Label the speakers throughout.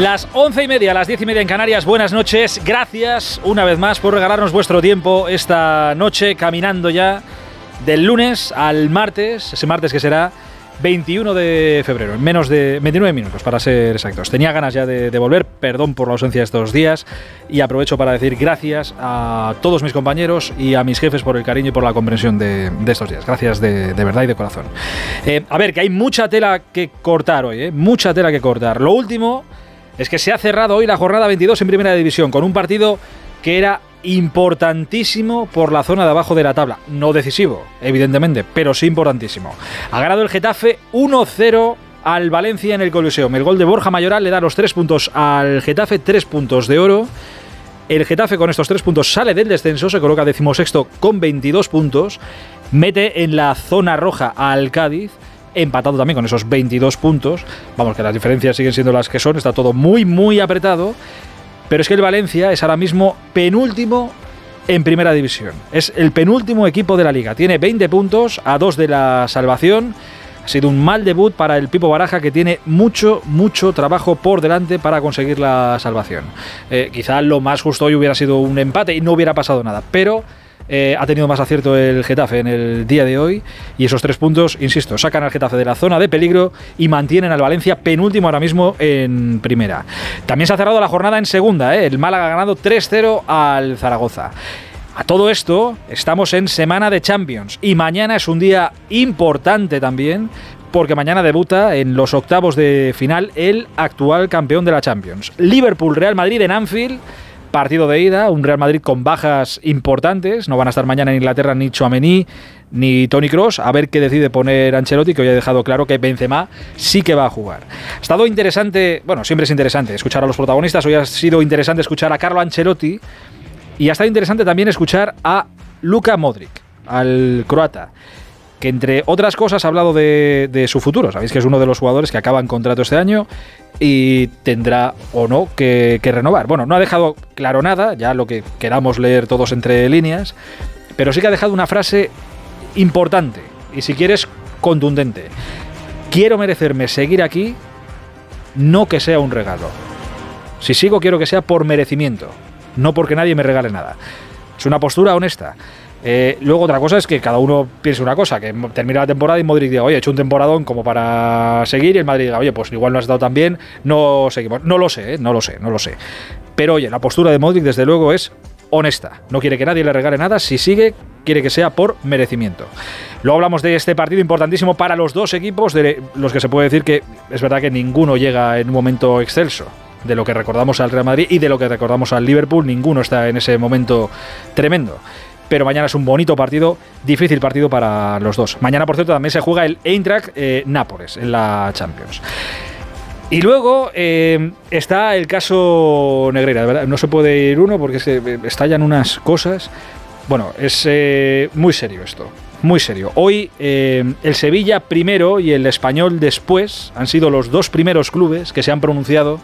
Speaker 1: Las once y media, las diez y media en Canarias, buenas noches. Gracias una vez más por regalarnos vuestro tiempo esta noche, caminando ya del lunes al martes, ese martes que será 21 de febrero, en menos de 29 minutos para ser exactos. Tenía ganas ya de, volver, perdón por la ausencia de estos días y aprovecho para decir gracias a todos mis compañeros y a mis jefes por el cariño y por la comprensión de, estos días. Gracias de, verdad y de corazón. Eh, a ver, que hay mucha tela que cortar hoy, eh, mucha tela que cortar. Lo último es que se ha cerrado hoy la jornada 22 en Primera División con un partido que era importantísimo por la zona de abajo de la tabla. No decisivo, evidentemente, pero sí importantísimo. Ha ganado el Getafe 1-0 al Valencia en el Coliseum. El gol de Borja Mayoral le da los tres puntos al Getafe, tres puntos de oro. El Getafe con estos tres puntos sale del descenso, se coloca decimosexto con 22 puntos, mete en la zona roja al Cádiz empatado también con esos 22 puntos. Vamos, que las diferencias siguen siendo las que son, está todo muy, muy apretado. Pero es que el Valencia es ahora mismo penúltimo en primera división. Es el penúltimo equipo de la liga. Tiene 20 puntos a dos de la salvación. Ha sido un mal debut para el Pipo Baraja que tiene mucho, mucho trabajo por delante para conseguir la salvación. Eh, quizá lo más justo hoy hubiera sido un empate y no hubiera pasado nada. Pero eh, ha tenido más acierto el Getafe en el día de hoy y esos tres puntos, insisto, sacan al Getafe de la zona de peligro y mantienen al Valencia penúltimo ahora mismo en primera. También se ha cerrado la jornada en segunda, ¿eh? el Málaga ha ganado 3-0 al Zaragoza. A todo esto, estamos en semana de Champions y mañana es un día importante también porque mañana debuta en los octavos de final el actual campeón de la Champions. Liverpool-Real Madrid en Anfield partido de ida, un Real Madrid con bajas importantes, no van a estar mañana en Inglaterra ni Chouameni ni Tony Cross, a ver qué decide poner Ancelotti, que hoy ha dejado claro que Benzema sí que va a jugar. Ha estado interesante, bueno, siempre es interesante escuchar a los protagonistas, hoy ha sido interesante escuchar a Carlo Ancelotti y ha estado interesante también escuchar a Luka Modric, al croata que entre otras cosas ha hablado de, su futuro. Sabéis que es uno de los jugadores que acaban contrato este año y tendrá o no que, renovar. Bueno, no ha dejado claro nada, ya lo que queramos leer todos entre líneas, pero sí que ha dejado una frase importante y si quieres contundente. Quiero merecerme seguir aquí, no que sea un regalo. Si sigo quiero que sea por merecimiento, no porque nadie me regale nada. Es una postura honesta. Eh, luego otra cosa es que cada uno piense una cosa, que termina la temporada y Modric diga, oye, he hecho un temporadón como para seguir y el Madrid diga, oye, pues igual no has dado tan bien, no seguimos. No lo sé, ¿eh? no lo sé, no lo sé. Pero oye, la postura de Modric desde luego es honesta. No quiere que nadie le regale nada, si sigue, quiere que sea por merecimiento. Luego hablamos de este partido importantísimo para los dos equipos, de los que se puede decir que es verdad que ninguno llega en un momento excelso de lo que recordamos al Real Madrid y de lo que recordamos al Liverpool, ninguno está en ese momento tremendo pero mañana es un bonito partido, difícil partido para los dos. Mañana, por cierto, también se juega el Eintracht eh, Nápoles en la Champions. Y luego eh, está el caso Negreira, ¿verdad? No se puede ir uno porque se eh, estallan unas cosas. Bueno, es muy serio esto, muy serio. Hoy el Sevilla primero y el Español después han sido los dos primeros clubes que se han pronunciado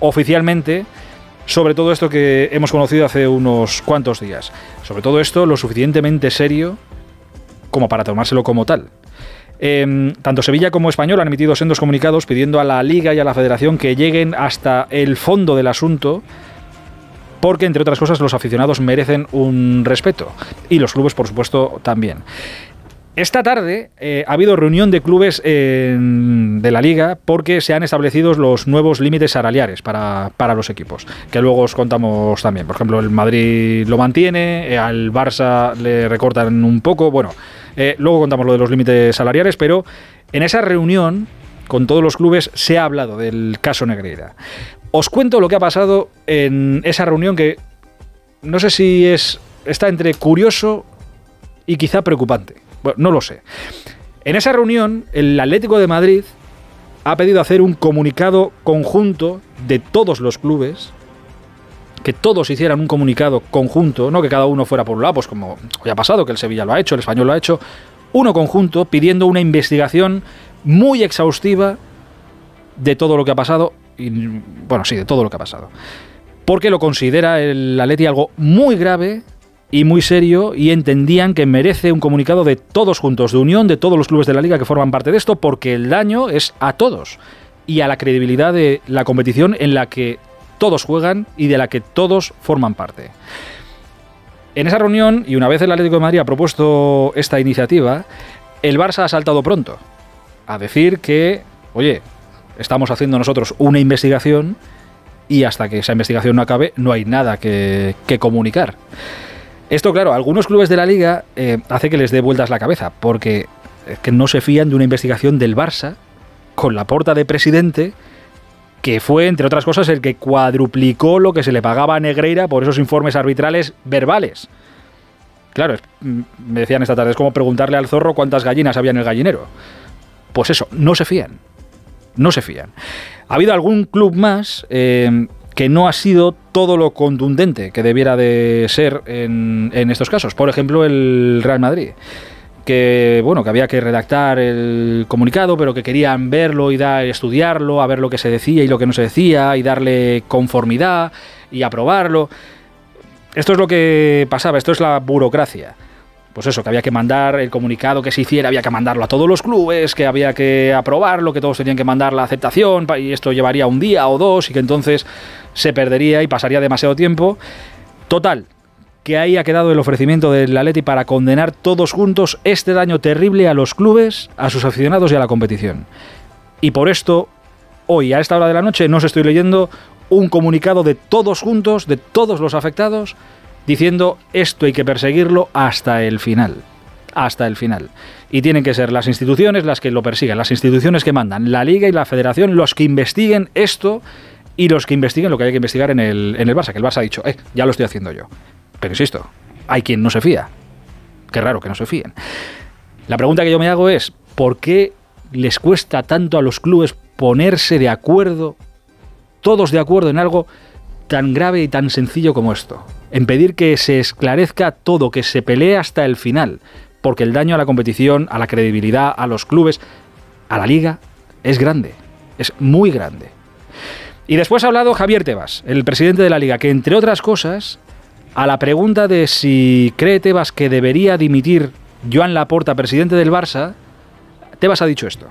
Speaker 1: oficialmente sobre todo esto que hemos conocido hace unos cuantos días. Sobre todo esto lo suficientemente serio como para tomárselo como tal. Em, tanto Sevilla como Español han emitido sendos comunicados pidiendo a la Liga y a la Federación que lleguen hasta el fondo del asunto porque, entre otras cosas, los aficionados merecen un respeto y los clubes, por supuesto, también. Esta tarde eh, ha habido reunión de clubes de la liga porque se han establecido los nuevos límites salariales para, los equipos, que luego os contamos también. Por ejemplo, el Madrid lo mantiene, eh, al Barça le recortan un poco. Bueno, eh, luego contamos lo de los límites salariales, pero en esa reunión con todos los clubes se ha hablado del caso Negreira. Os cuento lo que ha pasado en esa reunión que no sé si es está entre curioso y quizá preocupante. No lo sé. En esa reunión, el Atlético de Madrid ha pedido hacer un comunicado conjunto de todos los clubes, que todos hicieran un comunicado conjunto, no que cada uno fuera por un lado, pues como hoy ha pasado, que el Sevilla lo ha hecho, el Español lo ha hecho, uno conjunto pidiendo una investigación muy exhaustiva de todo lo que ha pasado, y bueno, sí, de todo lo que ha pasado. Porque lo considera el Atleti algo muy grave, y muy serio y entendían que merece un comunicado de todos juntos, de unión de todos los clubes de la liga que forman parte de esto, porque el daño es a todos. y a la credibilidad de la competición en la que todos juegan y de la que todos forman parte. En esa reunión, y una vez el Atlético de Madrid ha propuesto esta iniciativa, el Barça ha saltado pronto a decir que, oye, estamos haciendo nosotros una investigación y hasta que esa investigación no acabe no hay nada que, comunicar. Esto, claro, algunos clubes de la liga eh, hace que les dé vueltas la cabeza, porque es que no se fían de una investigación del Barça con la porta de presidente, que fue, entre otras cosas, el que cuadruplicó lo que se le pagaba a Negreira por esos informes arbitrales verbales. Claro, mm, me decían esta tarde, es como preguntarle al zorro cuántas gallinas había en el gallinero. Pues eso, no se fían. No se fían. Ha habido algún club más eh, que no ha sido todo lo contundente que debiera de ser en, estos casos. Por ejemplo, el Real Madrid que bueno que había que redactar el comunicado pero que querían verlo y dar, estudiarlo a ver lo que se decía y lo que no se decía y darle conformidad y aprobarlo esto es lo que pasaba esto es la burocracia pues eso, que había que mandar el comunicado que se hiciera, había que mandarlo a todos los clubes, que había que aprobarlo, que todos tenían que mandar la aceptación, y esto llevaría un día o dos, y que entonces se perdería y pasaría demasiado tiempo. Total, que ahí ha quedado el ofrecimiento del Atleti para condenar todos juntos este daño terrible a los clubes, a sus aficionados y a la competición. Y por esto, hoy a esta hora de la noche, no os estoy leyendo un comunicado de todos juntos, de todos los afectados, diciendo esto hay que perseguirlo hasta el final. Hasta el final. Y tienen que ser las instituciones las que lo persigan, las instituciones que mandan, la Liga y la Federación, los que investiguen esto y los que investiguen lo que hay que investigar en el, en el Barça, que el Barça ha dicho, eh, ya lo estoy haciendo yo. Pero insisto, hay quien no se fía. Qué raro que no se fíen. La pregunta que yo me hago es, ¿por qué les cuesta tanto a los clubes ponerse de acuerdo, todos de acuerdo en algo tan grave y tan sencillo como esto? en pedir que se esclarezca todo, que se pelee hasta el final, porque el daño a la competición, a la credibilidad, a los clubes, a la liga, es grande, es muy grande. Y después ha hablado Javier Tebas, el presidente de la liga, que entre otras cosas, a la pregunta de si cree Tebas que debería dimitir Joan Laporta, presidente del Barça, Tebas ha dicho esto.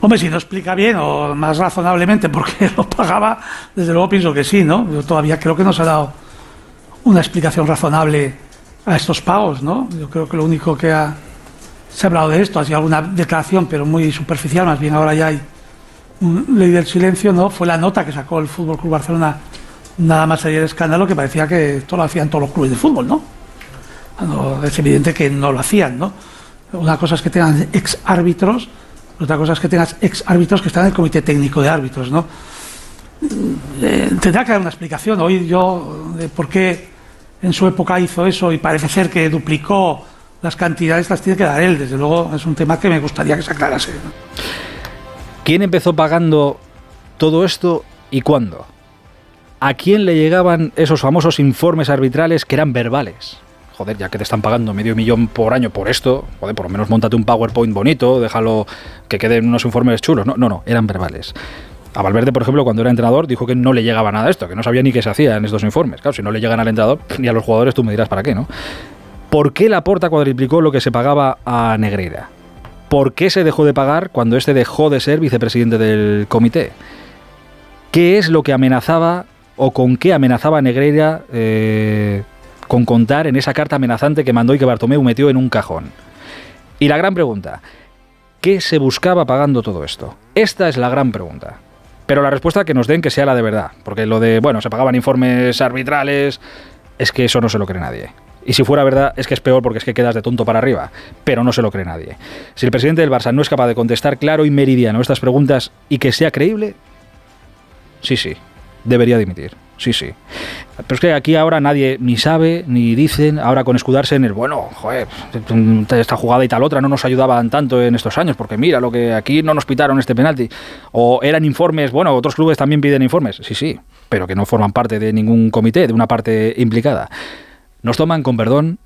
Speaker 2: Hombre, si no explica bien o más razonablemente por qué lo pagaba, desde luego pienso que sí, ¿no? Yo todavía creo que no se ha dado una explicación razonable a estos pagos, ¿no? Yo creo que lo único que ha, se ha hablado de esto ha sido alguna declaración, pero muy superficial, más bien ahora ya hay un ley del silencio, ¿no? Fue la nota que sacó el Fútbol Club Barcelona, nada más sería de escándalo, que parecía que esto lo hacían todos los clubes de fútbol, ¿no? es evidente que no lo hacían, ¿no? Una cosa es que tengan ex árbitros, otra cosa es que tengas ex árbitros que están en el comité técnico de árbitros, ¿no? Eh, tendrá que dar una explicación. Hoy yo de por qué en su época hizo eso y parece ser que duplicó las cantidades, las tiene que dar él. Desde luego es un tema que me gustaría que se aclarase.
Speaker 1: ¿Quién empezó pagando todo esto y cuándo? ¿A quién le llegaban esos famosos informes arbitrales que eran verbales? Joder, ya que te están pagando medio millón por año por esto, joder, por lo menos montate un PowerPoint bonito, déjalo que queden unos informes chulos. No, no, no, eran verbales. A Valverde, por ejemplo, cuando era entrenador, dijo que no le llegaba nada de esto, que no sabía ni qué se hacía en estos informes. Claro, si no le llegan al entrenador ni a los jugadores, tú me dirás para qué, ¿no? ¿Por qué la Porta cuadriplicó lo que se pagaba a Negreira? ¿Por qué se dejó de pagar cuando este dejó de ser vicepresidente del comité? ¿Qué es lo que amenazaba o con qué amenazaba Negreira eh, con contar en esa carta amenazante que mandó y que Bartomeu metió en un cajón? Y la gran pregunta, ¿qué se buscaba pagando todo esto? Esta es la gran pregunta. Pero la respuesta que nos den que sea la de verdad. Porque lo de, bueno, se pagaban informes arbitrales, es que eso no se lo cree nadie. Y si fuera verdad, es que es peor porque es que quedas de tonto para arriba. Pero no se lo cree nadie. Si el presidente del Barça no es capaz de contestar claro y meridiano estas preguntas y que sea creíble, sí, sí, debería dimitir sí, sí. Pero es que aquí ahora nadie ni sabe ni dicen, ahora con escudarse en el, bueno, joder, esta jugada y tal otra no nos ayudaban tanto en estos años, porque mira, lo que aquí no nos pitaron este penalti. O eran informes, bueno, otros clubes también piden informes, sí, sí, pero que no forman parte de ningún comité, de una parte implicada. Nos toman con perdón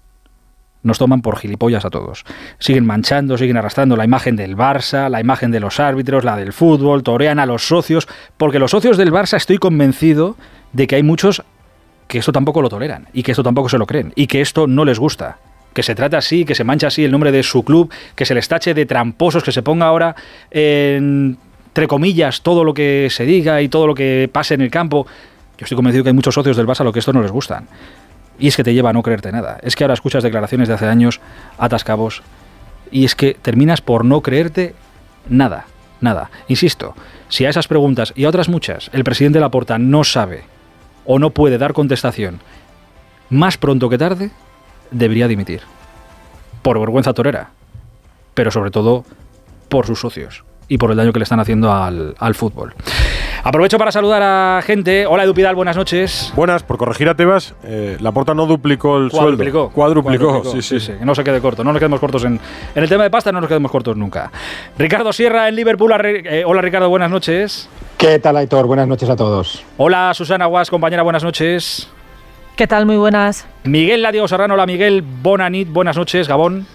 Speaker 1: nos toman por gilipollas a todos. Siguen manchando, siguen arrastrando la imagen del Barça, la imagen de los árbitros, la del fútbol, torean a los socios, porque los socios del Barça estoy convencido de que hay muchos que esto tampoco lo toleran y que esto tampoco se lo creen y que esto no les gusta. Que se trata así, que se mancha así el nombre de su club, que se les tache de tramposos, que se ponga ahora en entre comillas, todo lo que se diga y todo lo que pase en el campo. Yo estoy convencido que hay muchos socios del Barça a lo que esto no les gustan. Y es que te lleva a no creerte nada. Es que ahora escuchas declaraciones de hace años, atascabos, y es que terminas por no creerte nada, nada. Insisto, si a esas preguntas y a otras muchas el presidente Laporta no sabe o no puede dar contestación, más pronto que tarde, debería dimitir. Por vergüenza torera, pero sobre todo por sus socios y por el daño que le están haciendo al, al fútbol. Aprovecho para saludar a gente. Hola Edu Pidal, buenas noches.
Speaker 3: Buenas, por corregir a Tebas, eh, la porta no duplicó el
Speaker 1: Cuadruplicó.
Speaker 3: sueldo. Cuadruplicó, sí, sí.
Speaker 1: Que no se quede corto, no nos quedemos cortos en, en el tema de pasta, no nos quedemos cortos nunca. Ricardo Sierra en Liverpool. arre- eh, hola Ricardo, buenas noches.
Speaker 4: ¿Qué tal, Aitor? Buenas noches a todos.
Speaker 1: Hola Susana Guas, compañera, buenas noches.
Speaker 5: ¿Qué tal? Muy buenas.
Speaker 1: Miguel Ladiego Serrano, hola Miguel, Bonanit, buenas noches, Gabón.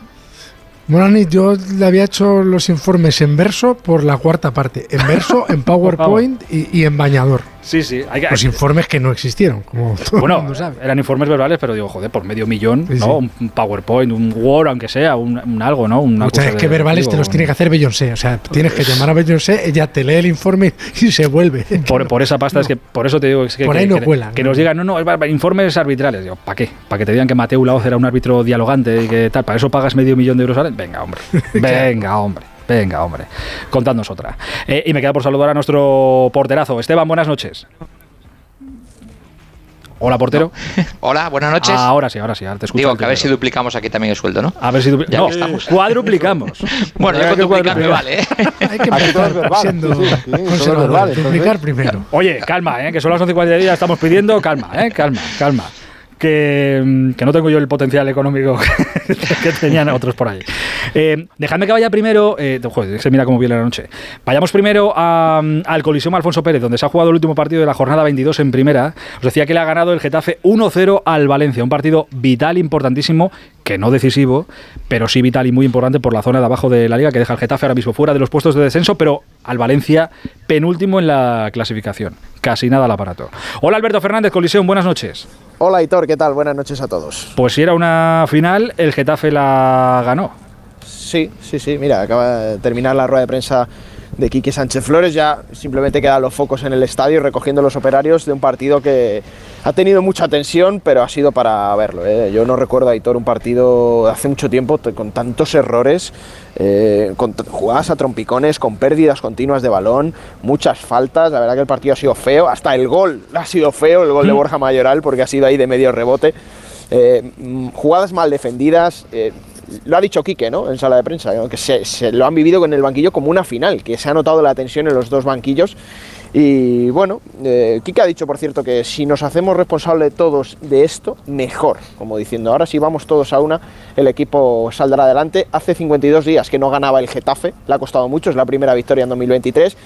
Speaker 6: Morani, yo le había hecho los informes en verso por la cuarta parte. En verso, en PowerPoint y, y en bañador.
Speaker 1: Sí, sí, hay que,
Speaker 6: Los informes que no existieron, como todo el
Speaker 1: Bueno,
Speaker 6: mundo sabe.
Speaker 1: eran informes verbales, pero digo, joder, por medio millón,
Speaker 6: Sí,
Speaker 1: ¿no?
Speaker 6: sí.
Speaker 1: Un PowerPoint, un Word, aunque sea, un, un algo, ¿no? Una
Speaker 6: O sea,
Speaker 1: cosa
Speaker 6: es que verbales
Speaker 1: digo,
Speaker 6: te los tiene que hacer Beyoncé. O sea, tienes que llamar a Beyoncé, ella te lee el informe y se vuelve.
Speaker 1: Por, por esa pasta, es que por eso te digo es que,
Speaker 6: Por
Speaker 1: que-
Speaker 6: ahí no
Speaker 1: que-
Speaker 6: cuela,
Speaker 1: que
Speaker 6: ¿no?
Speaker 1: nos digan, no, no, es informes arbitrales. Digo, ¿para qué? ¿Para que te digan que Mateo Laoz era un árbitro dialogante y que tal? ¿Para eso pagas medio millón de euros al? Venga, hombre. Venga, hombre. Venga, hombre. Contadnos otra. Eh, y me queda por saludar a nuestro porterazo. Esteban, buenas noches. Hola, portero.
Speaker 7: Hola, buenas noches.
Speaker 1: Ahora sí, ahora sí, ahora te escucho.
Speaker 7: Digo, que a ver si duplicamos aquí también el sueldo, ¿no?
Speaker 1: A ver si dupli-
Speaker 7: Ya
Speaker 1: no,
Speaker 7: estamos.
Speaker 1: cuadruplicamos.
Speaker 7: Bueno, yo
Speaker 1: que
Speaker 7: con duplicar me vale, ¿eh?
Speaker 6: Hay que empezar
Speaker 4: verbal,
Speaker 6: siendo
Speaker 4: sí, sí,
Speaker 6: conservador. Duplicar primero.
Speaker 1: Oye, calma, ¿eh? que son las 11 y 40 de día, estamos pidiendo calma, ¿eh? calma, calma. Que, mm, que no tengo yo el potencial económico que tenían otros por ahí. Eh, dejadme que vaya primero, eh, joder, se mira cómo viene la noche. Vayamos primero a, mm, al Coliseum Alfonso Pérez, donde se ha jugado el último partido de la jornada 22 en primera. Os decía que le ha ganado el Getafe 1-0 al Valencia, un partido vital, importantísimo, que no decisivo, pero sí vital y muy importante por la zona de abajo de la liga, que deja al Getafe ahora mismo fuera de los puestos de descenso, pero al Valencia penúltimo en la clasificación. Casi nada al aparato. Hola Alberto Fernández, Coliseum, buenas noches.
Speaker 8: Hola Hitor, ¿qué tal? Buenas noches a todos.
Speaker 1: Pues si era una final, el Getafe la ganó.
Speaker 8: Sí, sí, sí, mira, acaba de terminar la rueda de prensa de Quique Sánchez Flores, ya simplemente quedan los focos en el estadio recogiendo los operarios de un partido que ha tenido mucha tensión, pero ha sido para verlo. ¿eh? Yo no recuerdo, Aitor, un partido de hace mucho tiempo con tantos errores, eh, con jugadas a trompicones, con pérdidas continuas de balón, muchas faltas, la verdad que el partido ha sido feo, hasta el gol ha sido feo, el gol de Borja Mayoral, porque ha sido ahí de medio rebote. Eh, mm, jugadas mal defendidas, eh, lo ha dicho Quique, ¿no? En sala de prensa, que se, se lo han vivido con el banquillo como una final, que se ha notado la tensión en los dos banquillos. Y bueno, eh, Quique ha dicho, por cierto, que si nos hacemos responsables todos de esto, mejor. Como diciendo, ahora si vamos todos a una, el equipo saldrá adelante. Hace 52 días que no ganaba el Getafe, le ha costado mucho, es la primera victoria en 2023.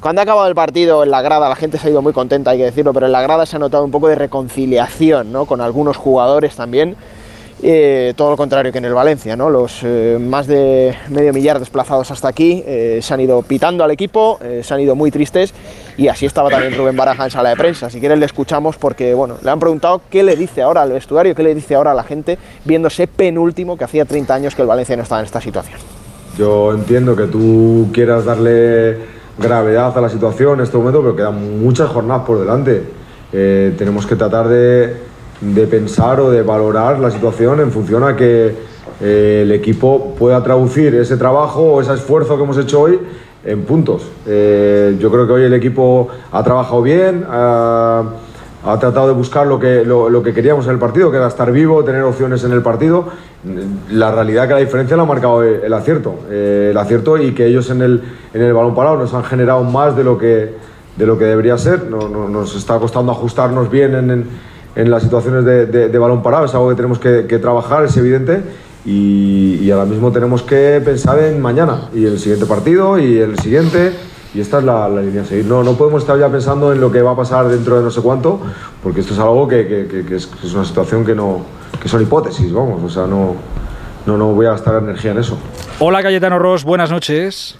Speaker 8: Cuando ha acabado el partido en la grada, la gente se ha ido muy contenta, hay que decirlo, pero en la grada se ha notado un poco de reconciliación, ¿no? Con algunos jugadores también. Eh, todo lo contrario que en el Valencia, ¿no? Los eh, más de medio millar desplazados hasta aquí eh, se han ido pitando al equipo, se han ido muy tristes y así estaba también Rubén Baraja en sala de prensa. Si quieres le escuchamos porque bueno, le han preguntado qué le dice ahora al vestuario, qué le dice ahora a la gente viéndose penúltimo que hacía 30 años que el Valencia no estaba en esta situación.
Speaker 9: Yo entiendo que tú quieras darle gravedad a la situación en este momento, pero quedan muchas jornadas por delante. Tenemos que tratar de, de pensar o de valorar la situación en función a que eh, el equipo pueda traducir ese trabajo o ese esfuerzo que hemos hecho hoy en puntos. Eh, yo creo que hoy el equipo ha trabajado bien, ha, ha tratado de buscar lo que, lo, lo que queríamos en el partido, que era estar vivo, tener opciones en el partido. La realidad que la diferencia la ha marcado el, acierto, eh, el acierto y que ellos en el, en el balón parado nos han generado más de lo que, de lo que debería ser. No- no- nos está costando ajustarnos bien en, en- en las situaciones de, de- de balón parado, es algo que tenemos que, que trabajar, es evidente. Y, y ahora mismo tenemos que pensar en mañana y el siguiente partido y el siguiente y esta es la, la línea a seguir. No, no podemos estar ya pensando en lo que va a pasar dentro de no sé cuánto, porque esto es algo que, que- que- es, es una situación que no que son hipótesis, vamos, o sea, no, no, no voy a gastar energía en eso.
Speaker 1: Hola Cayetano Ross, buenas noches.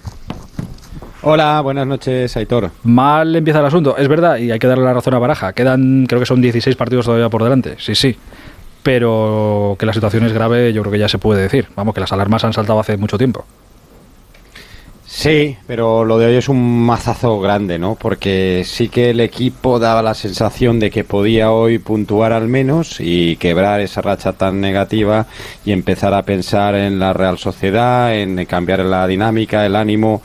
Speaker 4: Hola, buenas noches, Aitor.
Speaker 1: Mal empieza el asunto, es verdad, y hay que darle la razón a Baraja. Quedan, creo que son 16 partidos todavía por delante, sí, sí. Pero que la situación es grave, yo creo que ya se puede decir. Vamos, que las alarmas han saltado hace mucho tiempo.
Speaker 10: Sí, pero lo de hoy es un mazazo grande, ¿no? Porque sí que el equipo daba la sensación de que podía hoy puntuar al menos y quebrar esa racha tan negativa y empezar a pensar en la Real Sociedad, en cambiar la dinámica, el ánimo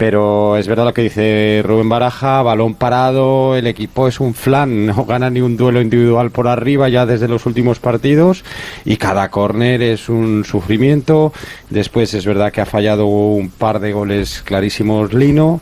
Speaker 10: pero es verdad lo que dice Rubén Baraja, balón parado, el equipo es un flan, no gana ni un duelo individual por arriba ya desde los últimos partidos y cada córner es un sufrimiento. Después es verdad que ha fallado un par de goles clarísimos Lino,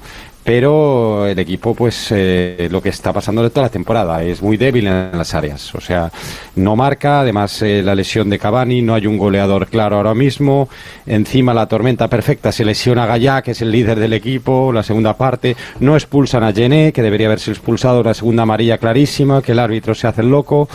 Speaker 10: pero el equipo, pues eh, lo que está pasando de toda la temporada es muy débil en las áreas. O sea, no marca, además eh, la lesión de Cavani, no hay un goleador claro ahora mismo. Encima la tormenta perfecta se lesiona a que es el líder del equipo, la segunda parte. No expulsan a Gené, que debería haberse expulsado, la segunda amarilla clarísima, que el árbitro se hace el loco.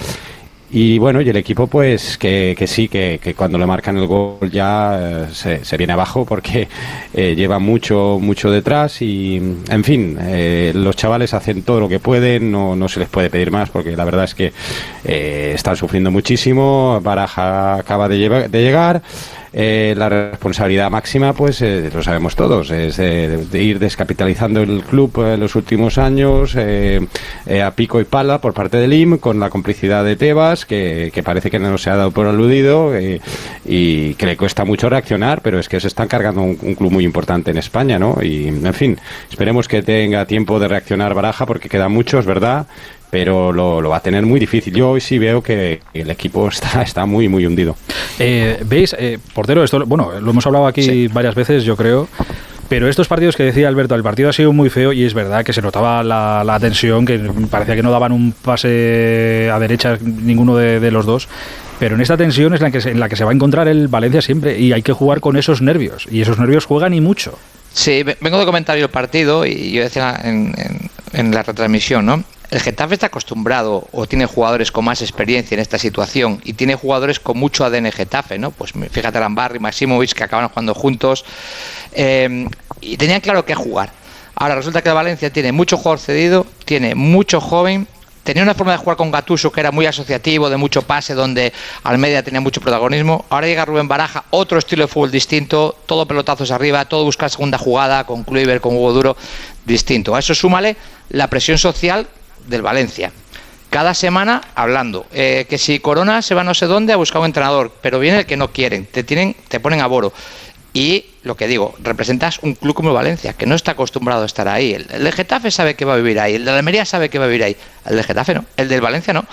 Speaker 10: Y bueno, y el equipo pues que, que sí, que, que, cuando le marcan el gol ya eh, se, se, viene abajo porque eh, lleva mucho, mucho detrás y en fin, eh, los chavales hacen todo lo que pueden, no, no se les puede pedir más porque la verdad es que están sufriendo muchísimo, Baraja acaba de, llevar, de llegar. Eh, la responsabilidad máxima, pues eh, lo sabemos todos, es ir descapitalizando el club en los últimos años eh, a pico y pala por parte del IM, con la complicidad de Tebas, que, que parece que no se ha dado por aludido y que le cuesta mucho reaccionar, pero es que se están cargando un, un, club muy importante en España, ¿no? Y, en fin, esperemos que tenga tiempo de reaccionar Baraja, porque queda mucho, es verdad, pero lo, lo, va a tener muy difícil. Yo hoy sí veo que el equipo está, está muy, muy hundido.
Speaker 1: Eh, ¿Veis, eh, portero, esto, bueno, lo hemos hablado aquí sí. varias veces, yo creo. Pero estos partidos que decía Alberto, el partido ha sido muy feo y es verdad que se notaba la, la tensión, que parecía que no daban un pase a derecha ninguno de, de los dos pero en esta tensión es la que se, en la que se va a encontrar el Valencia siempre y hay que jugar con esos nervios y esos nervios juegan y mucho.
Speaker 7: Sí, vengo de comentar yo el partido y yo decía en, en, en la retransmisión, ¿no? El Getafe está acostumbrado o tiene jugadores con más experiencia en esta situación y tiene jugadores con mucho ADN Getafe, ¿no? Pues fíjate Lambarri, Maximovic que acaban jugando juntos eh, y tenían claro qué jugar. Ahora resulta que Valencia tiene mucho jugador cedido, tiene mucho joven, tenía una forma de jugar con Gatuso que era muy asociativo, de mucho pase, donde Almeida tenía mucho protagonismo. Ahora llega Rubén Baraja, otro estilo de fútbol distinto, todo pelotazos arriba, todo buscar segunda jugada, con Kluivert, con Hugo Duro, distinto. A eso súmale la presión social del Valencia. Cada semana hablando, eh, que si Corona se va no sé dónde a buscar un entrenador, pero viene el que no quieren, te, tienen, te ponen a boro. Y lo que digo, representas un club como Valencia, que no está acostumbrado a estar ahí. El, el de Getafe sabe que va a vivir ahí, el de Almería sabe que va a vivir ahí, el de Getafe no, el del Valencia no.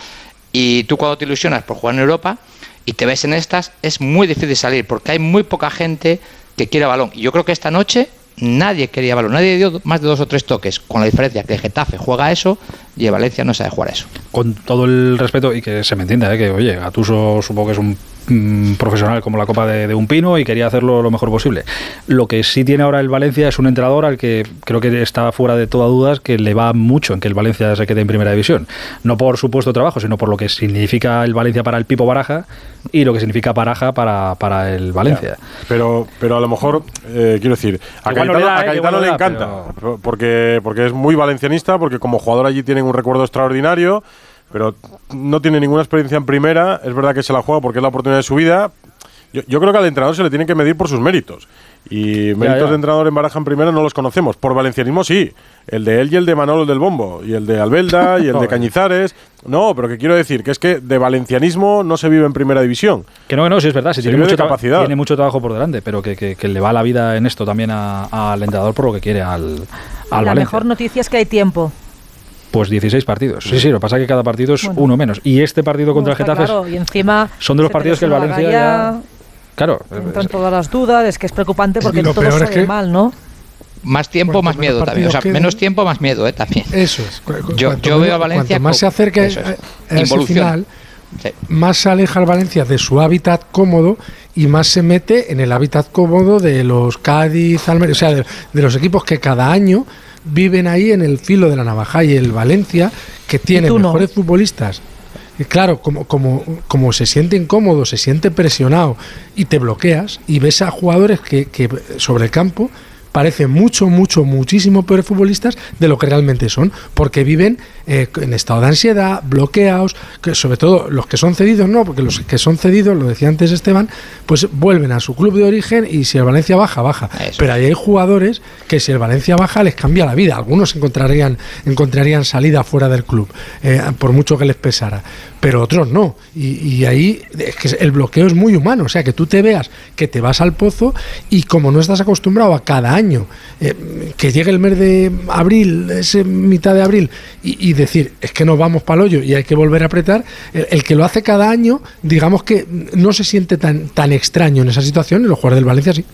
Speaker 7: Y tú cuando te ilusionas por jugar en Europa y te ves en estas, es muy difícil salir, porque hay muy poca gente que quiere balón. Y yo creo que esta noche nadie quería balón, nadie dio más de dos o tres toques, con la diferencia que Getafe juega eso y Valencia no sabe jugar eso.
Speaker 1: Con todo el respeto y que se me entienda, ¿eh? que oye, Gatuso supongo que es un mm, profesional como la copa de, de, un pino y quería hacerlo lo mejor posible. Lo que sí tiene ahora el Valencia es un entrenador al que creo que está fuera de toda duda que le va mucho en que el Valencia se quede en primera división. No por su puesto de trabajo, sino por lo que significa el Valencia para el Pipo Baraja y lo que significa Baraja para, para el Valencia.
Speaker 3: Ya, pero, pero a lo mejor, eh, quiero decir, a Cayetano, da, a Cayetano le da, encanta, pero... porque, porque es muy valencianista, porque como jugador allí tienen un recuerdo extraordinario, pero no tiene ninguna experiencia en primera. Es verdad que se la juega porque es la oportunidad de su vida. Yo, yo creo que al entrenador se le tiene que medir por sus méritos. Y méritos ya, ya. de entrenador en Baraja en primera no los conocemos. Por valencianismo sí. El de él y el de Manolo del Bombo. Y el de Albelda y el de Cañizares. No, pero que quiero decir que es que de valencianismo no se vive en primera división.
Speaker 1: Que no, que no, sí es verdad. Sí, tiene, mucho capacidad. tiene mucho trabajo por delante, pero que, que, que, le va la vida en esto también al entrenador por lo que quiere al, al
Speaker 5: La
Speaker 1: Valencia.
Speaker 5: mejor noticia es que hay tiempo.
Speaker 1: Pues 16 partidos. Sí, sí, lo que pasa es que cada partido es bueno. uno menos. Y este partido contra el Getafe
Speaker 5: claro, y encima
Speaker 1: son de los partidos que el Valencia ya... Claro.
Speaker 5: Entran todas las dudas, es que es preocupante porque todo sale es que... mal, ¿no?
Speaker 7: Más tiempo, más miedo también. O sea, menos tiempo, más miedo eh, también.
Speaker 6: Eso es.
Speaker 7: Yo, yo veo a Valencia.
Speaker 6: Cuanto más se acerca a, a ese final, sí. más se aleja el Valencia de su hábitat cómodo y más se mete en el hábitat cómodo de los Cádiz, Almería, o sea, de, de los equipos que cada año viven ahí en el filo de la navaja y el Valencia, que tiene mejores no? futbolistas. Y claro, como, como, como se siente incómodo, se siente presionado y te bloqueas y ves a jugadores que, que sobre el campo parecen mucho, mucho, muchísimo peores futbolistas de lo que realmente son, porque viven eh, en estado de ansiedad, bloqueados, que sobre todo los que son cedidos, no, porque los que son cedidos, lo decía antes Esteban, pues vuelven a su club de origen y si el Valencia baja, baja. Pero ahí hay jugadores que si el Valencia baja les cambia la vida. Algunos encontrarían, encontrarían salida fuera del club, eh, por mucho que les pesara pero otros no. Y, ahí es que el bloqueo es muy humano, o sea, que tú te veas que te vas al pozo y como no estás acostumbrado a cada año eh, que llegue el mes de abril, ese mitad de abril, y, decir, es que nos vamos para el hoyo y hay que volver a apretar, el, que lo hace cada año, digamos que no se siente tan, tan extraño en esa situación, y los jugadores del Valencia sí.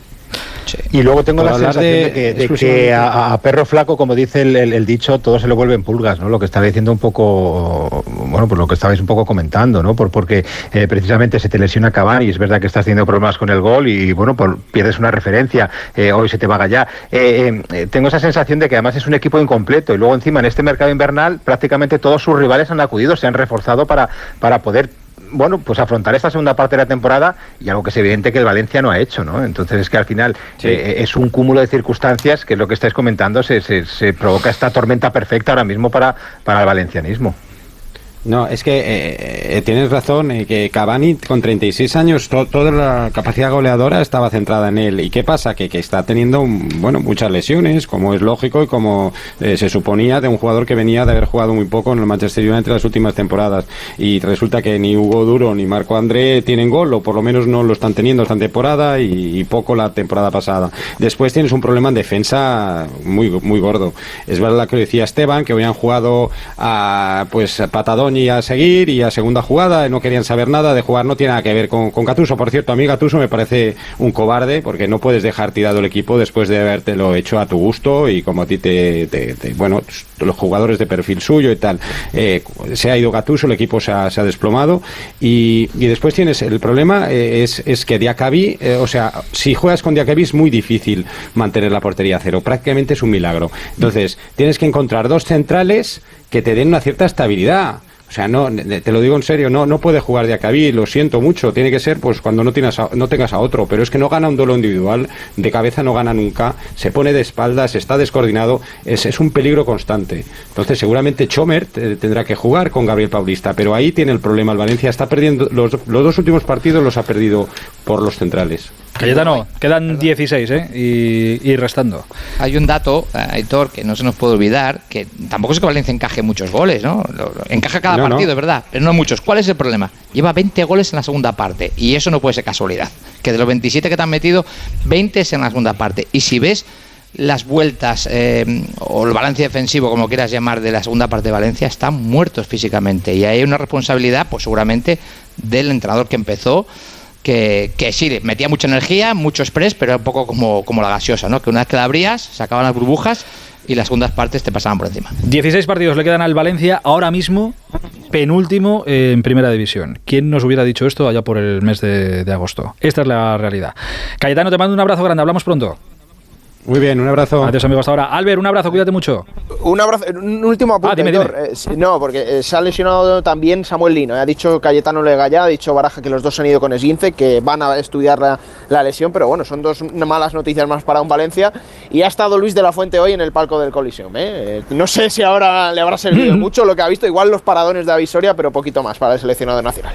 Speaker 4: Y luego tengo la sensación de, que, a, perro flaco, como dice el, dicho, todo se lo vuelven pulgas, ¿no? Lo que estaba diciendo un poco, bueno, pues lo que estabais un poco comentando, ¿no? Por, porque eh, precisamente se te lesiona Cavani y es verdad que estás teniendo problemas con el gol y, bueno, por, pierdes una referencia, eh, hoy se te va allá. Eh, tengo esa sensación de que además es un equipo incompleto y luego encima en este mercado invernal prácticamente todos sus rivales han acudido, se han reforzado para, para poder bueno, pues afrontar esta segunda parte de la temporada y algo que es evidente que el Valencia no ha hecho, ¿no? Entonces es que al final eh, es un cúmulo de circunstancias que es lo que estáis comentando, se, se, se provoca esta tormenta perfecta ahora mismo para, para el valencianismo.
Speaker 10: No, es que eh, eh, tienes razón, eh, que Cavani con 36 años, toda la capacidad goleadora estaba centrada en él. ¿Y qué pasa? Que, que está teniendo bueno muchas lesiones, como es lógico y como se suponía de un jugador que venía de haber jugado muy poco en el Manchester United entre las últimas temporadas. Y resulta que ni Hugo Duro ni Marco André tienen gol, o por lo menos no lo están teniendo esta temporada y, poco la temporada pasada. Después tienes un problema en defensa muy, muy gordo. Es verdad lo que decía Esteban, que habían jugado a pues patadón y a seguir y a segunda jugada, no querían saber nada de jugar, no tiene nada que ver con, con Gatuso. Por cierto, a mí Gatuso me parece un cobarde porque no puedes dejar tirado el equipo después de habértelo hecho a tu gusto y como a ti te, bueno, los jugadores de perfil suyo y tal. Eh, se ha ido Gatuso, el equipo se ha, se ha desplomado y, y, después tienes el problema eh, es, es que Diacabí, eh, o sea, si juegas con Diacabí es muy difícil mantener la portería a cero, prácticamente es un milagro. Entonces, tienes que encontrar dos centrales que te den una cierta estabilidad. O sea, no, te lo digo en serio, no, no puede jugar de Acabí, lo siento mucho, tiene que ser pues cuando no, tienes no tengas a otro, pero es que no gana un duelo individual, de cabeza no gana nunca, se pone de espaldas, está descoordinado, es, es un peligro constante. Entonces seguramente Chomer tendrá que jugar con Gabriel Paulista, pero ahí tiene el problema, el Valencia está perdiendo, los, los dos últimos partidos los ha perdido por los centrales.
Speaker 1: Cayetano, quedan 16 ¿eh? y, restando.
Speaker 7: Hay un dato, eh, Aitor, que no se nos puede olvidar, que tampoco es que Valencia encaje muchos goles, ¿no? Encaja cada partido, es verdad, pero no muchos. ¿Cuál es el problema? Lleva 20 goles en la segunda parte y eso no puede ser casualidad. Que de los 27 que te han metido, 20 es en la segunda parte. Y si ves las vueltas eh, o el balance defensivo, como quieras llamar, de la segunda parte de Valencia, están muertos físicamente. Y hay una responsabilidad, pues seguramente, del entrenador que empezó que, sí, metía mucha energía, mucho express, pero era un poco como, como la gaseosa, ¿no? Que una vez que la abrías, sacaban las burbujas y las segundas partes te pasaban por encima.
Speaker 1: 16 partidos le quedan al Valencia, ahora mismo penúltimo en primera división. ¿Quién nos hubiera dicho esto allá por el mes de, de agosto? Esta es la realidad. Cayetano, te mando un abrazo grande, hablamos pronto.
Speaker 10: Muy bien, un abrazo.
Speaker 1: Adiós, amigos, hasta ahora. Albert, un abrazo, cuídate mucho.
Speaker 8: Un abrazo, un último apunte. Ah, eh, no, porque eh, se ha lesionado también Samuel Lino. Eh. Ha dicho Cayetano Legallá, ha dicho Baraja que los dos han ido con esguince, que van a estudiar la, lesión, pero bueno, son dos malas noticias más para un Valencia. Y ha estado Luis de la Fuente hoy en el palco del Colisión. no sé si ahora le habrá servido mucho lo que ha visto, igual los paradones de Avisoria, pero poquito más para el seleccionado nacional.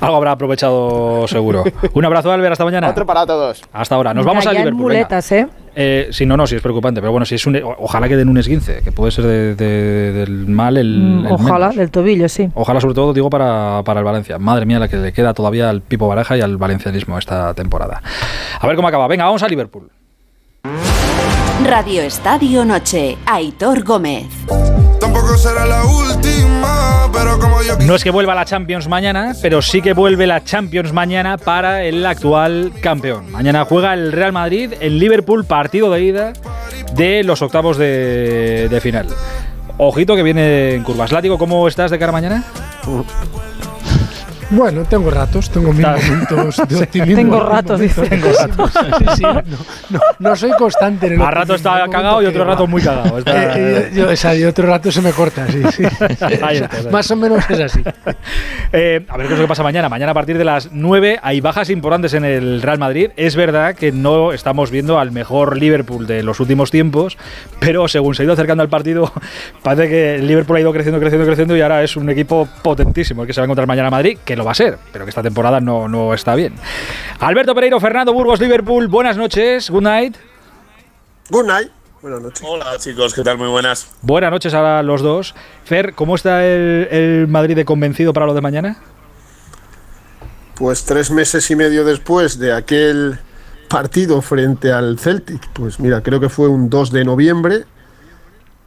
Speaker 1: Algo habrá aprovechado seguro. un abrazo, Albert, hasta mañana.
Speaker 8: Otro para todos.
Speaker 1: Hasta ahora. Nos vamos a Liverpool.
Speaker 5: muletas, ¿eh?
Speaker 1: Eh, sí, no, no, sí es preocupante, pero bueno, si es un, ojalá que den un esguince, que puede ser del mal el,
Speaker 5: mm, Ojalá, del tobillo, sí.
Speaker 1: Ojalá sobre todo, digo, para, para el Valencia. Madre mía, la que le queda todavía al Pipo Baraja y al valencianismo esta temporada. A ver cómo acaba. Venga, vamos a Liverpool.
Speaker 11: Radio Estadio Noche, Aitor Gómez.
Speaker 1: Tampoco será la última, pero como yo No es que vuelva la Champions mañana, pero sí que vuelve la Champions mañana para el actual campeón. Mañana juega el Real Madrid en Liverpool, partido de ida de los octavos de, final. Ojito que viene en curvas. Látigo, ¿cómo estás de cara mañana?
Speaker 6: Bueno, tengo ratos, tengo mil momentos de optimismo.
Speaker 5: tengo ratos, dice. Tengo ratos.
Speaker 6: Sí, sí, no, no, soy constante en el
Speaker 1: A rato está cagado y otro rato muy cagado.
Speaker 6: Eh, eh, y otro rato se me corta, sí. sí. Más o menos es así.
Speaker 1: Eh, a ver qué es lo que pasa mañana. Mañana a partir de las 9 hay bajas importantes en el Real Madrid. Es verdad que no estamos viendo al mejor Liverpool de los últimos tiempos, pero según se ha ido acercando al partido, parece que el Liverpool ha ido creciendo, creciendo, creciendo y ahora es un equipo potentísimo el que se va a encontrar mañana a Madrid, que lo va a ser, pero que esta temporada no, no está bien. Alberto Pereiro, Fernando Burgos, Liverpool, buenas noches, good night.
Speaker 12: Good night. Buenas noches. Hola chicos, ¿qué tal? Muy buenas.
Speaker 1: Buenas noches a los dos. Fer, ¿cómo está el, Madrid de convencido para lo de mañana?
Speaker 12: Pues tres meses y medio después de aquel partido frente al Celtic, pues mira, creo que fue un 2 de noviembre.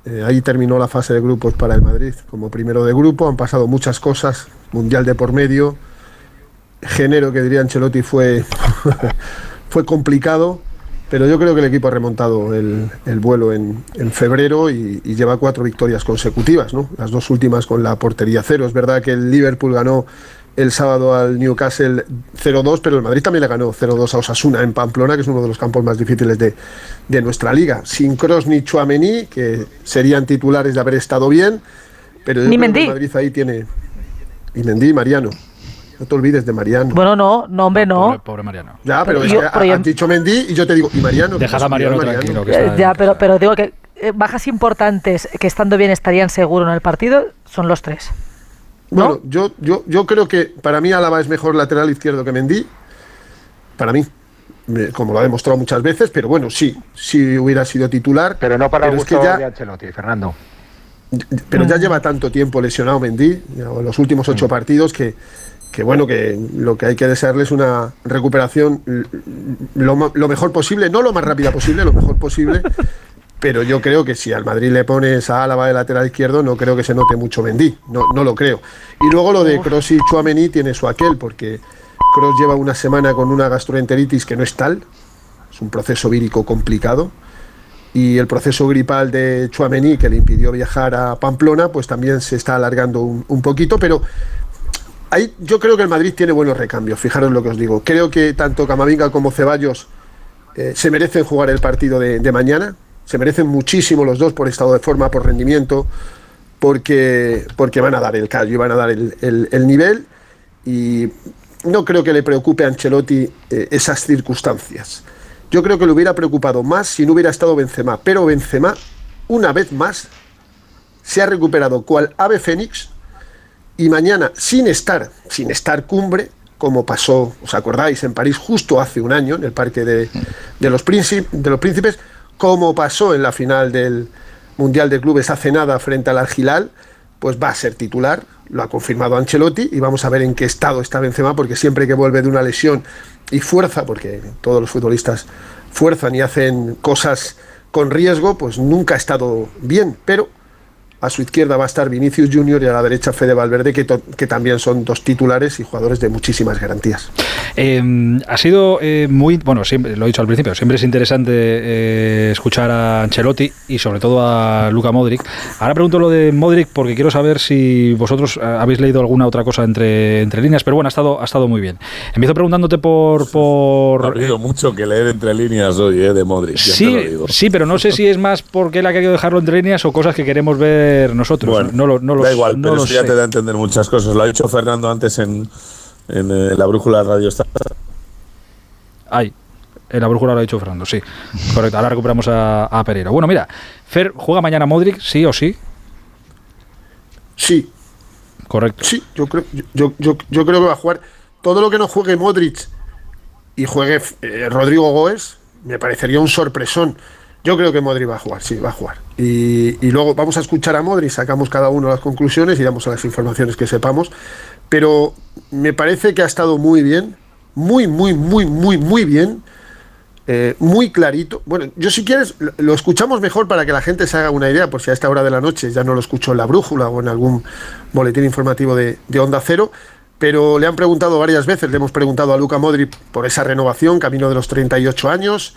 Speaker 12: Eh, ahí terminó la fase de grupos para el Madrid como primero de grupo. Han pasado muchas cosas, Mundial de por medio. Género que diría Ancelotti fue, fue complicado, pero yo creo que el equipo ha remontado el, vuelo en, febrero y, y, lleva cuatro victorias consecutivas, ¿no? las dos últimas con la portería cero. Es verdad que el Liverpool ganó el sábado al Newcastle 0-2, pero el Madrid también le ganó 0-2 a Osasuna en Pamplona, que es uno de los campos más difíciles de, de nuestra liga. Sin Cross ni Chuamení, que serían titulares de haber estado bien, pero
Speaker 5: ni Mendy.
Speaker 12: Madrid ahí tiene... Y Mendy y Mariano. No te olvides de Mariano.
Speaker 5: Bueno, no, no, hombre, no.
Speaker 1: Pobre, Mariano.
Speaker 12: Ya, pero, es que has dicho Mendy y yo te digo, y Mariano.
Speaker 1: Deja a Mariano, tranquilo. Que
Speaker 5: ya, pero, pero digo que eh, bajas importantes que estando bien estarían seguro en el partido son los tres.
Speaker 12: Bueno, yo, yo, yo creo que para mí Álava es mejor lateral izquierdo que Mendy. Para mí. Como lo ha demostrado muchas veces, pero bueno, sí, sí hubiera sido titular.
Speaker 4: Pero no para el gusto que ya, de Ancelotti, Fernando.
Speaker 12: Pero ya lleva tanto tiempo lesionado Mendy, en los últimos ocho mm. partidos, que, que bueno, que lo que hay que desearle es una recuperación lo, lo, mejor posible, no lo más rápida posible, lo mejor posible, pero yo creo que si al Madrid le pones a Álava de lateral izquierdo, no creo que se note mucho Mendy, no, no lo creo. Y luego lo de Cross y Chuamení tiene su aquel, porque Cross lleva una semana con una gastroenteritis que no es tal, es un proceso vírico complicado, y el proceso gripal de Chuamení, que le impidió viajar a Pamplona, pues también se está alargando un, poquito, pero ahí yo creo que el Madrid tiene buenos recambios, fijaros lo que os digo. Creo que tanto Camavinga como Ceballos eh, se merecen jugar el partido de mañana, se merecen muchísimo los dos por estado de forma, por rendimiento, porque, porque van a dar el callo y van a dar el, nivel. Y no creo que le preocupe a Ancelotti eh, esas circunstancias. Yo creo que le hubiera preocupado más si no hubiera estado Benzema. Pero Benzema, una vez más, se ha recuperado cual ave fénix y mañana, sin estar, sin estar cumbre, como pasó, ¿os acordáis?, en París justo hace un año, en el Parque de, de los, de los Príncipes, como pasó en la final del Mundial de Clubes hace nada frente al Argilal, pues va a ser titular, lo ha confirmado Ancelotti y vamos a ver en qué estado está Benzema porque siempre que vuelve de una lesión y fuerza, porque todos los futbolistas fuerzan y hacen cosas con riesgo, pues nunca ha estado bien, pero a su izquierda va a estar Vinicius Junior y a la derecha Fede Valverde, que, que también son dos titulares y jugadores de muchísimas garantías.
Speaker 1: Em, ha sido eh, muy, bueno, siempre, lo he dicho al principio, siempre es interesante eh, escuchar a Ancelotti y sobre todo a Luca Modric. Ahora pregunto lo de Modric porque quiero saber si vosotros eh, habéis leído alguna otra cosa entre, entre líneas, pero bueno, ha estado, ha estado muy bien. Empiezo preguntándote por... por
Speaker 13: ha habido mucho que leer entre líneas hoy, de Modric.
Speaker 1: Sí, sí, pero no sé si es más porque él ha querido dejarlo entre líneas o cosas que queremos ver nosotros.
Speaker 13: Bueno, no lo, no da igual, pero ya te da a entender muchas cosas. Lo ha dicho Fernando antes en, en, eh, la brújula radio.
Speaker 1: Ay, en la brújula lo ha dicho Fernando, sí. Correcto, ahora recuperamos a, a Pereira. Bueno, mira, Fer, ¿juega mañana Modric, sí o sí?
Speaker 12: Sí.
Speaker 1: Correcto.
Speaker 12: Sí, yo creo, yo, yo, yo creo que va a jugar. Todo lo que no juegue Modric y juegue eh, Rodrigo Goes, me parecería un sorpresón. Yo creo que Modri va a jugar, sí, va a jugar. Y, luego vamos a escuchar a Modri, sacamos cada uno las conclusiones y damos las informaciones que sepamos. Pero me parece que ha estado muy bien, muy, muy, muy, muy, muy bien. Eh, muy clarito. Bueno, yo si quieres lo escuchamos mejor para que la gente se haga una idea, por si a esta hora de la noche ya no lo escucho en la brújula o en algún boletín informativo de, de Onda Cero, pero le han preguntado varias veces, le hemos preguntado a Luca Modri por esa renovación, camino de los 38 años,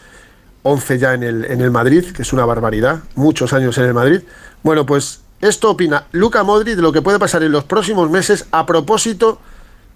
Speaker 12: 11 ya en el, en el Madrid, que es una barbaridad, muchos años en el Madrid. Bueno, pues esto opina Luca Modri de lo que puede pasar en los próximos meses a propósito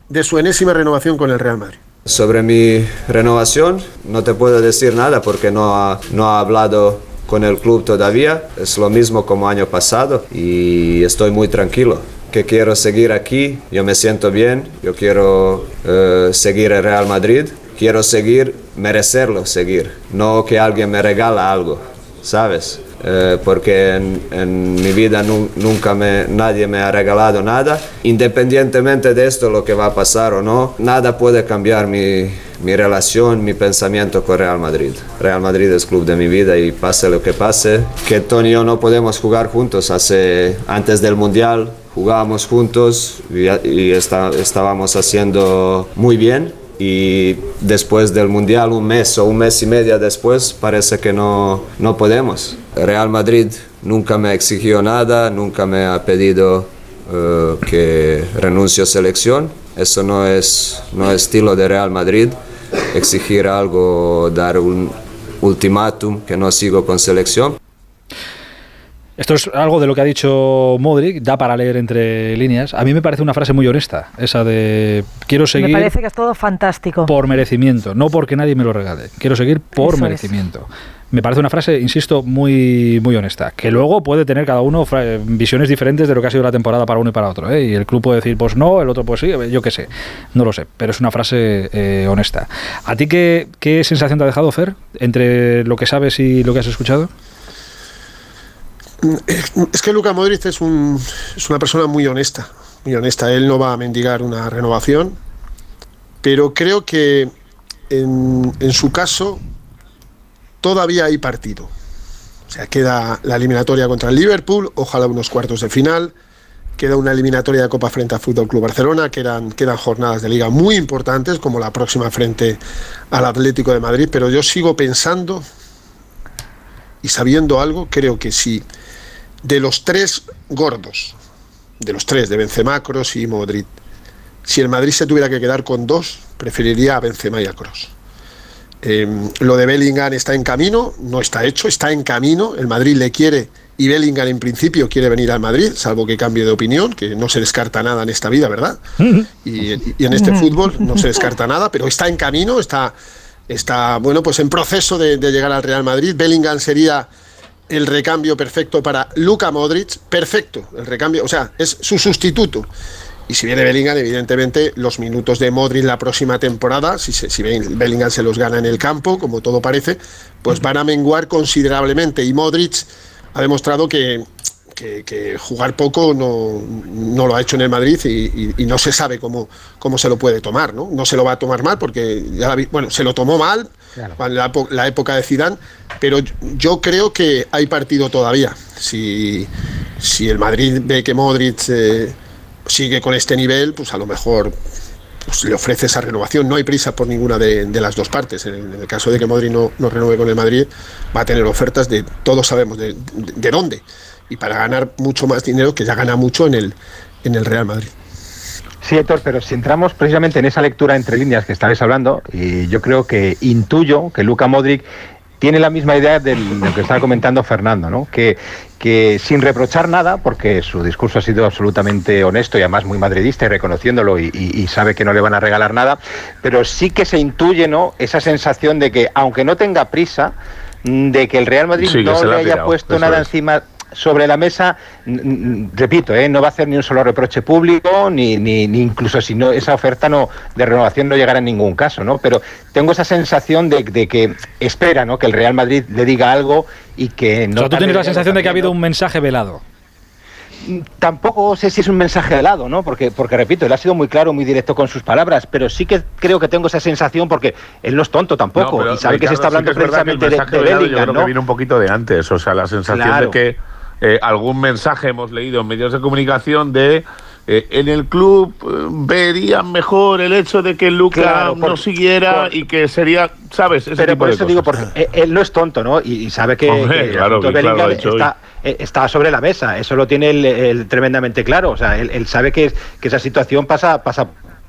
Speaker 12: de su enésima renovación con el Real Madrid.
Speaker 9: Sobre mi renovación no te puedo decir nada porque no ha, no ha hablado con el club todavía. Es lo mismo como año pasado y estoy muy tranquilo. Que quiero seguir aquí, yo me siento bien, yo quiero eh, seguir el Real Madrid, quiero seguir, merecerlo seguir, no que alguien me regala algo, ¿sabes? Eh, porque en, mi vida nunca me, nadie me ha regalado nada. Independientemente de esto, lo que va a pasar o no, nada puede cambiar mi, mi relación, mi pensamiento con Real Madrid. Real Madrid es club de mi vida y pase lo que pase, que Tony y yo no podemos jugar juntos. Hace, antes del Mundial jugábamos juntos y, y estábamos haciendo muy bien y después del Mundial, un mes o un mes y medio después, parece que no, no podemos. Real Madrid nunca me exigió nada, nunca me ha pedido uh, que renuncie a selección. Eso no es, no es estilo de Real Madrid, exigir algo, dar un ultimátum que no sigo con selección.
Speaker 1: Esto es algo de lo que ha dicho Modric, da para leer entre líneas. A mí me parece una frase muy honesta, esa de quiero seguir.
Speaker 5: Me parece que es todo fantástico.
Speaker 1: Por merecimiento, no porque nadie me lo regale. Quiero seguir por merecimiento. Me parece una frase, insisto, muy, muy honesta. Que luego puede tener cada uno visiones diferentes de lo que ha sido la temporada para uno y para otro. ¿eh? Y el club puede decir, pues no, el otro pues sí, yo qué sé. No lo sé, pero es una frase eh, honesta. ¿A ti qué, qué sensación te ha dejado, Fer, entre lo que sabes y lo que has escuchado?
Speaker 12: Es que Luca Modric es, un, una persona muy honesta, muy honesta. Él no va a mendigar una renovación, pero creo que en, en su caso todavía hay partido. O sea, queda la eliminatoria contra el Liverpool, ojalá unos cuartos de final. Queda una eliminatoria de Copa frente al Fútbol Club Barcelona, quedan, quedan jornadas de liga muy importantes, como la próxima frente al Atlético de Madrid, pero yo sigo pensando y sabiendo algo, creo que si de los tres gordos, de los tres, de Benzema, Kroos y Modric, si el Madrid se tuviera que quedar con dos, preferiría a Benzema y a Kroos. Em, lo de Bellingham está en camino, no está hecho, está en camino. El Madrid le quiere y Bellingham en principio quiere venir al Madrid, salvo que cambie de opinión, que no se descarta nada en esta vida, ¿verdad? Y, en este fútbol no se descarta nada, pero está en camino, está, está bueno, pues en proceso de llegar al Real Madrid. Bellingham sería el recambio perfecto para Luka Modric, perfecto, el recambio, o sea, es su sustituto. Y si viene Bellingham, evidentemente los minutos de Modric la próxima temporada, si, si Bellingham se los gana en el campo, como todo parece, pues van a menguar considerablemente. Y Modric ha demostrado que, que, jugar poco no, no, lo ha hecho en el Madrid y, no se sabe cómo, cómo se lo puede tomar, ¿no? No se lo va a tomar mal porque, ya bueno, se lo tomó mal en la, época de Zidane, pero yo creo que hay partido todavía. Si, si el Madrid ve que Modric eh, sigue con este nivel, pues a lo mejor pues le ofrece esa renovación. No hay prisa por ninguna de, las dos partes. En el, caso de que Modric no, no, renueve con el Madrid, va a tener ofertas de, todos sabemos de, de dónde y para ganar mucho más dinero que ya gana mucho en el, en el Real Madrid.
Speaker 4: Sí, Héctor, pero si entramos precisamente en esa lectura entre líneas que estabais hablando, y yo creo que intuyo que Luca Modric tiene la misma idea de lo que estaba comentando Fernando, ¿no? Que, que sin reprochar nada, porque su discurso ha sido absolutamente honesto y además muy madridista y reconociéndolo y, sabe que no le van a regalar nada, pero sí que se intuye ¿no? esa sensación de que aunque no tenga prisa, de que el Real Madrid no le haya puesto nada encima sobre la mesa, repito, ¿eh? no va a hacer ni un solo reproche público, ni, ni, incluso si no esa oferta no de renovación no llegará en ningún caso, ¿no? Pero tengo esa sensación de, que espera, ¿no? Que el Real Madrid le diga algo y que no.
Speaker 1: O tú tienes la sensación de que ha habido un mensaje velado
Speaker 4: tampoco sé si es un mensaje velado, ¿no? Porque, porque repito, él ha sido muy claro, muy directo con sus palabras, pero sí que creo que tengo esa sensación porque él no es tonto tampoco y sabe que se está hablando precisamente de, de Bellingham,
Speaker 13: Yo creo que viene un poquito de antes, o sea, la sensación de que eh, algún mensaje hemos leído en medios de comunicación de eh, en el club eh, verían mejor el hecho de que Luca no siguiera y que sería, ¿sabes?
Speaker 4: pero por eso digo, porque él no es tonto, ¿no? Y, sabe que, está, sobre la mesa, eso lo tiene él, tremendamente claro, o sea, él, sabe que, que esa situación pasa, pasa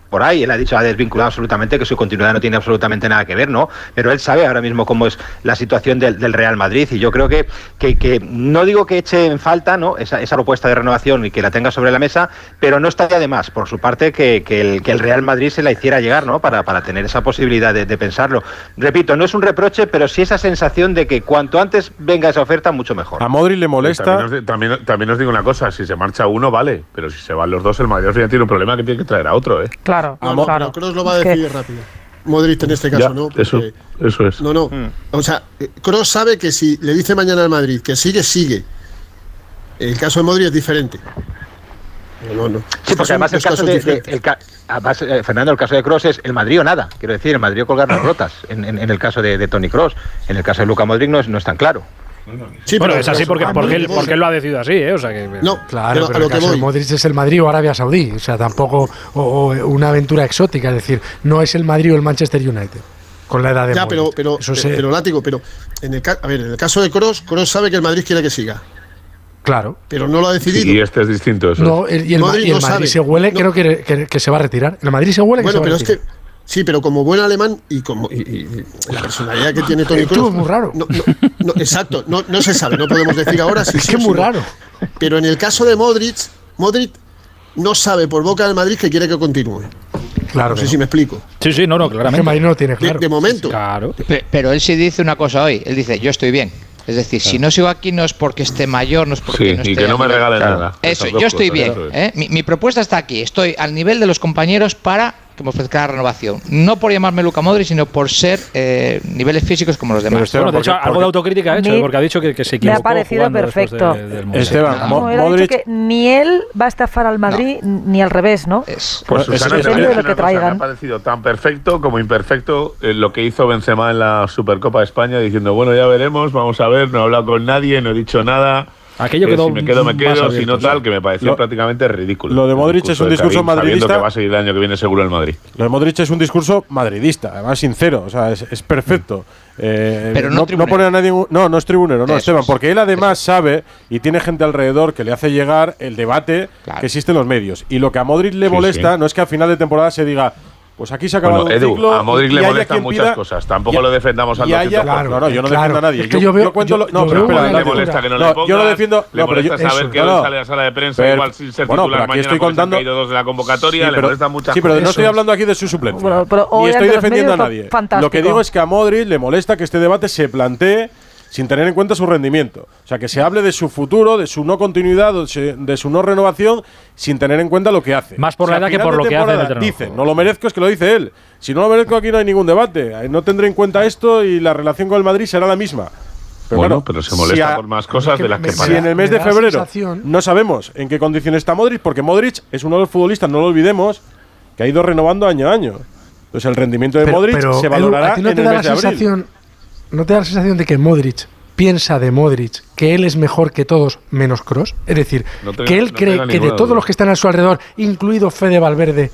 Speaker 4: por ahí. Él ha dicho, ha desvinculado absolutamente que su continuidad no tiene absolutamente nada que ver, ¿no? Pero él sabe ahora mismo cómo es la situación del, Real Madrid y yo creo que, que, no digo que eche en falta ¿no? Esa, propuesta de renovación y que la tenga sobre la mesa, pero no estaría de más, por su parte, que, el, que el Real Madrid se la hiciera llegar, ¿no? Para, para tener esa posibilidad de, pensarlo. Repito, no es un reproche, pero sí esa sensación de que cuanto antes venga esa oferta, mucho mejor.
Speaker 3: A Modri le molesta.
Speaker 13: También también, os digo una cosa, si se marcha uno, vale, pero si se van los dos, el Madrid tiene un problema que tiene que traer a otro, ¿eh?
Speaker 5: Claro,
Speaker 12: no,
Speaker 5: claro.
Speaker 12: Kroos lo va a decidir rápido. Modric en este caso, ¿no?
Speaker 13: eso, eso es.
Speaker 12: No, no. Mm. O sea, Kroos sabe que si le dice mañana al Madrid que sigue, sigue. El caso de Modric es diferente.
Speaker 4: No, no. Sí, porque además el caso de, eh, Fernando, el caso de Cross es el Madrid o nada. Quiero decir, el Madrid o colgar las rotas. En, el caso de, Tony Cross. En el caso de Luca Modric no es, no es tan claro.
Speaker 1: Sí, bueno, es así porque, porque, él, porque él lo ha decidido así, ¿eh? O sea que,
Speaker 12: no,
Speaker 6: claro, pero, el caso de Modric es el Madrid o Arabia Saudí, o sea, tampoco o, una aventura exótica, es decir, no es el Madrid o el Manchester United con la edad de
Speaker 12: Ya, pero pero, pero, látigo, pero en el a ver, en el caso de Cross, Cross sabe que el Madrid quiere que siga.
Speaker 6: Claro.
Speaker 12: Pero no lo ha decidido.
Speaker 13: y este es distinto. Eso.
Speaker 6: No, y el, Madrid, se huele, creo que, que, se va a retirar. El Madrid se huele que se va a retirar. Es que,
Speaker 12: Sí, pero como buen alemán y como la personalidad que tiene Tony Kroos.
Speaker 6: Es muy raro.
Speaker 12: No, no, exacto, no, no se sabe, no podemos decir ahora si
Speaker 6: Es que es muy raro.
Speaker 12: Pero en el caso de Modric, Modric no sabe por boca del Madrid que quiere que continúe.
Speaker 6: Claro.
Speaker 12: No sé si me explico.
Speaker 1: Sí, sí, no, no, claramente.
Speaker 6: Madrid no tiene
Speaker 12: claro. De, momento.
Speaker 1: Claro.
Speaker 7: Pero, él sí dice una cosa hoy. Él dice, yo estoy bien. Es decir, si no sigo aquí no es porque esté mayor, no es porque
Speaker 13: sí,
Speaker 7: no
Speaker 13: esté y que no me regalen nada.
Speaker 7: Eso, yo estoy bien. ¿eh? Mi, mi, propuesta está aquí. Estoy al nivel de los compañeros para que me ofrezca la renovación. No por llamarme Luca Modri, sino por ser eh, niveles físicos como los demás.
Speaker 1: Esteban, de hecho, algo de autocrítica ha hecho, porque ha dicho que, se equivocó.
Speaker 5: Me ha parecido perfecto.
Speaker 1: Esteban,
Speaker 5: Modric... que ni él va a estafar al Madrid, ni al revés, ¿no?
Speaker 13: Es, pues Susana, es, me, ha parecido tan perfecto como imperfecto eh, lo que hizo Benzema en la Supercopa de España, diciendo, bueno, ya veremos, vamos a ver, no he hablado con nadie, no he dicho nada
Speaker 1: Aquello quedó
Speaker 13: si me quedo, me quedo, si no tal, que me pareció prácticamente ridículo.
Speaker 3: Lo de Modric es un discurso madridista.
Speaker 13: que va a seguir el año que viene seguro el Madrid.
Speaker 3: Lo de Modric es un discurso madridista, además sincero, o sea, es, perfecto. Eh,
Speaker 7: Pero no,
Speaker 3: no, pone a nadie. No, no es tribunero, no, Esteban, porque él además sabe y tiene gente alrededor que le hace llegar el debate que existe en los medios. Y lo que a Modric le molesta no es que a final de temporada se diga pues aquí se ha acabado
Speaker 13: el ciclo. A Modric le molestan muchas cosas. Tampoco lo defendamos al 200%.
Speaker 3: Claro, no, no, yo no defiendo a nadie.
Speaker 6: Es que yo, veo,
Speaker 3: cuento
Speaker 6: yo,
Speaker 3: no,
Speaker 13: pero espera, le molesta que no, le pongas,
Speaker 3: yo lo defiendo.
Speaker 13: Le molesta saber que hoy sale a la sala de prensa igual sin ser bueno, titular
Speaker 3: aquí estoy contando,
Speaker 13: han caído dos de la convocatoria. le muchas
Speaker 3: Sí, pero no estoy hablando aquí de su suplente. Ni estoy defendiendo a nadie. Lo que digo es que a Modric le molesta que este debate se plantee sin tener en cuenta su rendimiento. O sea, que se hable de su futuro, de su no continuidad, de su no renovación, sin tener en cuenta lo que hace.
Speaker 1: Más por la edad que por lo que hace.
Speaker 3: Dice, no lo merezco, es que lo dice él. Si no lo merezco, aquí no hay ningún debate. No tendré en cuenta esto y la relación con el Madrid será la misma.
Speaker 13: Pero bueno, pero se molesta por más cosas de las que
Speaker 3: Si en el mes de febrero no sabemos en qué condición está Modric, porque Modric es uno de los futbolistas, no lo olvidemos, que ha ido renovando año a año. Entonces el rendimiento de Modric se valorará en el mes de abril.
Speaker 6: ¿No te da la sensación de que Modric piensa de Modric que él es mejor que todos menos Cross? Es decir, que él cree que de todos los que están a su alrededor, incluido Fede Valverde,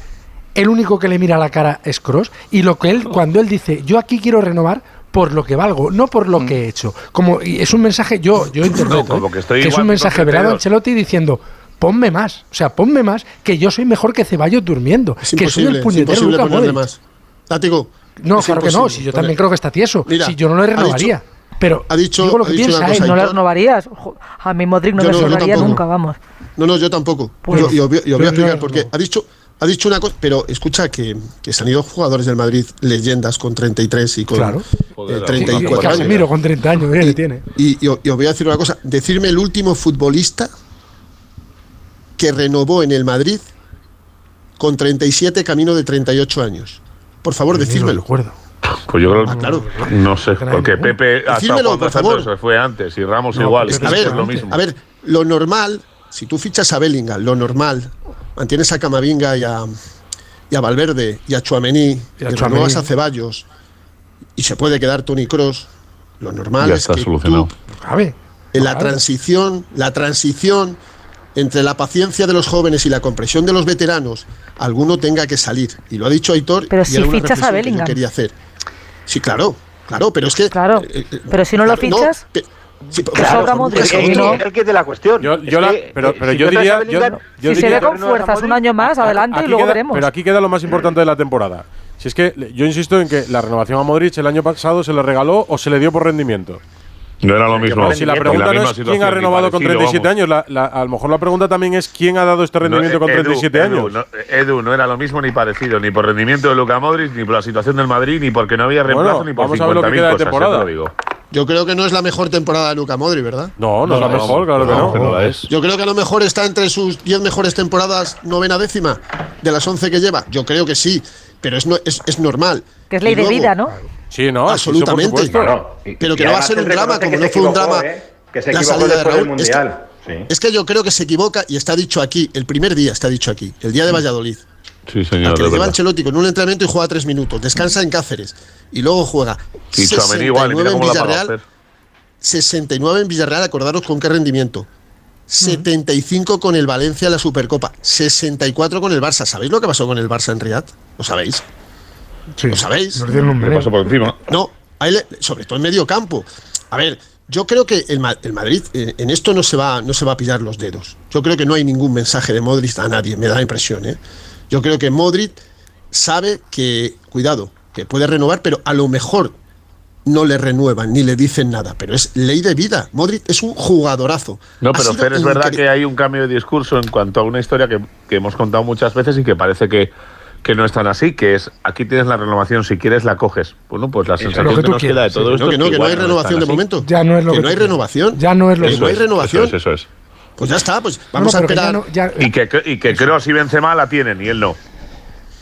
Speaker 6: el único que le mira a la cara es Cross. Y lo que él, cuando él dice, yo aquí quiero renovar, por lo que valgo, no por lo que he hecho. Como es un mensaje, yo, yo interpreto que, es un mensaje velado a Ancelotti diciendo ponme más, o sea, ponme más, que yo soy mejor que Ceballos durmiendo, que soy el puñetero Luka Modric.
Speaker 12: Tático,
Speaker 6: no, claro que no. Si yo también creo que está tieso. si yo no le renovaría. pero
Speaker 12: ha dicho,
Speaker 6: digo lo que piensa,
Speaker 5: ¿eh? ¿No le renovarías? A mi Modric no me renovaría nunca, vamos.
Speaker 12: No, no, yo tampoco. Pues yo, yo, voy a explicar por qué. Ha dicho, ha dicho una cosa, pero escucha que, que, se han ido jugadores del Madrid, leyendas con 33 y con
Speaker 6: claro.
Speaker 12: eh, 34 años.
Speaker 6: Miro con 30 años, y, tiene.
Speaker 12: Y, os voy a decir una cosa, decirme el último futbolista que renovó en el Madrid con 37 camino de 38 años. Por favor, decídmelo.
Speaker 6: recuerdo.
Speaker 13: Pues yo creo, ah, claro. no sé, porque Pepe hasta por favor. se fue antes y Ramos igual.
Speaker 12: a ver, lo mismo. A ver, lo normal, si tú fichas a Bellingham, lo normal, mantienes a Camavinga y a, y a Valverde y a Chuamení, y, a y a Ceballos y se puede quedar Tony Cross, lo normal es que tú, en la transición, la transición entre la paciencia de los jóvenes y la compresión de los veteranos, alguno tenga que salir. Y lo ha dicho Aitor.
Speaker 5: Pero si fichas a Bellingham.
Speaker 12: quería hacer. Sí, claro, claro, pero es que.
Speaker 5: Claro. Eh, eh, pero si no lo fichas. sobra Modric. Es
Speaker 4: el que de la cuestión.
Speaker 3: Yo, pero, pero yo diría.
Speaker 5: si se ve con fuerzas un año más, adelante y luego veremos.
Speaker 3: Pero aquí queda lo más importante de la temporada. Si es que yo insisto en que la renovación a Modric el año pasado se le regaló o se le dio por rendimiento.
Speaker 13: No era lo mismo.
Speaker 3: si la pregunta no es quién ha renovado con 37 años, a lo mejor la pregunta también es quién ha dado este rendimiento con 37 años.
Speaker 13: Edu, no era lo mismo ni parecido, ni por rendimiento de Luca Modric, ni por la situación del Madrid, ni porque no había reemplazo, ni por 50.000 cosas. Temporada. Digo.
Speaker 12: Yo creo que no es la mejor temporada de Luca Modric, ¿verdad?
Speaker 3: No, no, es la mejor, claro que no.
Speaker 12: es. Yo creo que a lo mejor está entre sus 10 mejores temporadas, novena décima, de las 11 que lleva. Yo creo que sí, pero es, es, es normal.
Speaker 5: Que es ley de vida, ¿no?
Speaker 3: Sí, no.
Speaker 12: Absolutamente. pero que no va a ser un drama, como no fue un drama ¿eh?
Speaker 4: que se la salida de Raúl.
Speaker 12: Es que, yo creo que se equivoca y está dicho aquí, el primer día está dicho aquí, el día de Valladolid.
Speaker 13: Sí, señor.
Speaker 12: que le lleva Ancelotti con un entrenamiento y juega tres minutos, descansa en Cáceres y luego juega.
Speaker 13: Y 69 igual, en Villarreal.
Speaker 12: 69 en Villarreal, acordaros con qué rendimiento. 75 con el Valencia en la Supercopa, 64 con el Barça. ¿Sabéis lo que pasó con el Barça en Riyadh? ¿Lo sabéis? ¿Lo sabéis?
Speaker 13: por encima.
Speaker 12: No, sobre todo en medio campo. A ver, yo creo que el, Madrid eh, en esto no se, va, no se va a pillar los dedos. Yo creo que no hay ningún mensaje de Modric a nadie, me da la impresión. ¿eh? Yo creo que Modric sabe que, cuidado, que puede renovar, pero a lo mejor no le renuevan ni le dicen nada, pero es ley de vida. Modric es un jugadorazo.
Speaker 13: No, pero Fer, es verdad que hay un cambio de discurso en cuanto a una historia que, que hemos contado muchas veces y que parece que, que no es tan así, que es aquí tienes la renovación, si quieres la coges. Bueno, pues la sensación que, nos queda de todo esto.
Speaker 12: No, que no, que no hay renovación de momento.
Speaker 6: Ya no es lo
Speaker 12: que, no hay renovación.
Speaker 6: Ya no es lo
Speaker 12: que no hay renovación.
Speaker 13: Eso es,
Speaker 12: Pues ya está, pues vamos a esperar.
Speaker 13: Y que, y que Kroos y Benzema la tienen y él no.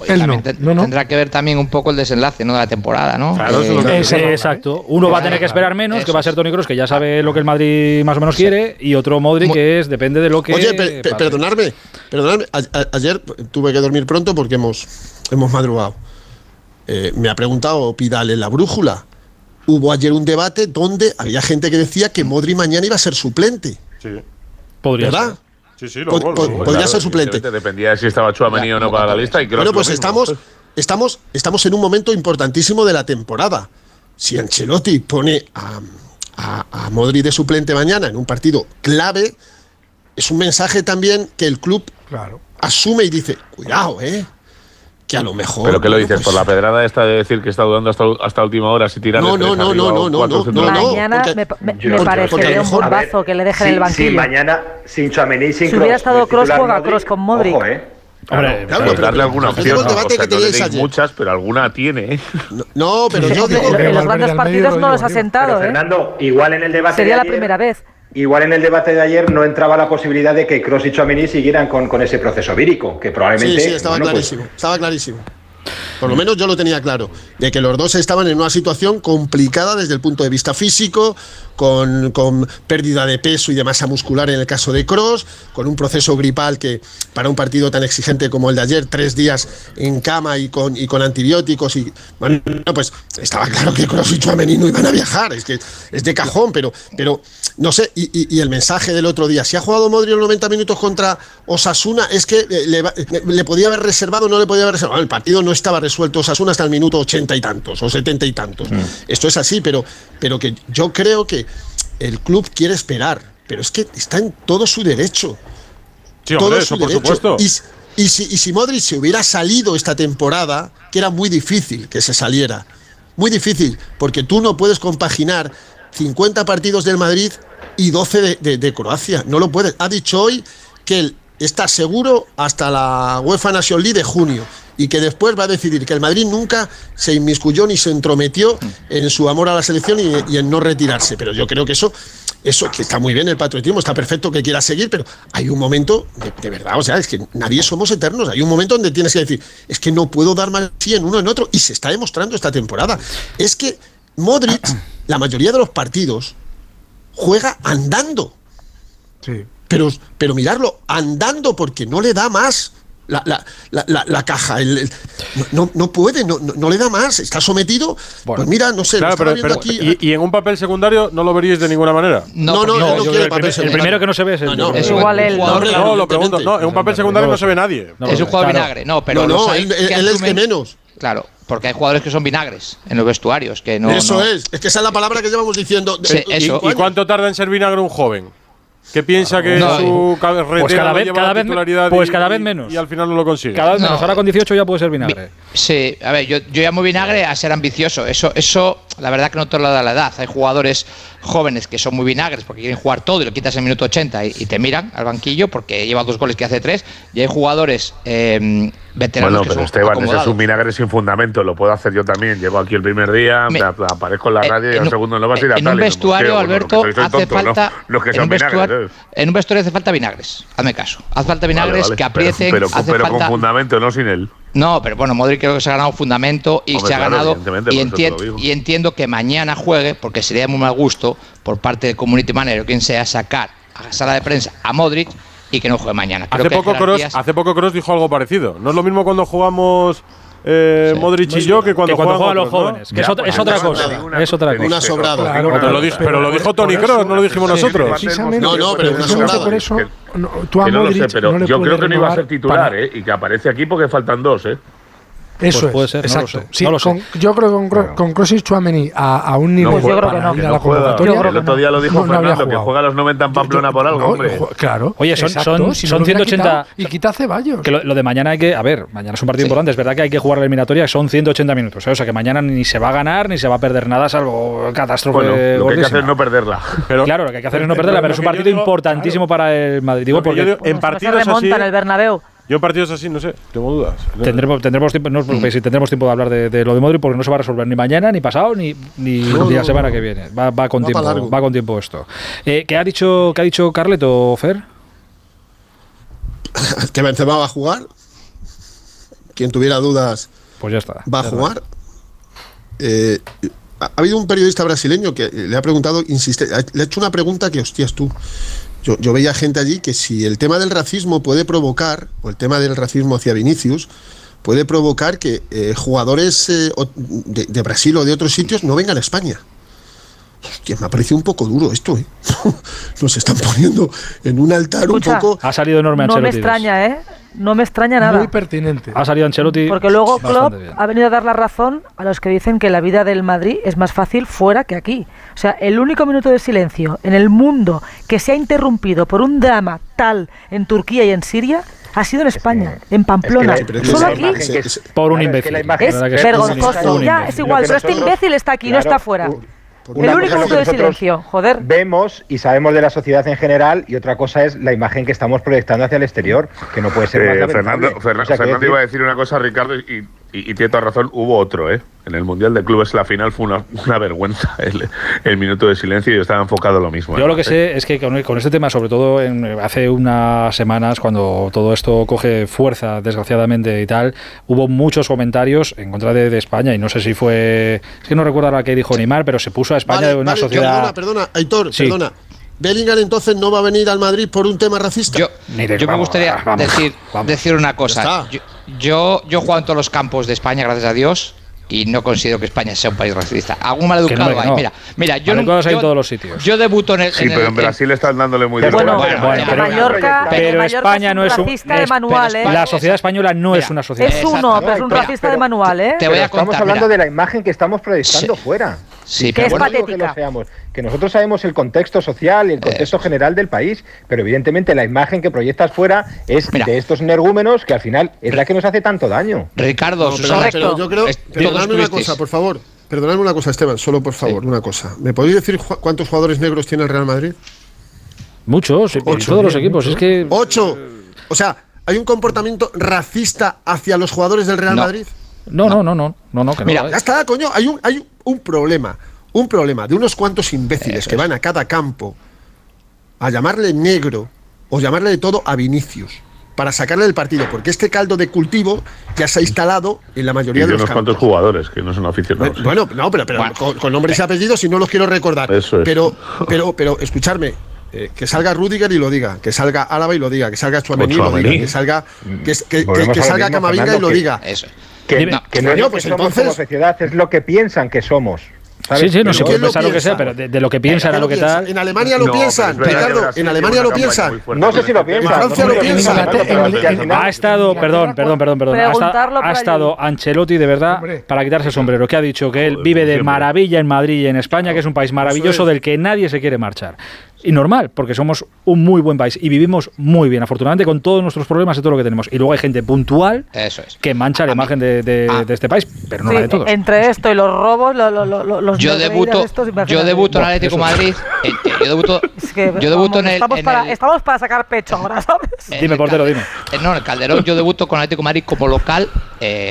Speaker 7: Él no, Tendrá que ver también un poco el desenlace ¿no? de la temporada, ¿no?
Speaker 1: Claro, eh, exacto. Uno va a tener que esperar menos, que va a ser Toni Kroos, que ya sabe lo que el Madrid más o menos quiere, y otro Modric, que es depende de lo que.
Speaker 12: Oye, perdonadme, perdonadme. ayer tuve que dormir pronto porque hemos, hemos madrugado. Eh, me ha preguntado Pidal en la brújula. Hubo ayer un debate donde había gente que decía que Modric mañana iba a ser suplente.
Speaker 3: Sí.
Speaker 12: Podría ¿Verdad?
Speaker 3: Sí, sí, lo,
Speaker 12: Podría ser suplente.
Speaker 13: Dependía de si estaba Chouameni o no para la lista. Y
Speaker 12: bueno, pues estamos, estamos, estamos en un momento importantísimo de la temporada. Si Ancelotti pone a, a, a Modric de suplente mañana en un partido clave, es un mensaje también que el club
Speaker 6: claro.
Speaker 12: asume y dice, cuidado, ¿eh? Que a lo mejor.
Speaker 13: ¿Pero qué lo dices? ¿Por la pedrada esta de decir que está dudando hasta, hasta última hora si tirar
Speaker 12: No, no, no, no, no, no, no, no,
Speaker 5: Mañana me, me, parecería un bombazo que le dejen el banquillo.
Speaker 4: Sí, mañana sin Chouameni sin
Speaker 5: Si hubiera estado Cross, juega Cross con Modric.
Speaker 13: Ojo, ¿eh? Hombre, claro, pero, darle alguna opción. No, o sea, no le muchas, pero alguna tiene. ¿eh?
Speaker 12: No, pero yo digo.
Speaker 5: En los grandes partidos no los ha sentado. ¿eh?
Speaker 4: Fernando, igual en el debate.
Speaker 5: Sería la primera vez.
Speaker 4: Igual en el debate de ayer no entraba la posibilidad de que Cross y Chouameni siguieran con, con ese proceso vírico, que probablemente.
Speaker 12: Sí, sí, estaba pues clarísimo. Estaba clarísimo. Por lo menos yo lo tenía claro, de que los dos estaban en una situación complicada desde el punto de vista físico, con, con, pérdida de peso y de masa muscular en el caso de Cross, con un proceso gripal que para un partido tan exigente como el de ayer, tres días en cama y con, y con antibióticos, y bueno, pues estaba claro que Cross y Chouameni no iban a viajar, es que es de cajón, pero, pero no sé, y, el mensaje del otro día, si ha jugado Modric los 90 minutos contra Osasuna, es que le, podía haber reservado o no le podía haber reservado, el partido no estaba resuelto Osasuna hasta el minuto ochenta y tantos o setenta y tantos, mm. esto es así, pero, pero que yo creo que el club quiere esperar, pero es que está en todo su derecho.
Speaker 3: todo su derecho.
Speaker 12: Y, si, y si Modric se hubiera salido esta temporada, que era muy difícil que se saliera, muy difícil, porque tú no puedes compaginar 50 partidos del Madrid y 12 de, Croacia. No lo puedes. Ha dicho hoy que él está seguro hasta la UEFA National League de junio y que después va a decidir que el Madrid nunca se inmiscuyó ni se entrometió en su amor a la selección y, en no retirarse. Pero yo creo que eso, eso que está muy bien el patriotismo, está perfecto que quiera seguir, pero hay un momento, de, verdad, o sea, es que nadie somos eternos. Hay un momento donde tienes que decir, es que no puedo dar más sí en uno en otro, y se está demostrando esta temporada. Es que Modric, la mayoría de los partidos, juega andando.
Speaker 6: Sí.
Speaker 12: Pero, pero mirarlo, andando porque no le da más la, la, la, la caja. El, no, no, puede, no, no, le da más. Está sometido. pues mira, no sé.
Speaker 3: y, en un papel secundario no lo veríais de ninguna manera?
Speaker 12: No, no, no,
Speaker 1: el, papel el, primero que no se ve es el.
Speaker 5: es igual él.
Speaker 3: No, lo pregunto. No, en un papel secundario no se ve nadie.
Speaker 7: es un juego de vinagre. No, pero.
Speaker 12: No, él, es que menos.
Speaker 7: Claro, porque hay jugadores que son vinagres en los vestuarios. Que no,
Speaker 12: eso es, es que esa es la palabra que llevamos diciendo.
Speaker 7: ¿Y,
Speaker 3: cuánto tarda en ser vinagre un joven? ¿Qué piensa que su
Speaker 1: pues cada vez, cada vez, pues cada vez menos.
Speaker 3: Y, al final no lo consigue.
Speaker 1: Cada vez menos. Ahora con 18 ya puede ser vinagre.
Speaker 7: Sí, a ver, yo, yo llamo vinagre a ser ambicioso. Eso, eso, la verdad que no te lo da la edad. Hay jugadores jóvenes que son muy vinagres porque quieren jugar todo y lo quitas en minuto 80 y, te miran al banquillo porque lleva dos goles que hace tres. Y hay jugadores eh, veteranos
Speaker 13: bueno, pero Esteban, ese es un vinagre sin fundamento. Lo puedo hacer yo también. Llevo aquí el primer día, me, aparezco en la radio y al segundo no vas a ir a
Speaker 7: En un vestuario, Alberto, hace falta. Los que son vinagres. En un vestuario hace falta vinagres. Hazme caso. Hace falta vinagres que aprieten.
Speaker 13: Pero, pero, con fundamento, no sin él.
Speaker 7: No, pero bueno, Modric creo que se ha ganado fundamento y se ha ganado. Y, y, entiendo que mañana juegue, porque sería muy mal gusto por parte del community manager o quien sea sacar a la sala de prensa a Modric y que no juegue mañana.
Speaker 3: hace, poco Kroos, hace poco Kroos dijo algo parecido. No es lo mismo cuando jugamos eh, Modric y yo que cuando,
Speaker 1: juegan los jóvenes. Que es, otra, es otra cosa. es otra cosa.
Speaker 12: Una sobrada.
Speaker 3: pero, lo dijo, pero, lo dijo Tony Kroos, no lo dijimos nosotros.
Speaker 12: No, no, pero una sobrada.
Speaker 13: Por eso, no, tú a Modric, no sé, pero yo creo que no iba a ser titular, ¿eh? Y que aparece aquí porque faltan dos, ¿eh?
Speaker 6: Eso pues puede ser, exacto. yo creo que con, con Cross y Chuameni a, a, un nivel
Speaker 13: no, yo creo que no, ir a la convocatoria. El otro día lo dijo Fernando, que juega a los 90 en Pamplona por algo, hombre.
Speaker 6: Claro.
Speaker 1: Oye, son, son, si son 180.
Speaker 6: y quita Ceballos.
Speaker 1: Que lo, de mañana hay que. A ver, mañana es un partido importante. Es verdad que hay que jugar la eliminatoria, son 180 minutos. ¿eh? O sea que mañana ni se va a ganar ni se va a perder nada, salvo catástrofe.
Speaker 13: Bueno, lo que hay que hacer es no perderla.
Speaker 1: claro, lo que hay que hacer es no perderla, pero es un partido importantísimo para el Madrid. Digo, porque
Speaker 5: en partidos así. en el Bernabéu.
Speaker 3: Yo partidos así, no sé, tengo dudas.
Speaker 1: Tendremos, tendremos tiempo, no mm. tendremos tiempo de hablar de, lo de Modric porque no se va a resolver ni mañana, ni pasado, ni, ni, la semana que viene. Va, va con tiempo, va con tiempo esto. Eh, ¿qué, ha dicho, ¿Qué ha dicho Carleto, Fer?
Speaker 12: que Benzema va a jugar. Quien tuviera dudas,
Speaker 1: pues ya está.
Speaker 12: Va a jugar. Eh, ha habido un periodista brasileño que le ha preguntado, insiste, le ha hecho una pregunta que hostias tú. Yo, veía gente allí que si el tema del racismo puede provocar, o el tema del racismo hacia Vinicius, puede provocar que eh, jugadores eh, de, Brasil o de otros sitios no vengan a España. Hostia, me ha parecido un poco duro esto, ¿eh? Nos están poniendo en un altar un poco.
Speaker 1: Ha salido enorme
Speaker 5: No me extraña, ¿eh? No me extraña nada.
Speaker 6: Muy pertinente.
Speaker 1: Ha salido Ancelotti.
Speaker 5: Porque luego Klopp ha venido a dar la razón a los que dicen que la vida del Madrid es más fácil fuera que aquí. O sea, el único minuto de silencio en el mundo que se ha interrumpido por un drama tal en Turquía y en Siria ha sido en España, en Pamplona. Solo aquí.
Speaker 1: por un imbécil.
Speaker 5: Es, vergonzoso. Ya, es igual, pero este imbécil está aquí, no está fuera el único punto de silencio, joder.
Speaker 4: Vemos y sabemos de la sociedad en general y otra cosa es la imagen que estamos proyectando hacia el exterior, que no puede ser
Speaker 13: eh, más Fernando, Fernando iba a decir una cosa, Ricardo, y, y, tiene toda razón, hubo otro, ¿eh? En el Mundial de Clubes la final fue una, una vergüenza el, minuto de silencio y yo estaba enfocado lo mismo.
Speaker 1: Yo lo que sé es que con, este tema, sobre todo hace unas semanas, cuando todo esto coge fuerza, desgraciadamente y tal, hubo muchos comentarios en contra de, España y no sé si fue... Es que no recuerdo ahora qué dijo Neymar, pero se puso a España de una sociedad...
Speaker 12: Perdona, perdona, Aitor, perdona. Bellingham entonces no va a venir al Madrid por un tema racista.
Speaker 7: Yo, me gustaría decir, decir una cosa. Yo, yo, he jugado en todos los campos de España, gracias a Dios, y no considero que España sea un país racista. Algún maleducado hay. Mira, mira, yo
Speaker 1: no. Yo, todos los sitios.
Speaker 7: Yo debuto en el.
Speaker 13: Sí, pero en Brasil están dándole muy
Speaker 5: duro. Bueno, bueno, bueno, pero,
Speaker 1: Mallorca, pero España no es un. racista
Speaker 5: de manual, ¿eh?
Speaker 1: La sociedad española no es una sociedad.
Speaker 5: Es uno, pero es un racista de manual, ¿eh?
Speaker 4: Te voy a contar, Estamos hablando de la imagen que estamos proyectando fuera.
Speaker 5: Sí, que es patética.
Speaker 4: Que, nosotros sabemos el contexto social y el contexto general del país, pero evidentemente la imagen que proyectas fuera es de estos energúmenos que al final es la que nos hace tanto daño.
Speaker 7: Ricardo,
Speaker 12: pero, yo creo. Perdonadme una cosa, por favor. Perdonadme una cosa, Esteban, solo por favor, una cosa. ¿Me podéis decir cuántos jugadores negros tiene el Real Madrid?
Speaker 1: Muchos, en todos los equipos. Es que.
Speaker 12: ¡Ocho! O sea, ¿hay un comportamiento racista hacia los jugadores del Real Madrid?
Speaker 1: No, no, no, no, no, no, que
Speaker 12: Mira, ya está, coño, hay un, hay un problema, un problema de unos cuantos imbéciles que van a cada campo a llamarle negro o llamarle de todo a Vinicius para sacarle del partido, porque este caldo de cultivo ya se ha instalado en la mayoría de, los
Speaker 13: unos cuantos jugadores que no son aficionados.
Speaker 12: Bueno, no, pero, Con, nombres y apellidos y no los quiero recordar. Pero, pero, pero, escucharme, eh, que salga Rudiger y lo diga, que salga Álava y lo diga, que salga Chuamení y lo diga, que salga, que, que, salga Camavinga y lo diga.
Speaker 4: Eso. Que, no, que no, pues entonces... como sociedad, es lo que piensan que somos.
Speaker 1: Sí, sí, no se puede pensar lo, que sea, pero de, lo que piensan a lo que tal.
Speaker 12: En Alemania lo piensan, Ricardo. En Alemania lo piensan.
Speaker 4: No sé si lo piensan.
Speaker 12: En Francia lo piensan.
Speaker 1: Ha estado, perdón, perdón, perdón, perdón. Ha estado Ancelotti de verdad para quitarse el sombrero, que ha dicho que él vive de maravilla en Madrid y en España, que es un país maravilloso del que nadie se quiere marchar y normal, porque somos un muy buen país y vivimos muy bien, afortunadamente, con todos nuestros problemas y todo lo que tenemos. Y luego hay gente puntual que mancha la imagen de, este país, pero no la de todos.
Speaker 5: Entre esto y los robos, los
Speaker 7: yo debuto, yo debuto en Atlético Madrid. Eh, eh, yo debuto, yo debuto en, el,
Speaker 5: estamos, para, estamos para sacar pecho ahora, ¿sabes?
Speaker 1: dime, portero, dime.
Speaker 7: Eh, no, en el Calderón yo debuto con Atlético Madrid como local,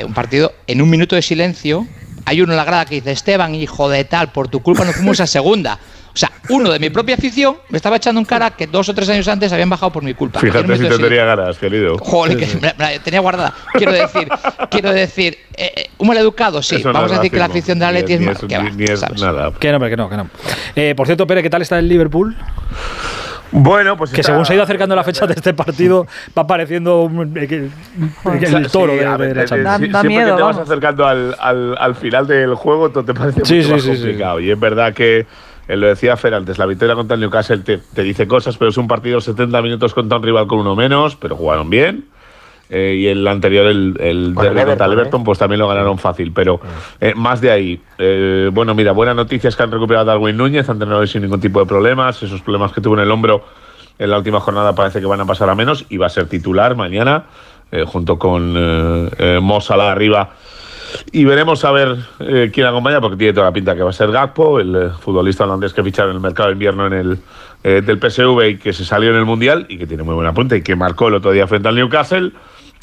Speaker 7: un partido en un minuto de silencio. Hay uno en la grada que dice, Esteban, hijo de tal, por tu culpa no fuimos a segunda. O sea, uno de mi propia afición me estaba echando en cara que dos o tres años antes habían bajado por mi culpa.
Speaker 13: Fíjate si te tenía ganas, querido.
Speaker 7: Joder, que me, tenía guardada. Quiero decir, quiero decir, eh, eh, un mal educado, sí. Vamos a decir que la afición de Atleti es,
Speaker 13: más. Que, ni es nada.
Speaker 1: Que no, que no, que no. Eh, por cierto, Pere, ¿qué tal está el Liverpool?
Speaker 13: Bueno, pues
Speaker 1: que según se ha ido acercando la fecha de este partido va apareciendo el, toro de, la Champions.
Speaker 13: siempre que te vas acercando al, al, al, final del juego, todo te parece sí, mucho sí, más complicado. Y es verdad que él lo decía Fer antes, la victoria contra el Newcastle te, te, dice cosas, pero es un partido 70 minutos contra un rival con uno menos, pero jugaron bien. Eh, y el anterior, el, el derby contra el Everton, pues también lo ganaron fácil. Pero eh, más de ahí. Eh, bueno, mira, buenas noticias que han recuperado a Darwin Núñez, han tenido sin ningún tipo de problemas. Esos problemas que tuvo en el hombro en la última jornada parece que van a pasar a menos y va a ser titular mañana, junto con eh, Mo arriba y veremos a ver eh, quién acompaña, porque tiene toda la pinta que va a ser Gakpo, el eh, futbolista holandés que ficharon en el mercado de invierno en el, eh, del PSV y que se salió en el Mundial y que tiene muy buena punta y que marcó el otro día frente al Newcastle.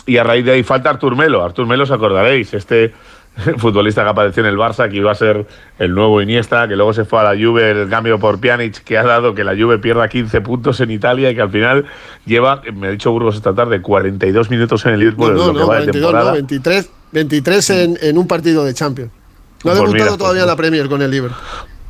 Speaker 13: Y a raíz de ahí falta Artur Melo. Artur Melo, os acordaréis, este futbolista que apareció en el Barça, que iba a ser el nuevo Iniesta, que luego se fue a la Juve, el cambio por Pjanic, que ha dado que la Juve pierda 15 puntos en Italia y que al final lleva, me ha dicho Burgos esta tarde, 42 minutos en el Liverpool.
Speaker 12: No, no, 42, no, 23, 23 en, en, un partido de Champions. No ha pues debutado todavía pues la Premier con el Liverpool.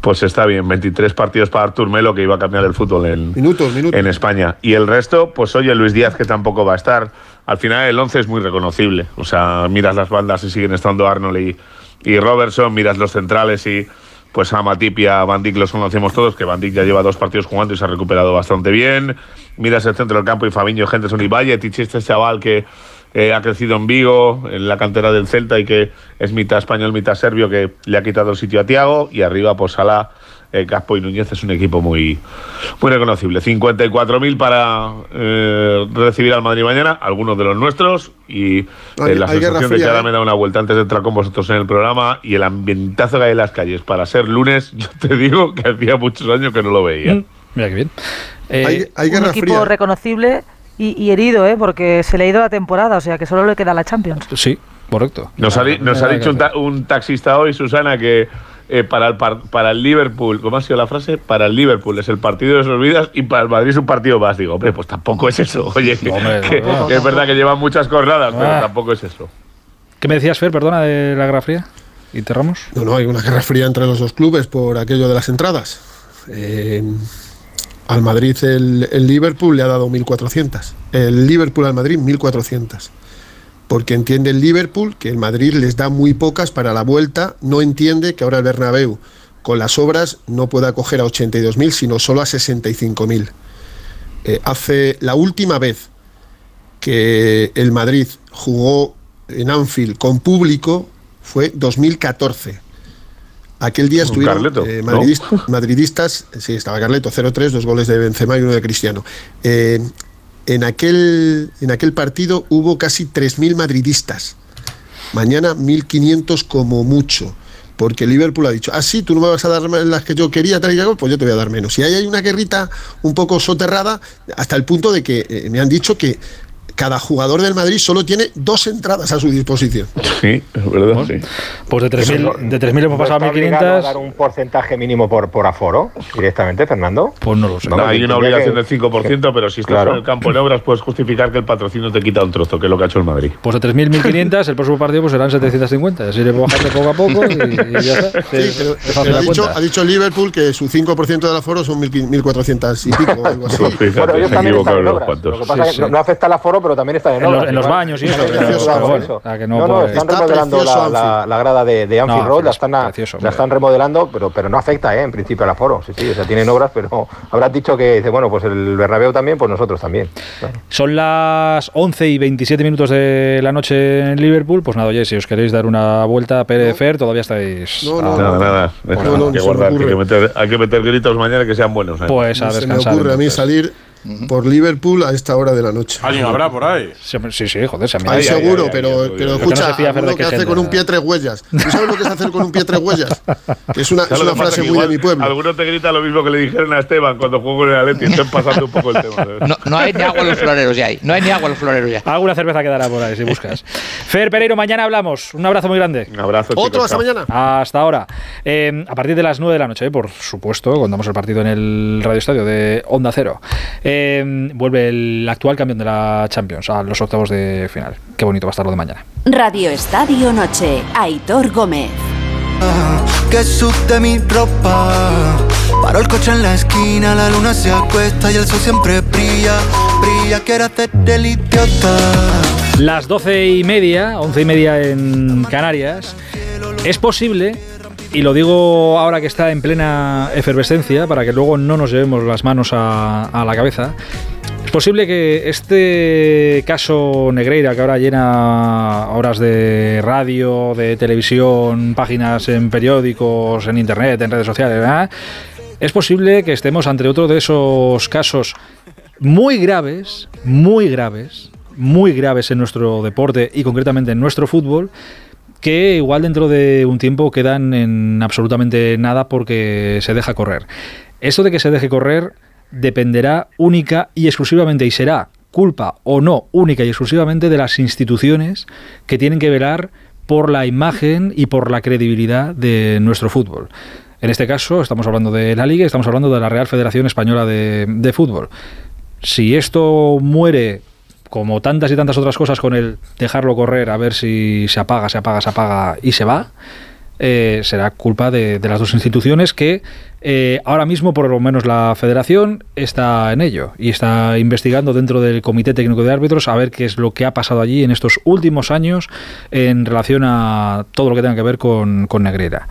Speaker 13: Pues está bien, 23 partidos para Artur Melo, que iba a cambiar el fútbol en,
Speaker 12: minutos, minutos.
Speaker 13: en España. Y el resto, pues oye, Luis Díaz, que tampoco va a estar. Al final el 11 es muy reconocible. O sea, miras las bandas y siguen estando Arnold y, y Robertson, miras los centrales y pues a Matip y a Van Dijk los conocemos todos, que Van Dijk ya lleva dos partidos jugando y se ha recuperado bastante bien. Miras el centro del campo y Fabiño, Henderson y Valle, Tichi, este chaval que eh, ha crecido en Vigo, en la cantera del Celta y que es mitad español, mitad serbio, que le ha quitado el sitio a Tiago. Y arriba, pues Sala, eh, Caspo y Núñez es un equipo muy, muy reconocible. 54.000 para eh, recibir al Madrid mañana, algunos de los nuestros. Y la sensación de que ahora me da una vuelta antes de entrar con vosotros en el programa y el ambientazo que hay en las calles para ser lunes, yo te digo que hacía muchos años que no lo veía. Mm,
Speaker 1: mira qué bien.
Speaker 5: hay, un equipo reconocible y, herido, ¿eh? porque se le ha ido la temporada, o sea que solo le queda la Champions.
Speaker 1: Sí, correcto.
Speaker 13: Nos ha, dicho un, taxista hoy, Susana, que eh, para, el para el Liverpool, ¿cómo ha sido la frase? Para el Liverpool es el partido de sus vidas y para el Madrid es un partido más. Digo, hombre, pues tampoco es eso. Oye, es verdad que llevan muchas jornadas, pero ah. tampoco es eso.
Speaker 1: ¿Qué me decías, Fer, perdona, de la Guerra Fría? ¿Interramos?
Speaker 12: No, no, hay una guerra fría entre los dos clubes por aquello de las entradas. Eh, al Madrid el, Liverpool le ha dado 1.400. El Liverpool al Madrid 1.400. Porque entiende el Liverpool que el Madrid les da muy pocas para la vuelta. No entiende que ahora el Bernabéu con las obras no pueda acoger a 82.000, sino solo a 65.000. Eh, hace la última vez que el Madrid jugó en Anfield con público fue 2014 Aquel día estuvieron eh, madridistas, sí, estaba Carleto, 0-3, dos goles de Benzema y uno de Cristiano. Eh, en, aquel, en aquel partido hubo casi 3.000 madridistas. Mañana 1.500 como mucho. Porque Liverpool ha dicho, ah, sí, tú no me vas a dar las que yo quería, tal y tal, pues yo te voy a dar menos. Y ahí hay una guerrita un poco soterrada, hasta el punto de que eh, me han dicho que cada jugador del Madrid solo tiene dos entradas a su disposición.
Speaker 13: Sí, es verdad, sí.
Speaker 1: Pues de 3.000 de 3.000 hemos pasado a 1.500.
Speaker 4: dar un porcentaje mínimo por, por aforo directamente, Fernando?
Speaker 1: Pues no lo sé.
Speaker 13: No, hay una obligación del 5%, pero si estás en el campo de obras puedes justificar que el patrocinio te quita un trozo, que es lo que ha hecho el Madrid.
Speaker 1: Pues de 3.000, 1.500, el próximo partido pues serán 750. Así le bajando poco a poco y, ya está. Sí,
Speaker 12: pero, ha, dicho, ha, dicho, Liverpool que su 5% del aforo son 1.400 y pico. Algo así.
Speaker 4: bueno, ellos también están en obras. Lo que pasa es que no afecta el aforo no, pero también están
Speaker 1: en, obras, en los, baños y eso.
Speaker 4: no, no, están remodelando la, la, grada de, de Anfield Road, la están, la están remodelando, pero, pero no afecta, ¿eh? en principio, al aforo. Sí, sí, o sea, tienen obras, pero habrás dicho que, dice, bueno, pues el Bernabéu también, pues nosotros también.
Speaker 1: Son las 11 y 27 minutos de la noche en Liverpool, pues nada, oye, si os queréis dar una vuelta a Pérez Fer, todavía estáis...
Speaker 13: No, no, nada, nada. hay, que guardar, hay, que meter, hay que meter gritos mañana que sean buenos. ¿eh?
Speaker 1: Pues a
Speaker 12: se me ocurre a mí salir por Liverpool a esta hora de la noche.
Speaker 3: ¿Alguien habrá por ahí?
Speaker 1: Sí, sí, joder. Se
Speaker 12: me seguro, pero, pero escucha, lo que hace con un pie tres huellas. ¿Tú sabes lo que es hacer con un pie tres huellas? Es una, es una frase muy de mi pueblo.
Speaker 13: Alguno te grita lo mismo que le dijeron a Esteban cuando jugó con el Atleti. Están pasando un poco el tema.
Speaker 7: No, no, hay ni agua en los floreros ya. Hay. No hay ni agua en los floreros ya.
Speaker 1: Alguna cerveza quedará por ahí si buscas. Fer Pereiro, mañana hablamos. Un abrazo muy grande.
Speaker 13: Un abrazo.
Speaker 12: Otro hasta mañana.
Speaker 1: Hasta ahora. Eh, a partir de las 9 de la noche, eh, por supuesto, contamos el partido en el Radio Estadio de Onda Cero. Eh, el actual campeón de la Champions a los octavos de final. Qué bonito va a estar lo de mañana.
Speaker 11: Radio Estadio Noche, Aitor Gómez.
Speaker 14: Que subte mi ropa. Paro el coche en la esquina, la luna se acuesta y el sol siempre brilla. Brilla, quiero hacer del idiota.
Speaker 1: Las doce y media, once y media en Canarias. Es posible y lo digo ahora que está en plena efervescencia, para que luego no nos llevemos las manos a, la cabeza. Es posible que este caso Negreira, que ahora llena horas de radio, de televisión, páginas en periódicos, en internet, en redes sociales, es posible que estemos ante otro de esos casos muy graves, muy graves, muy graves en nuestro deporte y concretamente en nuestro fútbol, que igual dentro de un tiempo quedan en absolutamente nada porque se deja correr. Eso de que se deje correr dependerá única y exclusivamente y será culpa o no única y exclusivamente de las instituciones que tienen que velar por la imagen y por la credibilidad de nuestro fútbol. En este caso estamos hablando de la Liga, estamos hablando de la Real Federación Española de, de Fútbol. Si esto muere como tantas y tantas otras cosas con el dejarlo correr a ver si se apaga, se apaga, se apaga y se va, eh, será culpa de, las dos instituciones que eh, ahora mismo, por lo menos la federación, está en ello y está investigando dentro del Comité Técnico de Árbitros a ver qué es lo que ha pasado allí en estos últimos años en relación a todo lo que tenga que ver con, con Negrera.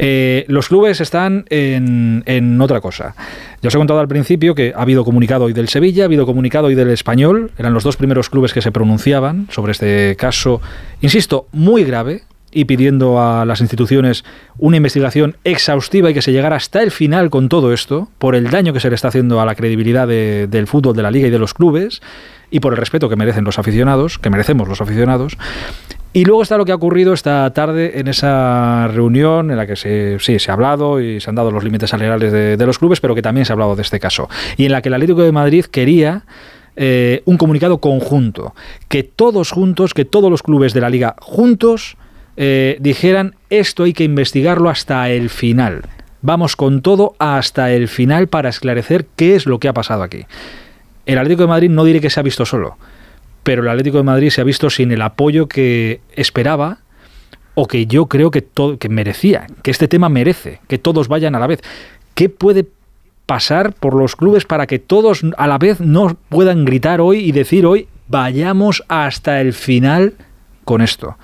Speaker 1: Eh, los clubes están en, en, otra cosa. Ya os he contado al principio que ha habido comunicado hoy del Sevilla, ha habido comunicado hoy del Español, eran los dos primeros clubes que se pronunciaban sobre este caso, insisto, muy grave, y pidiendo a las instituciones una investigación exhaustiva y que se llegara hasta el final con todo esto, por el daño que se le está haciendo a la credibilidad del fútbol, de la liga y de los clubes, y por el respeto que merecen los aficionados, que merecemos los aficionados. Y luego está lo que ha ocurrido esta tarde en esa reunión en la que se, sí, se ha hablado y se han dado los límites salariales de, los clubes, pero que también se ha hablado de este caso. Y en la que el Atlético de Madrid quería eh, un comunicado conjunto, que todos juntos, que todos los clubes de la liga juntos eh, dijeran esto hay que investigarlo hasta el final. Vamos con todo hasta el final para esclarecer qué es lo que ha pasado aquí. El Atlético de Madrid no diré que se ha visto solo, pero el Atlético de Madrid se ha visto sin el apoyo que esperaba o que yo creo que, todo, que merecía, que este tema merece, que todos vayan a la vez. ¿Qué puede pasar por los clubes para que todos a la vez no puedan gritar hoy y decir hoy vayamos hasta el final con esto?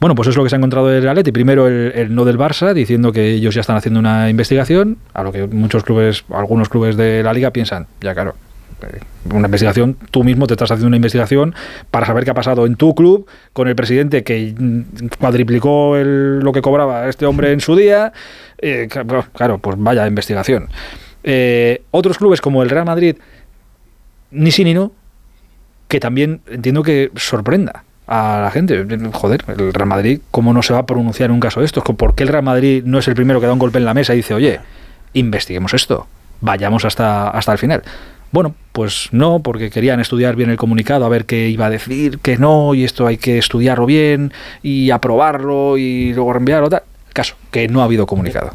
Speaker 1: Bueno, pues es lo que se ha encontrado el Atleti. Primero el, no del Barça, diciendo que ellos ya están haciendo una investigación, a lo que muchos clubes, algunos clubes de la liga piensan, ya claro, eh, una investigación, tú mismo te estás haciendo una investigación para saber qué ha pasado en tu club con el presidente que cuadriplicó lo que cobraba este hombre en su día. Eh, claro, pues vaya investigación. Eh, otros clubes como el Real Madrid, ni sí ni no, que también entiendo que sorprenda a la gente. Joder, el Real Madrid, ¿cómo no se va a pronunciar en un caso de estos? ¿Por qué el Real Madrid no es el primero que da un golpe en la mesa y dice, oye, investiguemos esto, vayamos hasta, hasta el final? Bueno, pues no, porque querían estudiar bien el comunicado, a ver qué iba a decir, que no, y esto hay que estudiarlo bien y aprobarlo y luego reenviarlo. Tal. Caso, que no ha habido comunicado.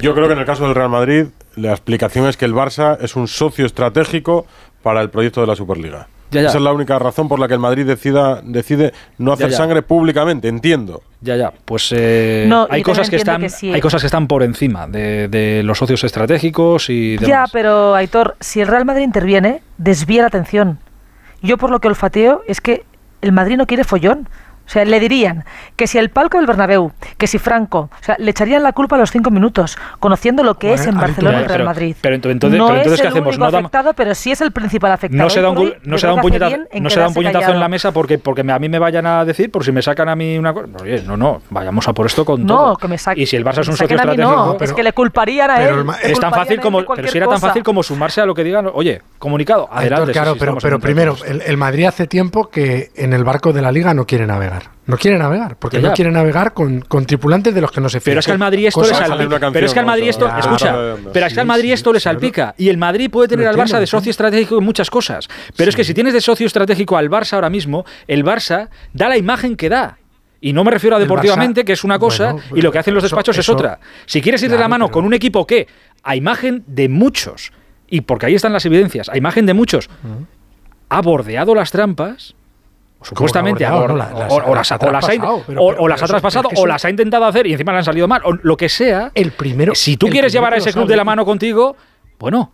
Speaker 3: Yo creo que en el caso del Real Madrid, la explicación es que el Barça es un socio estratégico para el proyecto de la Superliga. Esa es la única razón por la que el Madrid decida, decide no hacer sangre públicamente, entiendo.
Speaker 1: Ya, ya. Pues eh, hay, cosas que están, hay cosas que están por encima de, los socios estratégicos y demás.
Speaker 5: Ya, pero Aitor, si el Real Madrid interviene, desvía la atención. yo por lo que olfateo es que el Madrid no quiere follón. O sea, le dirían que si el palco del Bernabéu, que si Franco, o sea, le echarían la culpa a los cinco minutos, conociendo lo que es en Barcelona y Real Madrid.
Speaker 1: Pero, entonces,
Speaker 5: no
Speaker 1: pero entonces
Speaker 5: es
Speaker 1: ¿qué
Speaker 5: el
Speaker 1: hacemos?
Speaker 5: único
Speaker 1: No,
Speaker 5: afectado, pero sí es el principal afectado.
Speaker 1: no se da un, no se da puñetazo,
Speaker 5: en
Speaker 1: no se da un
Speaker 5: quedarse
Speaker 1: puñetazo en
Speaker 5: callado.
Speaker 1: la mesa porque, porque a mí me vayan a decir, por si me sacan a mí una cosa. Oye, no, no, vayamos a por esto con
Speaker 5: No,
Speaker 1: todo.
Speaker 5: que me saquen.
Speaker 1: Y si el Barça es un socio estratégico.
Speaker 5: no, es que le culparían a él.
Speaker 1: es tan fácil como, pero si era tan fácil como sumarse a lo que digan, oye, comunicado, adelante.
Speaker 6: claro, pero, pero primero, el Madrid hace tiempo que en el barco de la liga no quiere navegar. No quiere navegar, porque
Speaker 1: Ya,
Speaker 6: no quiere navegar con, con tripulantes de los que no se fían.
Speaker 1: Pero es que al Madrid esto le salpica. Pero es que al Madrid esto, escucha,
Speaker 6: pero-
Speaker 1: pero es que al Madrid esto le salpica. Y el Madrid puede tener al Barça de socio estratégico en muchas cosas. Pero es que si tienes de socio estratégico al Barça ahora mismo, el Barça da la imagen que da. Y no me refiero a deportivamente,
Speaker 6: Barça-
Speaker 1: que es una cosa,
Speaker 6: bueno,
Speaker 1: y lo que hacen los
Speaker 6: eso-
Speaker 1: despachos es
Speaker 6: eso-
Speaker 1: otra. Si quieres ir de la mano
Speaker 6: pero-
Speaker 1: con un equipo que, a imagen de muchos, y porque ahí están las evidencias, a imagen de muchos, ha bordeado las trampas, supuestamente
Speaker 6: No, las-
Speaker 1: o- o
Speaker 6: las ha
Speaker 1: o las ha in-
Speaker 6: traspasado,
Speaker 1: o- las ha traspasado o las ha intentado hacer y encima le han salido mal, o lo que sea.
Speaker 6: El primero.
Speaker 1: Si tú quieres llevar a ese club
Speaker 6: sabe.
Speaker 1: de la mano contigo, bueno,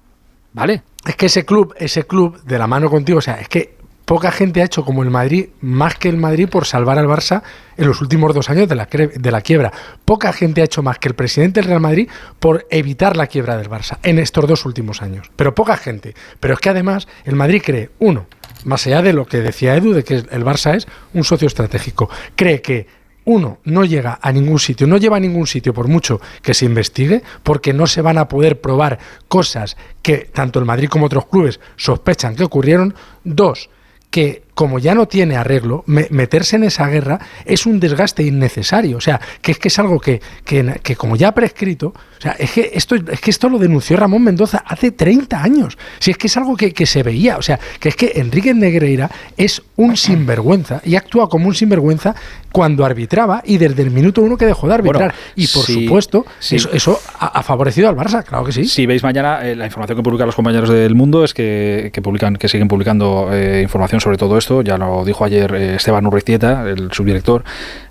Speaker 1: vale.
Speaker 6: Es que ese club, ese club de la mano contigo, o sea, es que poca gente ha hecho como el Madrid, más que el Madrid, por salvar al Barça en los últimos dos años de la, de la quiebra. Poca gente ha hecho más que el presidente del Real Madrid por evitar la quiebra del Barça en estos dos últimos años. Pero poca gente. Pero es que además el Madrid cree, uno, más allá de lo que decía Edu, de que el Barça es un socio estratégico, cree que uno, no llega a ningún sitio, no lleva a ningún sitio por mucho que se investigue, porque no se van a poder probar cosas que tanto el Madrid como otros clubes sospechan que ocurrieron. Dos, que como ya no tiene arreglo, me- meterse en esa guerra es un desgaste innecesario. O sea, que es que es algo que, que, que como ya ha prescrito, o sea, es que esto, es que esto lo denunció Ramón Mendoza hace 30 años. Si es que es algo que, que se veía, o sea, que es que Enrique Negreira es un sinvergüenza y actúa como un sinvergüenza cuando arbitraba y desde el minuto uno que dejó de arbitrar.
Speaker 1: Bueno,
Speaker 6: y por
Speaker 1: sí,
Speaker 6: supuesto,
Speaker 1: sí.
Speaker 6: eso, eso ha, ha favorecido al Barça, claro que sí.
Speaker 1: Si veis mañana, eh, la información que publican los compañeros del Mundo es que, que publican, que siguen publicando eh, información sobre todo esto. Ya lo dijo ayer eh, Esteban Urristieta, el subdirector,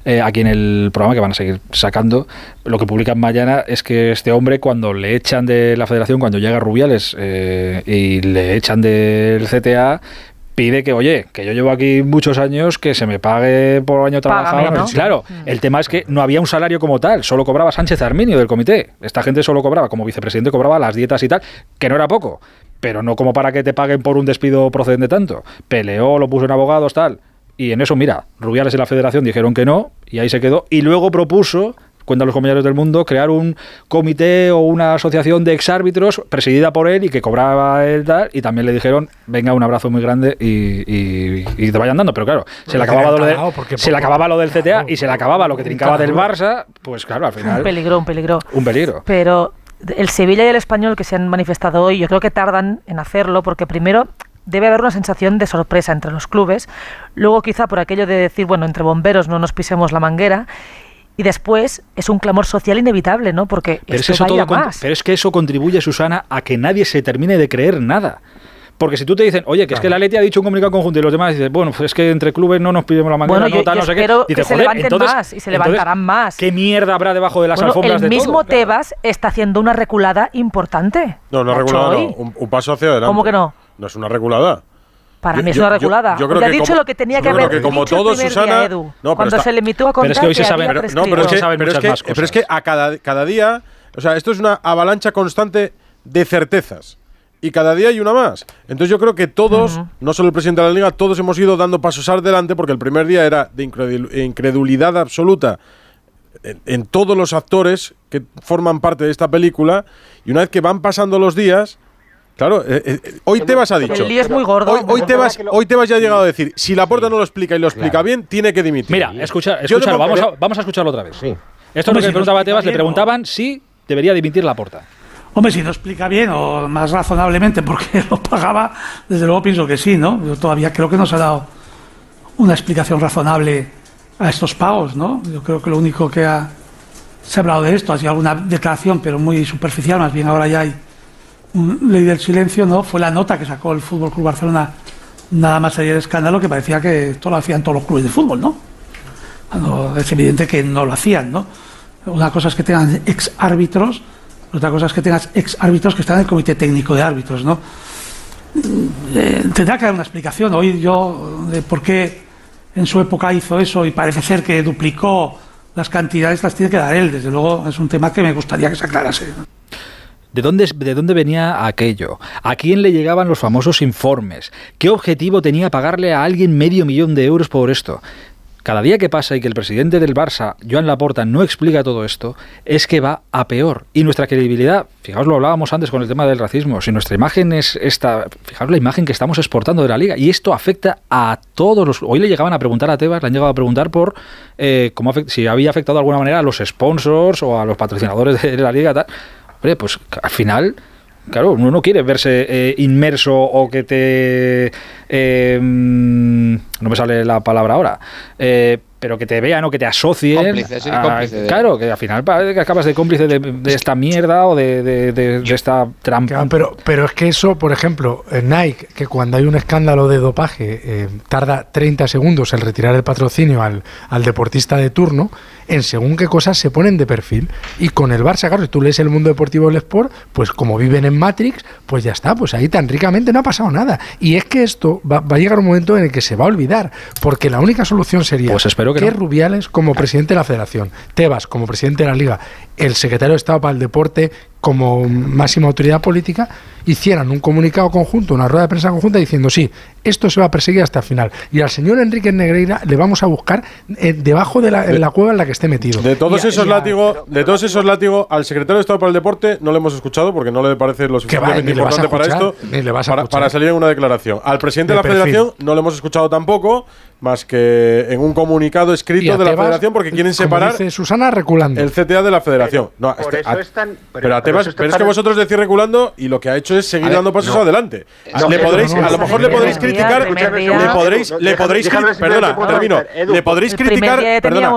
Speaker 1: eh, aquí en el programa que van a seguir sacando. Lo que publican mañana es que este hombre, cuando le echan de la federación, cuando llega Rubiales eh, y le echan del CTA, pide que, oye, que yo llevo aquí muchos años, que se me pague por año trabajado.
Speaker 5: Págame, ¿no?
Speaker 1: Claro, el tema es que no había un salario como tal, solo cobraba Sánchez Arminio del comité. Esta gente solo cobraba, como vicepresidente, cobraba las dietas y tal, que no era poco, pero no como para que te paguen por un despido procedente tanto. Peleó, lo puso en abogados, tal. Y en eso, mira, Rubiales y la federación dijeron que no, y ahí se quedó. Y luego propuso cuentan los compañeros del mundo, crear un comité o una asociación de exárbitros presidida por él y que cobraba él tal, y también le dijeron, venga, un abrazo muy grande y, y- y te vayan dando, pero claro, se le acababa lo, de- se le acababa lo del CTA y se le acababa lo que trincaba del. Barça, pues claro, al
Speaker 5: Un
Speaker 1: final,
Speaker 5: peligro, un peligro.
Speaker 1: un peligro.
Speaker 5: Pero el Sevilla y el Español que se han manifestado hoy, yo creo que tardan en hacerlo porque primero debe haber una sensación de sorpresa entre los clubes, luego quizá por aquello de decir, bueno, entre bomberos no nos pisemos la manguera. Y después es un clamor social inevitable, ¿no? Porque
Speaker 1: Pero es,
Speaker 5: esto
Speaker 1: que eso
Speaker 5: vaya
Speaker 1: todo con-
Speaker 5: más.
Speaker 1: pero es que eso contribuye, Susana, a que nadie se termine de creer nada. Porque si tú te dicen, oye, que es que la Leti ha dicho un comunicado conjunto y los demás dicen, bueno, pues es que entre clubes no nos pidemos la manguera,
Speaker 5: Bueno,
Speaker 1: no
Speaker 5: yo-
Speaker 1: tal,
Speaker 5: yo
Speaker 1: no sé qué.
Speaker 5: que se levanten más y se levantarán más.
Speaker 1: ¿Qué mierda habrá debajo de las
Speaker 5: Bueno,
Speaker 1: alfombras
Speaker 5: el
Speaker 1: de
Speaker 5: mismo
Speaker 1: todo?
Speaker 5: Tebas está haciendo una reculada importante.
Speaker 3: No, no
Speaker 5: ¿Lo ha hecho
Speaker 3: regulada, no. Un, un paso hacia adelante.
Speaker 5: ¿Cómo que no?
Speaker 3: No es una regulada.
Speaker 5: Para
Speaker 3: Yo-
Speaker 5: mí es
Speaker 3: yo-
Speaker 5: una
Speaker 3: yo-
Speaker 5: reculada.
Speaker 3: yo creo
Speaker 5: ha dicho
Speaker 3: como-
Speaker 5: lo que tenía
Speaker 3: yo
Speaker 5: que haber
Speaker 3: que como
Speaker 5: dicho
Speaker 3: todo, Susana,
Speaker 5: día, Edu,
Speaker 3: no,
Speaker 5: cuando
Speaker 3: está-
Speaker 5: se le limitó a contar
Speaker 1: Pero es que hoy se sabe- pero-
Speaker 3: No, pero es que,
Speaker 1: saben
Speaker 3: pero es
Speaker 1: muchas
Speaker 3: que,
Speaker 1: más
Speaker 3: pero es que a cada, cada día, o sea, esto es una avalancha constante de certezas. Y cada día hay una más. Entonces yo creo que todos, no solo el presidente de la liga, todos hemos ido dando pasos adelante porque el primer día era de incredul- incredulidad absoluta en, en todos los actores que forman parte de esta película. Y una vez que van pasando los días, claro, eh, eh, hoy Tebas ha dicho.
Speaker 5: El lío es muy gordo.
Speaker 3: Hoy, hoy, Tebas, hoy Tebas ya ha llegado a decir, si la puerta no lo explica y lo explica bien, tiene que dimitir.
Speaker 1: Mira, escucha,
Speaker 3: tengo-
Speaker 1: vamos, a,
Speaker 3: pero-
Speaker 1: vamos a escucharlo otra vez. Esto es lo que
Speaker 2: si
Speaker 1: le preguntaba a Tebas, le preguntaban si debería dimitir la porta.
Speaker 2: Hombre, si no explica bien o más razonablemente porque lo pagaba, desde luego pienso que sí, ¿no? Yo todavía creo que no se ha dado una explicación razonable a estos pagos, ¿no? Yo creo que lo único que ha, se ha hablado de esto ha sido alguna declaración, pero muy superficial, más bien ahora ya hay ley del silencio, ¿no? Fue la nota que sacó el Fútbol Club Barcelona, nada más sería de escándalo, que parecía que esto lo hacían todos los clubes de fútbol, ¿no? Es evidente que no lo hacían, ¿no? Una cosa es que tengan ex árbitros, otra cosa es que tengas ex árbitros que están en el comité técnico de árbitros, ¿no? eh, tendrá que dar una explicación. Hoy yo de por qué en su época hizo eso y parece ser que duplicó las cantidades, las tiene que dar él. Desde luego es un tema que me gustaría que se aclarase.
Speaker 1: ¿De dónde, ¿De dónde venía aquello? ¿A quién le llegaban los famosos informes? ¿Qué objetivo tenía pagarle a alguien medio millón de euros por esto? Cada día que pasa y que el presidente del Barça, Joan Laporta, no explica todo esto, es que va a peor. Y nuestra credibilidad, fijaos, lo hablábamos antes con el tema del racismo, si nuestra imagen es esta, fijaos la imagen que estamos exportando de la liga, y esto afecta a todos los... Hoy le llegaban a preguntar a Tebas, le han llegado a preguntar por eh, cómo si había afectado de alguna manera a los sponsors o a los patrocinadores de la liga. Tal. Hombre, pues al final Claro, uno no quiere verse eh, inmerso o que te... Eh, mm, no me sale la palabra ahora. Eh, pero que te vean o que te asocien.
Speaker 7: Cómplice, sí, cómplice
Speaker 1: Claro, que al final parece que acabas de cómplice de, esta mierda o de, esta trampa.
Speaker 6: pero, pero es que eso, por ejemplo, Nike, que cuando hay un escándalo de dopaje tarda 30 segundos en retirar el patrocinio al, al deportista de turno, en según qué cosas se ponen de perfil. Y con el Barça, claro, si tú lees el mundo deportivo del Sport, pues como viven en Matrix, pues ya está, pues ahí tan ricamente no ha pasado nada. Y es que esto va, a llegar un momento en el que se va a olvidar, porque la única solución sería
Speaker 1: pues espero que,
Speaker 6: Rubiales como presidente de la federación, Tebas como presidente de la liga, el secretario de Estado para el deporte como máxima autoridad política, hicieran un comunicado conjunto, una rueda de prensa conjunta diciendo sí, esto se va a perseguir hasta el final. Y al señor Enrique Negreira le vamos a buscar eh, debajo de la, cueva en la que esté metido.
Speaker 3: De todos esos látigos, de todos esos látigos, al secretario de Estado para el Deporte no le hemos escuchado porque no le parece lo suficientemente importante para esto para, salir en una declaración. Al presidente de, la Federación no le hemos escuchado tampoco, más que en un comunicado escrito de la Federación porque quieren separar
Speaker 6: Susana reculando.
Speaker 3: el CTA de la Federación. no, este, pero, es que vosotros decís reculando y lo que ha hecho es seguir dando pasos adelante. le podréis, a lo mejor le podréis criticar, le podréis, le podréis, perdona, termino, le podréis criticar, perdona,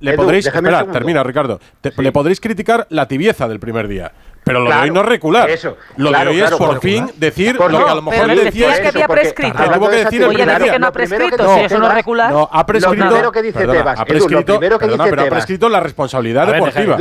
Speaker 3: le podréis, espera, termina Ricardo, le podréis criticar la tibieza del primer día. Pero lo de hoy no es recular. Eso. Lo de hoy es por fin decir lo que a lo mejor le decías.
Speaker 5: que había prescrito.
Speaker 3: Tuvo que decir el
Speaker 5: que no ha prescrito. Si eso no es recular.
Speaker 3: No, ha prescrito. Lo primero que dice Tebas. Ha prescrito, pero ha prescrito la responsabilidad deportiva.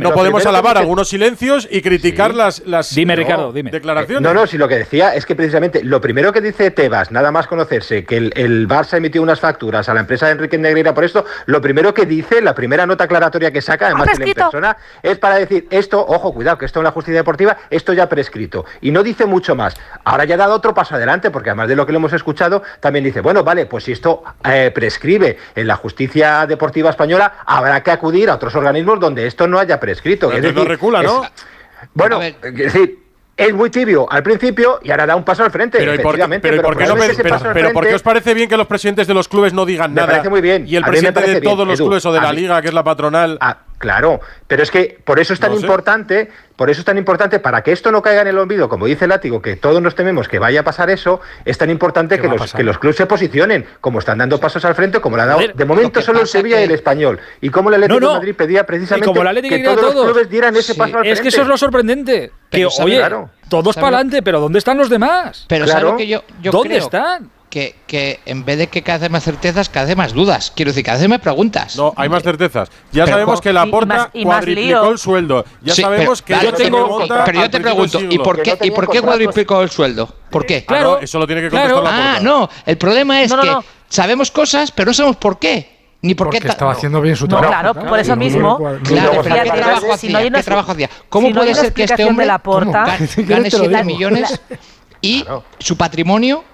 Speaker 3: No podemos alabar algunos silencios y criticar las
Speaker 1: Dime, Ricardo, dime.
Speaker 3: declaraciones.
Speaker 4: No, no, si lo que decía es que precisamente lo primero que dice Tebas, nada más conocerse, que el Barça emitió unas facturas a la empresa de Enrique Negreira por esto, lo primero que dice, la primera nota aclaratoria que saca, además de la persona, es para decir esto, ojo, cuidado, que esto en la justicia deportiva, esto ya prescrito. Y no dice mucho más. Ahora ya ha dado otro paso adelante, porque además de lo que le hemos escuchado, también dice, bueno, vale, pues si esto eh, prescribe en la justicia deportiva española, habrá que acudir a otros organismos donde esto no haya prescrito.
Speaker 3: Pero no recula, ¿no?
Speaker 4: bueno, es decir, es muy tibio al principio y ahora da un paso al frente.
Speaker 3: Pero, ¿por, qué, os parece bien que los presidentes de los clubes no digan nada?
Speaker 4: Parece muy bien.
Speaker 3: Y el presidente de todos los clubes o de la liga, que es la patronal.
Speaker 4: Claro, pero es que por eso es tan importante, por eso es tan importante, para que esto no caiga en el olvido, como dice el látigo, que todos nos tememos que vaya a pasar eso, es tan importante que los, que los clubes se posicionen, como están dando pasos al frente, como le ha dado. de momento solo el Sevilla y el Español. Y como el Atlético de Madrid pedía precisamente que todos los clubes dieran ese paso al frente.
Speaker 1: Es que eso es lo sorprendente. Que, oye, todos para adelante, pero ¿dónde están los demás?
Speaker 7: Pero claro. que yo, yo
Speaker 1: ¿Dónde están?
Speaker 7: Que, que, en vez de que cada vez más certezas, cada vez más dudas. Quiero decir, cada vez más preguntas.
Speaker 3: No, hay más certezas. Ya sabemos que la porta cuadriplicó el sueldo. Ya sabemos que
Speaker 7: yo tengo, Pero yo te pregunto, ¿y por qué, ¿y por qué cuadriplicó el sueldo? ¿Por qué?
Speaker 3: Claro, eso lo tiene que contestar la porta.
Speaker 7: Ah, no, el problema es que sabemos cosas, pero no sabemos por qué. Ni por
Speaker 6: Porque estaba haciendo bien su trabajo.
Speaker 5: claro, por eso mismo.
Speaker 7: Claro, pero ¿qué trabajo hacía? ¿Qué trabajo hacía? ¿Cómo puede ser que este hombre
Speaker 5: la porta,
Speaker 7: gane 7 millones y su patrimonio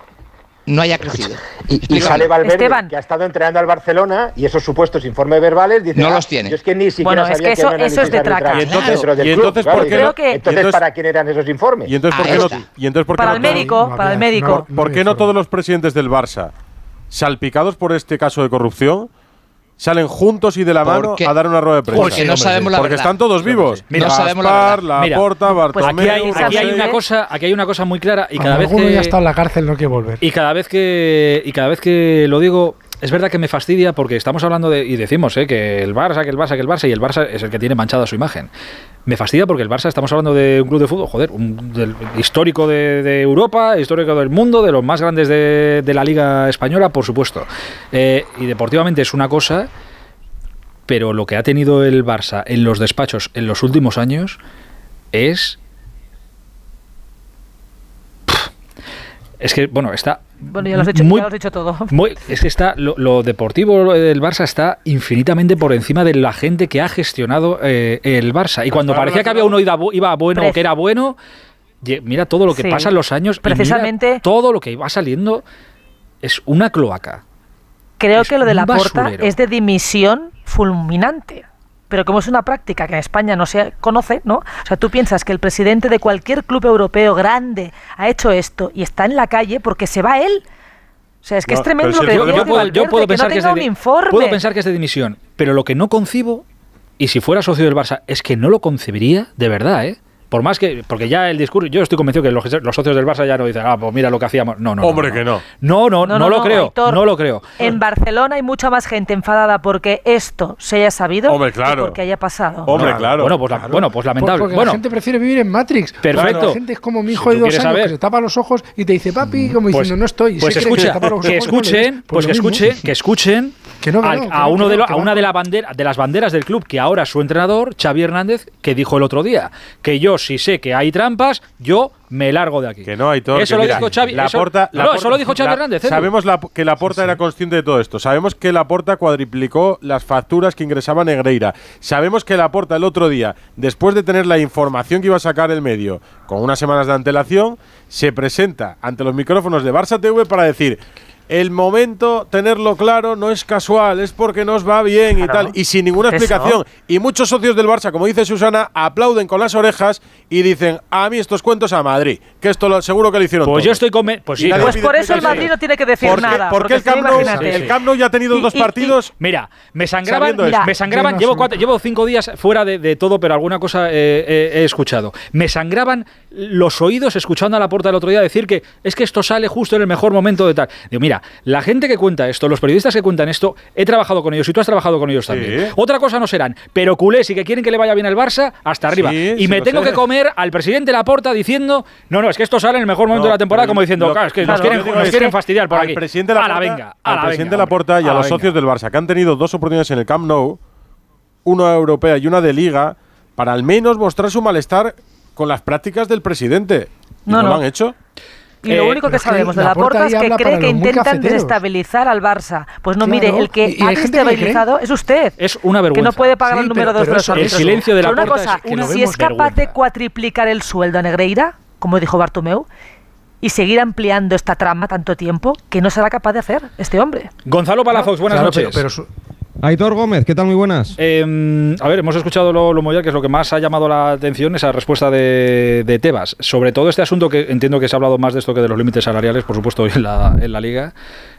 Speaker 7: no haya crecido.
Speaker 4: Y, sale Valverde, que ha estado entrenando al Barcelona y esos supuestos informes verbales dice,
Speaker 7: no los tiene.
Speaker 4: Yo es que ni siquiera
Speaker 5: bueno,
Speaker 4: sabía
Speaker 5: es que eso, eso es de traca.
Speaker 3: Y entonces, y entonces, ¿por qué
Speaker 4: no? entonces, ¿para quién eran esos informes?
Speaker 3: Y entonces, ¿por qué no? Y entonces, ¿por qué
Speaker 5: para el médico, para el médico.
Speaker 3: ¿Por qué no todos los presidentes del Barça salpicados por este caso de corrupción salen juntos y de la mano a dar una rueda de prensa.
Speaker 7: Porque no sabemos la
Speaker 3: Porque están todos vivos.
Speaker 7: Mira, no sabemos la verdad.
Speaker 3: Mira, Porta, pues
Speaker 1: aquí, hay, aquí hay, una cosa, aquí hay una cosa muy clara y cada vez que
Speaker 6: ya está en la cárcel no quiere volver.
Speaker 1: Y cada vez que y cada vez que lo digo es verdad que me fastidia porque estamos hablando de y decimos eh, que el Barça, que el Barça, que el Barça y el Barça es el que tiene manchada su imagen. Me fastidia porque el Barça, estamos hablando de un club de fútbol, joder, un, histórico de, Europa, histórico del mundo, de los más grandes de, la Liga Española, por supuesto. Eh, y deportivamente es una cosa pero lo que ha tenido el Barça en los despachos en los últimos años es Es que, bueno, está.
Speaker 5: Bueno, ya lo has dicho, muy, ya lo has dicho todo.
Speaker 1: Muy, es que está. Lo, deportivo del Barça está infinitamente por encima de la gente que ha gestionado eh, el Barça. Y cuando parecía que había uno iba, iba bueno o que era bueno, mira todo lo que pasa en los años.
Speaker 5: Precisamente.
Speaker 1: todo lo que va saliendo es una cloaca.
Speaker 5: Creo que lo de la porta es de dimisión fulminante pero como es una práctica que en España no se conoce, ¿no? O sea, tú piensas que el presidente de cualquier club europeo grande ha hecho esto y está en la calle porque se va él. O sea, es que es tremendo lo que yo, yo, puedo, yo puedo pensar que, es de,
Speaker 1: Puedo pensar que es de dimisión, pero lo que no concibo, y si fuera socio del Barça, es que no lo concebiría de verdad, ¿eh? Por más que, porque ya el discurso, yo estoy convencido que los, socios del Barça ya no dicen, ah, pues mira lo que hacíamos. No, no.
Speaker 3: Hombre, que no.
Speaker 1: No, no, no, lo creo. no lo creo.
Speaker 5: En Barcelona hay mucha más gente enfadada porque esto se haya sabido
Speaker 3: Hombre, claro.
Speaker 5: porque haya pasado.
Speaker 3: Hombre, claro.
Speaker 1: Bueno, pues, bueno, pues lamentable.
Speaker 6: Porque
Speaker 1: bueno.
Speaker 6: la gente prefiere vivir en Matrix.
Speaker 1: Perfecto.
Speaker 6: La gente es como mi hijo de dos años que se tapa los ojos y te dice, papi, como pues, diciendo, no estoy.
Speaker 1: Pues escucha, que, escuchen, pues que escuchen, que escuchen a, uno de a una de, la bandera, de las banderas del club, que ahora es su entrenador, Xavi Hernández, que dijo el otro día que yo si sé que hay trampas, yo me largo de aquí.
Speaker 3: Que no hay todo.
Speaker 1: Eso lo dijo Xavi.
Speaker 3: La
Speaker 1: eso,
Speaker 3: porta,
Speaker 1: no, eso lo dijo Xavi Hernández.
Speaker 3: Sabemos que la porta era consciente de todo esto. Sabemos que la porta cuadriplicó las facturas que ingresaba Negreira. Sabemos que la porta el otro día, después de tener la información que iba a sacar el medio con unas semanas de antelación, se presenta ante los micrófonos de Barça TV para decir el momento, tenerlo claro, no es casual, es porque nos va bien y tal, y sin ninguna explicación. Y muchos socios del Barça, como dice Susana, aplauden con las orejas y dicen, a mí estos cuentos a Madrid, que esto lo, seguro que lo hicieron
Speaker 1: Pues yo estoy con... Pues, sí,
Speaker 5: pues por eso el Madrid no tiene que decir nada.
Speaker 3: Porque, el, Camp nou, ya ha tenido dos partidos...
Speaker 1: mira, me sangraban, me sangraban llevo, llevo cinco días fuera de, todo, pero alguna cosa he escuchado. Me sangraban los oídos escuchando a la puerta del otro día decir que es que esto sale justo en el mejor momento de tal. Digo, mira, la gente que cuenta esto, los periodistas que cuentan esto, he trabajado con ellos y tú has trabajado con ellos también. Otra cosa no serán, pero culés y que quieren que le vaya bien al Barça, hasta arriba. y me tengo que comer al presidente Laporta diciendo, no, no, es que esto sale en el mejor momento de la temporada, como diciendo, claro, es que nos quieren, fastidiar por aquí.
Speaker 3: Presidente a la venga, al presidente Laporta y a, los socios del Barça, que han tenido dos oportunidades en el Camp Nou, una europea y una de liga, para al menos mostrar su malestar con las prácticas del presidente. no, no, lo han hecho?
Speaker 5: Y lo eh, único que sabemos de la Porta es que cree que intentan desestabilizar al Barça. Pues no, mire, el que ha desestabilizado es usted.
Speaker 1: Es una vergüenza.
Speaker 5: Que no puede pagar el número de los
Speaker 1: El silencio de la
Speaker 5: una
Speaker 1: cosa,
Speaker 5: si es capaz de cuatriplicar el sueldo a Negreira, como dijo Bartomeu, y seguir ampliando esta trama tanto tiempo, que no será capaz de hacer este hombre.
Speaker 1: Gonzalo Palafox, buenas noches. pero,
Speaker 15: Aitor Gómez, ¿qué tal? Muy buenas.
Speaker 1: Em, a ver, hemos escuchado lo, lo que es lo que más ha llamado la atención, esa respuesta de, Tebas. Sobre todo este asunto que entiendo que se ha hablado más de esto que de los límites salariales, por supuesto, en la, en la liga.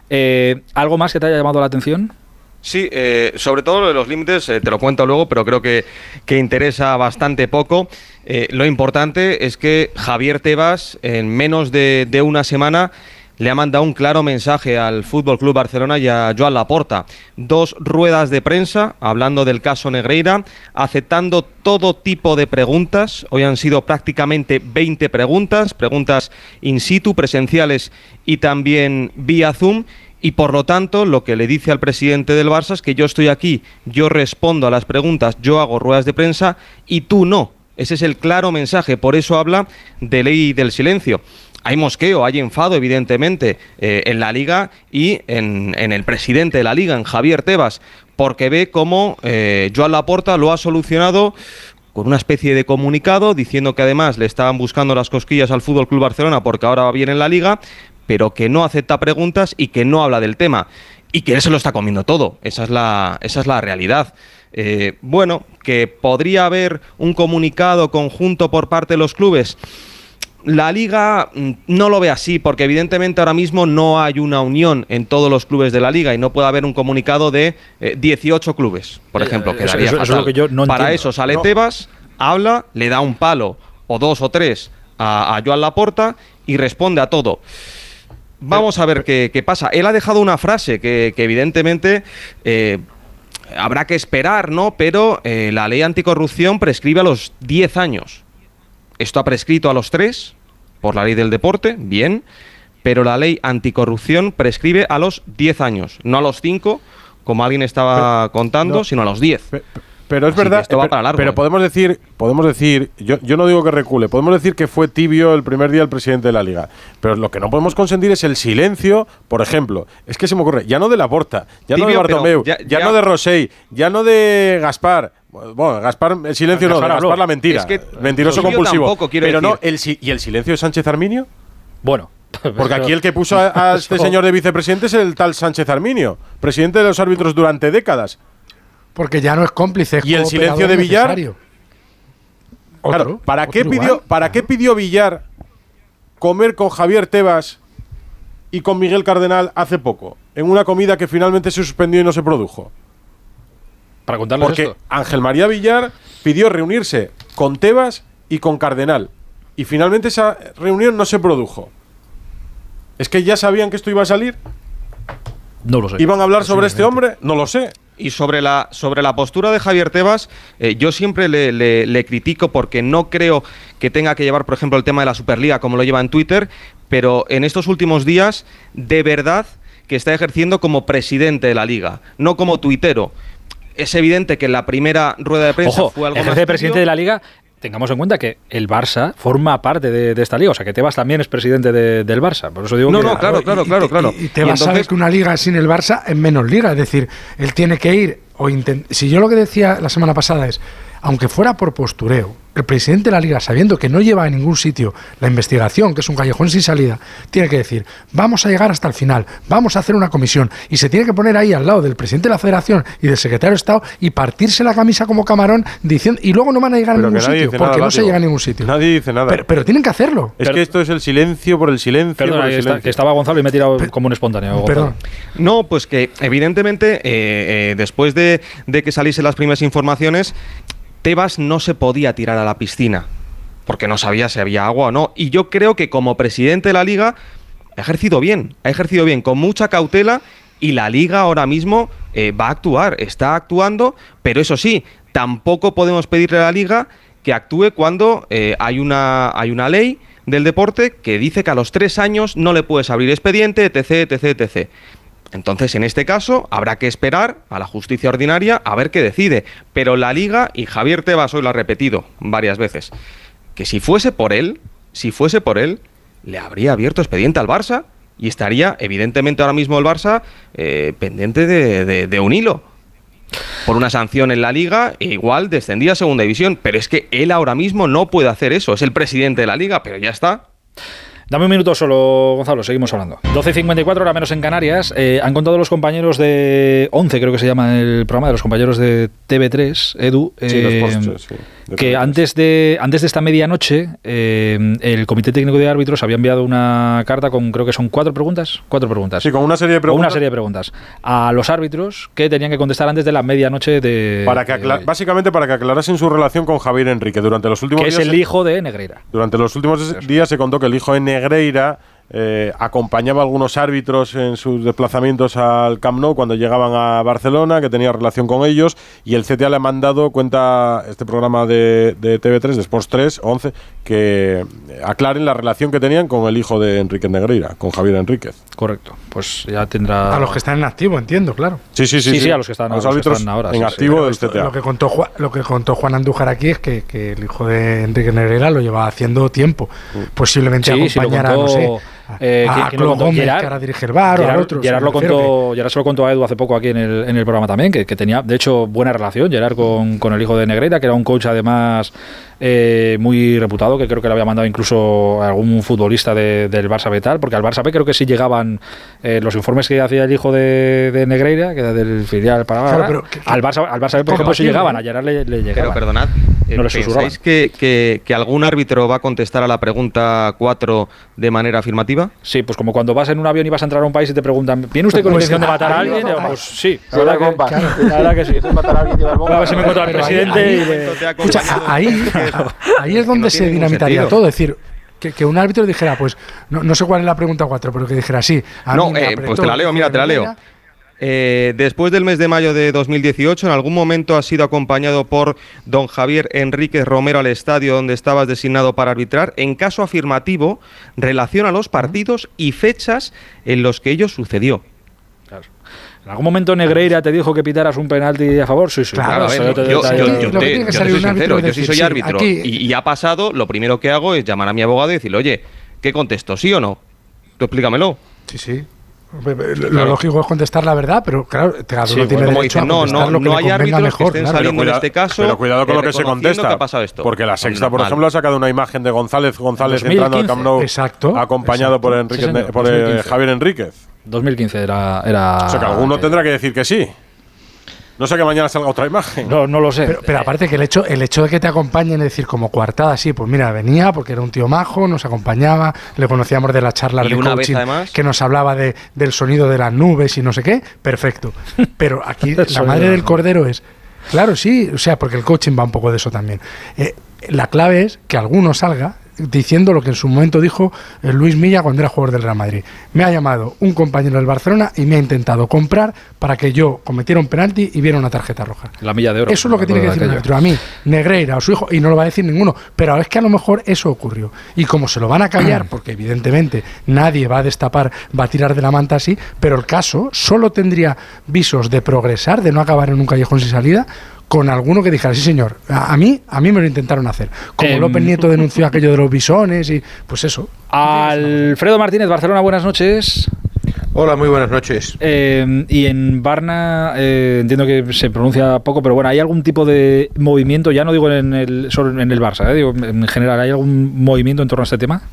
Speaker 1: Eh, ¿Algo más que te haya llamado la atención?
Speaker 15: Sí, eh, sobre todo lo de los límites, eh, te lo cuento luego, pero creo que, que interesa bastante poco. lo importante es que Javier Tebas, en menos de, de una semana, le ha mandado un claro mensaje al Fútbol Club Barcelona y a Joan Laporta. Dos ruedas de prensa hablando del caso Negreira, aceptando todo tipo de preguntas. Hoy han sido prácticamente 20 preguntas, preguntas in situ, presenciales y también vía Zoom. Y por lo tanto, lo que le dice al presidente del Barça es que yo estoy aquí, yo respondo a las preguntas, yo hago ruedas de prensa y tú no. Ese es el claro mensaje. Por eso habla de ley del silencio hay mosqueo, hay enfado, evidentemente, eh, en la liga y en, el presidente de la liga, en Javier Tebas, porque ve cómo eh, Joan Laporta lo ha solucionado con una especie de comunicado diciendo que además le estaban buscando las cosquillas al Fútbol Club Barcelona porque ahora va bien en la liga, pero que no acepta preguntas y que no habla del tema y que él se lo está comiendo todo. Esa es la, esa es la realidad. Eh, bueno, que podría haber un comunicado conjunto por parte de los clubes. La liga mm, no lo ve así, porque evidentemente ahora mismo no hay una unión en todos los clubes de la liga y no puede haber un comunicado de 18 eh, clubes, por eh, ejemplo, que daría Para eso sale Tebas, habla, le da un palo o dos o tres a, Joan Laporta y responde a todo. Vamos a ver qué, pasa. Él ha dejado una frase que, evidentemente eh, habrá que esperar, ¿no? Pero la ley anticorrupción prescribe a los 10 años. Esto ha prescrito a los tres por la ley del deporte, bien, pero la ley anticorrupción prescribe a los 10 años, no a los 5, como alguien estaba contando, sino a los 10.
Speaker 3: Pero es verdad,
Speaker 15: esto va para largo,
Speaker 3: pero
Speaker 15: ¿eh?
Speaker 3: podemos decir, podemos decir, yo, yo no digo que recule, podemos decir que fue tibio el primer día el presidente de la liga. Pero lo que no podemos consentir es el silencio, por ejemplo, es que se me ocurre, ya no de la Porta, ya no de
Speaker 15: pero
Speaker 3: Bartomeu,
Speaker 15: ya-
Speaker 3: ya,
Speaker 15: ya-
Speaker 3: no de Rosell, ya no de Gaspar. Bueno, Gaspar, el silencio no,
Speaker 1: Gaspar habló.
Speaker 3: Gaspar la mentira.
Speaker 15: Es que
Speaker 3: mentiroso compulsivo.
Speaker 15: tampoco, quiero
Speaker 3: pero no,
Speaker 15: decir.
Speaker 3: el, si- ¿y el silencio de Sánchez Arminio?
Speaker 1: Bueno.
Speaker 3: Porque aquí el que puso a, a este señor de vicepresidente es el tal Sánchez Arminio, presidente de los árbitros durante décadas.
Speaker 6: Porque ya no es cómplice. es
Speaker 3: ¿Y el silencio de Villar?
Speaker 6: necesario.
Speaker 3: Claro,
Speaker 6: Otro,
Speaker 3: ¿para, qué pidió. ¿Para qué pidió Villar comer con Javier Tebas y con Miguel Cardenal hace poco? En una comida que finalmente se suspendió y no se produjo.
Speaker 1: Para contarles
Speaker 3: Porque
Speaker 1: esto.
Speaker 3: Ángel María Villar pidió reunirse con Tebas y con Cardenal. Y finalmente esa reunión no se produjo. ¿Es que ya sabían que esto iba a salir?
Speaker 1: No lo sé.
Speaker 3: ¿Iban a hablar sobre este hombre? No lo sé.
Speaker 15: Y sobre la, sobre la postura de Javier Tebas, eh, yo siempre le, le- le critico porque no creo que tenga que llevar, por ejemplo, el tema de la Superliga como lo lleva en Twitter, pero en estos últimos días, de verdad que está ejerciendo como presidente de la liga, no como tuitero. Es evidente que la primera rueda de prensa
Speaker 1: Ojo,
Speaker 15: fue algo más
Speaker 1: de presidente de la liga. Tengamos en cuenta que el Barça forma parte de, de esta liga. O sea, que Tebas también es presidente de- del Barça. Por eso digo
Speaker 15: No,
Speaker 1: que.
Speaker 15: no, claro, claro, claro,
Speaker 6: y-
Speaker 15: claro.
Speaker 6: Y, te
Speaker 15: Y
Speaker 6: vas a ver
Speaker 15: entonces-
Speaker 6: que una liga sin el Barça es menos liga. Es decir, él tiene que ir o intent- Si yo lo que decía la semana pasada es, aunque fuera por postureo, el presidente de la liga, sabiendo que no lleva a ningún sitio la investigación, que es un callejón sin salida, tiene que decir, vamos a llegar hasta el final, vamos a hacer una comisión. Y se tiene que poner ahí al lado del presidente de la federación y del secretario de Estado y partirse la camisa como camarón diciendo, y luego no van a llegar
Speaker 3: Pero
Speaker 6: a ningún sitio, porque
Speaker 3: nada,
Speaker 6: no se llega a ningún sitio.
Speaker 3: Nadie dice nada.
Speaker 6: Pero, pero tienen que hacerlo.
Speaker 3: es que esto es el silencio por el silencio.
Speaker 1: Perdona,
Speaker 3: por el
Speaker 1: que, está-
Speaker 3: silencio.
Speaker 1: que estaba Gonzalo y me he tirado como un espontáneo.
Speaker 6: Perdón.
Speaker 15: No, pues que evidentemente eh, eh, después de, de que saliesen las primeras informaciones, Tebas no se podía tirar a la piscina, porque no sabía si había agua o no. Y yo creo que como presidente de la liga ha ejercido bien, ha ejercido bien, con mucha cautela, y la liga ahora mismo eh, va a actuar, está actuando, pero eso sí, tampoco podemos pedirle a la liga que actúe cuando eh, hay, una, hay una ley del deporte que dice que a los tres años no le puedes abrir expediente, etc, etc, etc. Entonces, en este caso, habrá que esperar a la justicia ordinaria a ver qué decide. Pero la liga, y Javier Tebas hoy lo ha repetido varias veces, que si fuese por él, si fuese por él, le habría abierto expediente al Barça y estaría, evidentemente, ahora mismo el Barça eh, pendiente de, de- un hilo. Por una sanción en la liga, e igual descendía a segunda división. Pero es que él ahora mismo no puede hacer eso. Es el presidente de la liga, pero ya está.
Speaker 1: Dame un minuto solo, Gonzalo, seguimos hablando. 12.54, hora menos en Canarias. Eh, han contado los compañeros de 11, creo que se llama el programa, de los compañeros de TV3, Edu,
Speaker 3: Sí, los
Speaker 1: eh,
Speaker 3: postres, sí,
Speaker 1: que
Speaker 3: TV3.
Speaker 1: antes de, antes de esta medianoche eh, el Comité Técnico de Árbitros había enviado una carta con, creo que son cuatro preguntas, cuatro preguntas.
Speaker 3: Sí, con una serie de
Speaker 1: Con
Speaker 3: preguntas.
Speaker 1: una serie de preguntas a los árbitros que tenían que contestar antes de la medianoche de...
Speaker 3: Para que
Speaker 1: de-
Speaker 3: básicamente para que aclarasen su relación con Javier Enrique durante los últimos
Speaker 1: que es
Speaker 3: días.
Speaker 1: el hijo de Negreira.
Speaker 3: Durante los últimos días se contó que el hijo de Negreira eh, acompañaba a algunos árbitros en sus desplazamientos al Camp Nou cuando llegaban a Barcelona, que tenía relación con ellos, y el CTA le ha mandado, cuenta este programa de, de TV3, de Sports 3 o 11, que aclaren la relación que tenían con el hijo de Enrique Negreira, con Javier Enríquez.
Speaker 1: Correcto, pues ya tendrá...
Speaker 6: A los que están en activo, entiendo, claro.
Speaker 3: Sí, sí, sí.
Speaker 1: Sí, sí, a los que están-
Speaker 3: a los
Speaker 1: a los que
Speaker 3: árbitros
Speaker 1: están ahora,
Speaker 3: en
Speaker 1: sí,
Speaker 3: activo del CTA.
Speaker 6: Lo que, contó Juan, lo que contó Juan Andújar aquí es que, que el hijo de Enrique Negreira lo lleva haciendo tiempo. Posiblemente
Speaker 1: Sí, sí, lo
Speaker 6: acompañar a, no sé,
Speaker 1: eh,
Speaker 6: a
Speaker 1: ¿quién- lo?
Speaker 6: Gómez,
Speaker 1: Gerard-
Speaker 6: que ahora dirige el bar, o
Speaker 1: Gerard,
Speaker 6: al otro.
Speaker 1: Gerard lo contó, Gerard se lo contó a Edu hace poco aquí en el, en el programa también, que, que tenía, de hecho, buena relación Gerard con, con el hijo de Negreira, que era un coach además eh, muy reputado, que creo que le había mandado incluso a algún futbolista de- del Barça B tal, porque al Barça B creo que sí llegaban eh, los informes que hacía el hijo de, de Negreira, que era del filial para
Speaker 6: Claro, pero que-
Speaker 1: al Barça, al Barça B, por ejemplo, sí llegaban, a Gerard le, le llegaban.
Speaker 15: Pero perdonad,
Speaker 1: No.
Speaker 15: ¿pensáis que, que- que algún árbitro va a contestar a la pregunta 4 de manera afirmativa?
Speaker 1: Sí, pues como cuando vas en un avión y vas a entrar a un país y te preguntan, ¿viene usted con
Speaker 6: Pues
Speaker 1: intención de matar a alguien? Pues sí, la
Speaker 16: Sí,
Speaker 1: verdad
Speaker 16: la
Speaker 1: que,
Speaker 16: bomba.
Speaker 1: la verdad que sí.
Speaker 16: Matar a alguien, llevar bomba.
Speaker 1: A ver si me encuentro al
Speaker 6: ahí-
Speaker 1: presidente
Speaker 6: ahí-
Speaker 1: y
Speaker 6: Escucha, a- ahí, ahí es donde
Speaker 15: no
Speaker 6: se dinamitaría
Speaker 15: sentido.
Speaker 6: todo. Es decir, que, que un árbitro dijera, pues, no, no sé cuál es la pregunta 4, pero que dijera, sí. a
Speaker 15: No,
Speaker 6: mí me
Speaker 15: eh, pues te la leo, mira, te la leo. Eh, después del mes de mayo de 2018, en algún momento has sido acompañado por don Javier Enríquez Romero al estadio donde estabas designado para arbitrar. En caso afirmativo, relaciona los partidos y fechas en los que ello sucedió.
Speaker 1: ¿En algún momento Negreira te dijo que pitaras un penalti a favor? Sí, sí.
Speaker 15: Claro, yo, yo, yo, soy sincero, yo sí soy árbitro y, y, ha pasado, lo primero que hago es llamar a mi abogado y decirle, oye, ¿qué contesto? ¿Sí o no? Tú explícamelo.
Speaker 6: Sí, sí. Lo lógico es contestar la verdad, pero claro, cada uno tiene derecho a
Speaker 15: no, no, no hay árbitros mejor, que estén saliendo en este caso.
Speaker 3: Pero cuidado con lo que se contesta.
Speaker 15: Que ha pasado esto.
Speaker 3: Porque la Sexta, por ejemplo, ha sacado una imagen de González González entrando al Camp Nou,
Speaker 6: exacto,
Speaker 3: acompañado por, Enrique, por eh, Javier Enríquez.
Speaker 1: 2015 era, era.
Speaker 3: O sea que alguno tendrá que decir que sí. No sé que mañana salga otra imagen.
Speaker 1: No, no lo sé.
Speaker 6: Pero, aparte que el hecho, el hecho de que te acompañen, es decir, como coartada, sí, pues mira, venía porque era un tío majo, nos acompañaba, le conocíamos de la charla de
Speaker 15: una
Speaker 6: coaching,
Speaker 15: además,
Speaker 6: que nos hablaba de, del sonido de las nubes y no sé qué, perfecto. Pero aquí la madre del cordero es, claro, sí, o sea, porque el coaching va un poco de eso también. Eh, la clave es que alguno salga diciendo lo que en su momento dijo eh, Luis Milla cuando era jugador del Real Madrid. Me ha llamado un compañero del Barcelona y me ha intentado comprar para que yo cometiera un penalti y viera una tarjeta roja.
Speaker 1: La milla de oro.
Speaker 6: Eso es lo que tiene que decir el árbitro. A mí, Negreira o su hijo, y no lo va a decir ninguno, pero es que a lo mejor eso ocurrió. Y como se lo van a callar, porque evidentemente nadie va a destapar, va a tirar de la manta así, pero el caso solo tendría visos de progresar, de no acabar en un callejón sin salida, con alguno que dijera, sí señor, a, mí, a mí me lo intentaron hacer. Como
Speaker 1: Em,
Speaker 6: López Nieto denunció aquello de los bisones y pues eso.
Speaker 1: Alfredo Martínez, Barcelona, buenas noches.
Speaker 16: Hola, muy buenas noches.
Speaker 1: Eh, y en Barna, eh, entiendo que se pronuncia poco, pero bueno, ¿hay algún tipo de movimiento? Ya no digo en el, solo en el Barça, eh, digo en general, ¿hay algún movimiento en torno a este tema?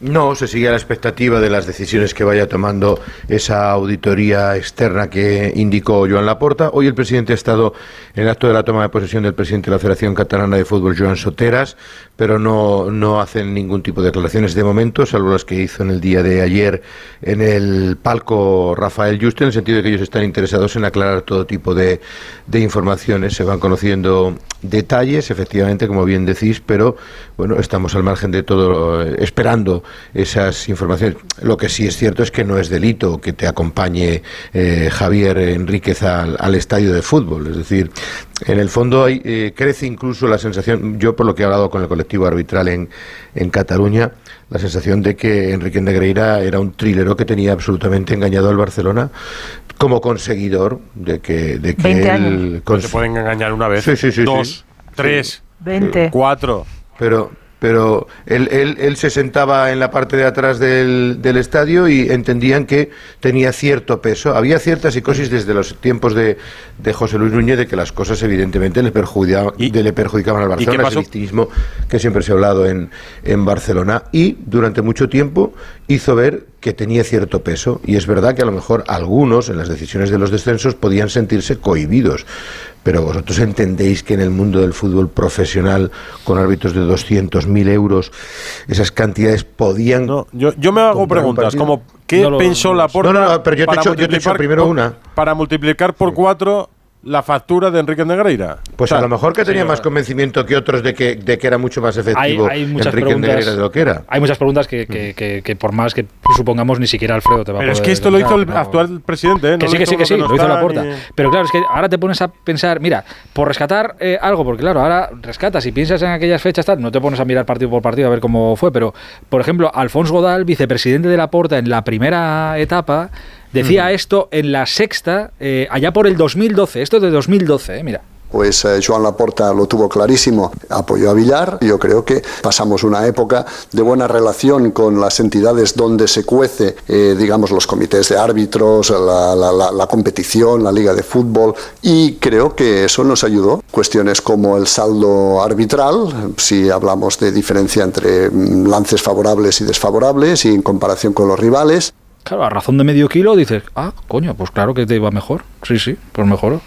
Speaker 16: No, se sigue a la expectativa de las decisiones que vaya tomando esa auditoría externa que indicó Joan Laporta. Hoy el presidente ha estado en el acto de la toma de posesión del presidente de la Federación Catalana de Fútbol, Joan Soteras, pero no, no hacen ningún tipo de declaraciones de momento, salvo las que hizo en el día de ayer en el palco Rafael Juste, en el sentido de que ellos están interesados en aclarar todo tipo de, de informaciones. Se van conociendo detalles, efectivamente, como bien decís, pero bueno, estamos al margen de todo, eh, esperando esas informaciones. Lo que sí es cierto es que no es delito que te acompañe eh, Javier Enríquez al, al, estadio de fútbol. Es decir, en el fondo hay, eh, crece incluso la sensación, yo por lo que he hablado con el colectivo arbitral en, en Cataluña, la sensación de que Enrique Negreira era un trilero que tenía absolutamente engañado al Barcelona como conseguidor de que, de que él...
Speaker 3: Se pueden engañar una vez,
Speaker 16: sí, sí, sí,
Speaker 3: dos,
Speaker 16: sí.
Speaker 3: tres,
Speaker 5: 20.
Speaker 3: cuatro.
Speaker 16: Pero, pero él, él, él, se sentaba en la parte de atrás del, del, estadio y entendían que tenía cierto peso. Había cierta psicosis desde los tiempos de, de José Luis Núñez de que las cosas evidentemente le, perjudicaban,
Speaker 3: ¿Y?
Speaker 16: le perjudicaban al Barcelona, ese victimismo que siempre se ha hablado en, en Barcelona. Y durante mucho tiempo hizo ver que tenía cierto peso y es verdad que a lo mejor algunos en las decisiones de los descensos podían sentirse cohibidos. Pero vosotros entendéis que en el mundo del fútbol profesional con árbitros de 200.000 euros esas cantidades podían
Speaker 3: no, yo, yo me hago preguntas como ¿qué no pensó la
Speaker 16: no, no, pero yo te, hecho, yo te he hecho primero
Speaker 3: por,
Speaker 16: una.
Speaker 3: para multiplicar por cuatro la factura de Enrique Negreira.
Speaker 16: Pues o sea, a lo mejor que tenía sí, más convencimiento que otros de que, de que era mucho más efectivo
Speaker 1: hay, hay muchas
Speaker 16: Enrique Negreira de lo que era.
Speaker 1: Hay muchas preguntas que, que, que, que, por más que supongamos ni siquiera Alfredo te va
Speaker 3: Pero
Speaker 1: a
Speaker 3: es que esto lo hizo el actual presidente, ¿eh?
Speaker 1: que
Speaker 3: no
Speaker 1: sí, que sí, que sí, lo, hizo la puerta. Ni... Pero claro, es que ahora te pones a pensar, mira, por rescatar eh, algo, porque claro, ahora rescatas y piensas en aquellas fechas, tal, no te pones a mirar partido por partido a ver cómo fue, pero por ejemplo, Alfonso Godal, vicepresidente de la Porta en la primera etapa, Decía esto en la sexta, eh, allá por el 2012, esto es de 2012, eh, mira.
Speaker 17: Pues eh, Joan Laporta lo tuvo clarísimo, apoyó a Villar. Yo creo que pasamos una época de buena relación con las entidades donde se cuece, eh, digamos, los comités de árbitros, la, la, la, la, competición, la liga de fútbol, y creo que eso nos ayudó. Cuestiones como el saldo arbitral, si hablamos de diferencia entre mm, lances favorables y desfavorables, y en comparación con los rivales.
Speaker 1: Claro, a razón de medio kilo dices, ah, coño, pues claro que te iba mejor. Sí, sí, pues mejoró.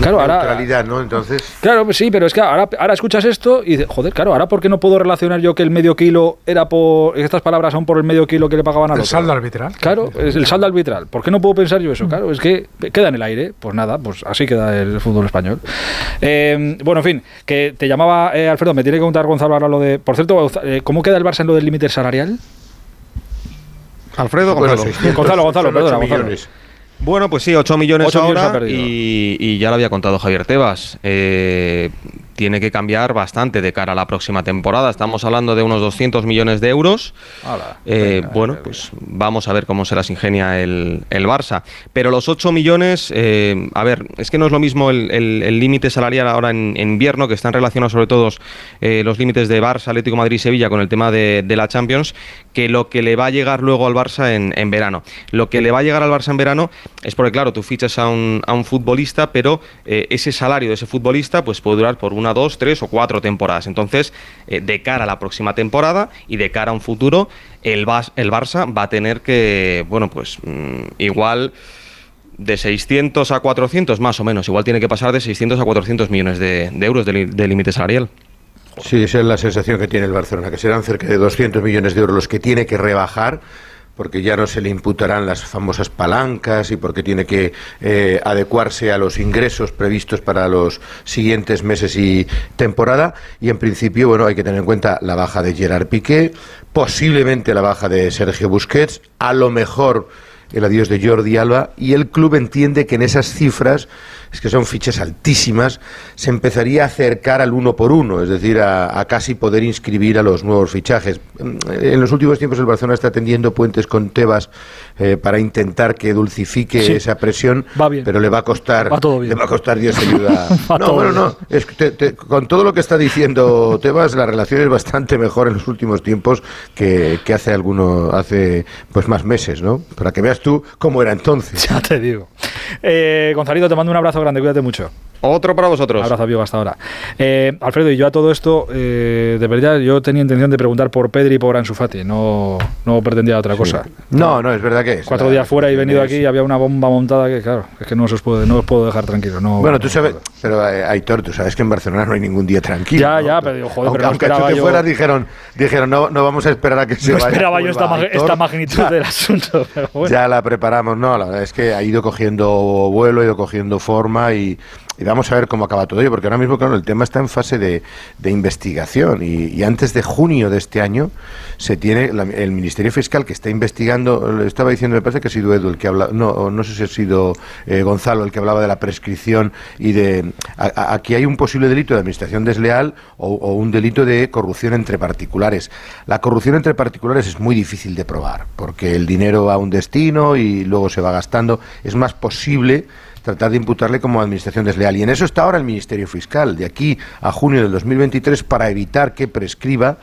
Speaker 1: Claro, ahora.
Speaker 16: Neutralidad, ¿no? Entonces.
Speaker 1: Claro, pues sí, pero es que ahora, ahora escuchas esto y dices, joder, claro, ahora ¿por qué no puedo relacionar yo que el medio kilo era por. Estas palabras son por el medio kilo que le pagaban a
Speaker 6: El
Speaker 1: los.
Speaker 6: saldo arbitral.
Speaker 1: Claro, es el saldo arbitral. ¿Por qué no puedo pensar yo eso? Claro, es que queda en el aire. Pues nada, pues así queda el fútbol español. Eh, bueno, en fin, que te llamaba eh, Alfredo, me tiene que contar Gonzalo ahora lo de. Por cierto, eh, ¿cómo queda el Barça en lo del límite salarial?
Speaker 15: Alfredo
Speaker 1: Gonzalo. Bueno, Gonzalo, Gonzalo, perdona, Gonzalo.
Speaker 15: Bueno, pues sí, 8 millones
Speaker 1: 8
Speaker 15: ahora
Speaker 1: millones
Speaker 15: y, y, ya lo había contado Javier Tebas. Eh, tiene que cambiar bastante de cara a la próxima temporada. Estamos hablando de unos 200 millones de euros. Eh, bueno, pues vamos a ver cómo se las ingenia el, el Barça. Pero los 8 millones, eh, a ver, es que no es lo mismo el límite salarial ahora en, invierno, que están relacionados sobre todo eh, los límites de Barça, Atlético Madrid y Sevilla con el tema de, la Champions, que lo que le va a llegar luego al Barça en, verano. Lo que le va a llegar al Barça en verano es porque, claro, tú fichas a un, a un futbolista, pero ese salario de ese futbolista pues puede durar por una, dos, tres o cuatro temporadas. Entonces, de cara a la próxima temporada y de cara a un futuro, el, el Barça va a tener que, bueno, pues mm, igual de 600 a 400 más o menos, igual tiene que pasar de 600 a 400 millones de, euros de límite salarial.
Speaker 16: Sí, esa es la sensación que tiene el Barcelona, que serán cerca de 200 millones de euros los que tiene que rebajar porque ya no se le imputarán las famosas palancas y porque tiene que eh, adecuarse a los ingresos previstos para los siguientes meses y temporada. Y en principio, bueno, hay que tener en cuenta la baja de Gerard Piqué, posiblemente la baja de Sergio Busquets, a lo mejor el adiós de Jordi Alba y el club entiende que en esas cifras es que son fichas altísimas, se empezaría a acercar al uno por uno, es decir, a, casi poder inscribir a los nuevos fichajes. En los últimos tiempos el Barcelona está tendiendo puentes con Tebas eh, para intentar que dulcifique esa presión, pero le va a costar, le va a costar Dios ayuda. no, bueno, no, es con todo lo que está diciendo Tebas, la relación es bastante mejor en los últimos tiempos que, hace alguno, hace pues más meses, ¿no? Para que veas tú cómo era entonces.
Speaker 1: Ya te digo. Eh, Gonzalito, te mando un abrazo grande, cuídate mucho.
Speaker 15: Otro para vosotros.
Speaker 1: abrazo, amigo, hasta ahora. Eh, Alfredo, y yo a todo esto, eh, de verdad, yo tenía intención de preguntar por Pedri y por Ansu Fati, no, no pretendía otra cosa.
Speaker 16: No, no, es verdad que es.
Speaker 1: Cuatro días fuera y venido aquí y había una bomba montada que, claro, es que no os, puedo, no os puedo dejar tranquilo. No,
Speaker 16: bueno, tú sabes, pero eh, Aitor, tú sabes que en Barcelona no hay ningún día tranquilo.
Speaker 1: Ya, ya, pero joder,
Speaker 16: aunque,
Speaker 1: pero
Speaker 16: aunque tú te fueras, dijeron, dijeron no, no vamos a esperar a que se
Speaker 1: no
Speaker 16: vaya.
Speaker 1: esperaba yo esta, esta magnitud del asunto.
Speaker 16: Ya la preparamos, no, la verdad es que ha ido cogiendo vuelo, ha ido cogiendo forma y y vamos a ver cómo acaba todo ello, porque ahora mismo, claro, el tema está en fase de, investigación y, antes de junio de este año se tiene el Ministerio Fiscal que está investigando, estaba diciendo, me parece que ha sido Edu el que habla, no, no sé si ha sido eh, Gonzalo el que hablaba de la prescripción y de... aquí hay un posible delito de administración desleal o, o un delito de corrupción entre particulares. La corrupción entre particulares es muy difícil de probar, porque el dinero va a un destino y luego se va gastando. Es más posible tratar de imputarle como administración desleal. Y en eso está ahora el Ministerio Fiscal, de aquí a junio del 2023, para evitar que prescriba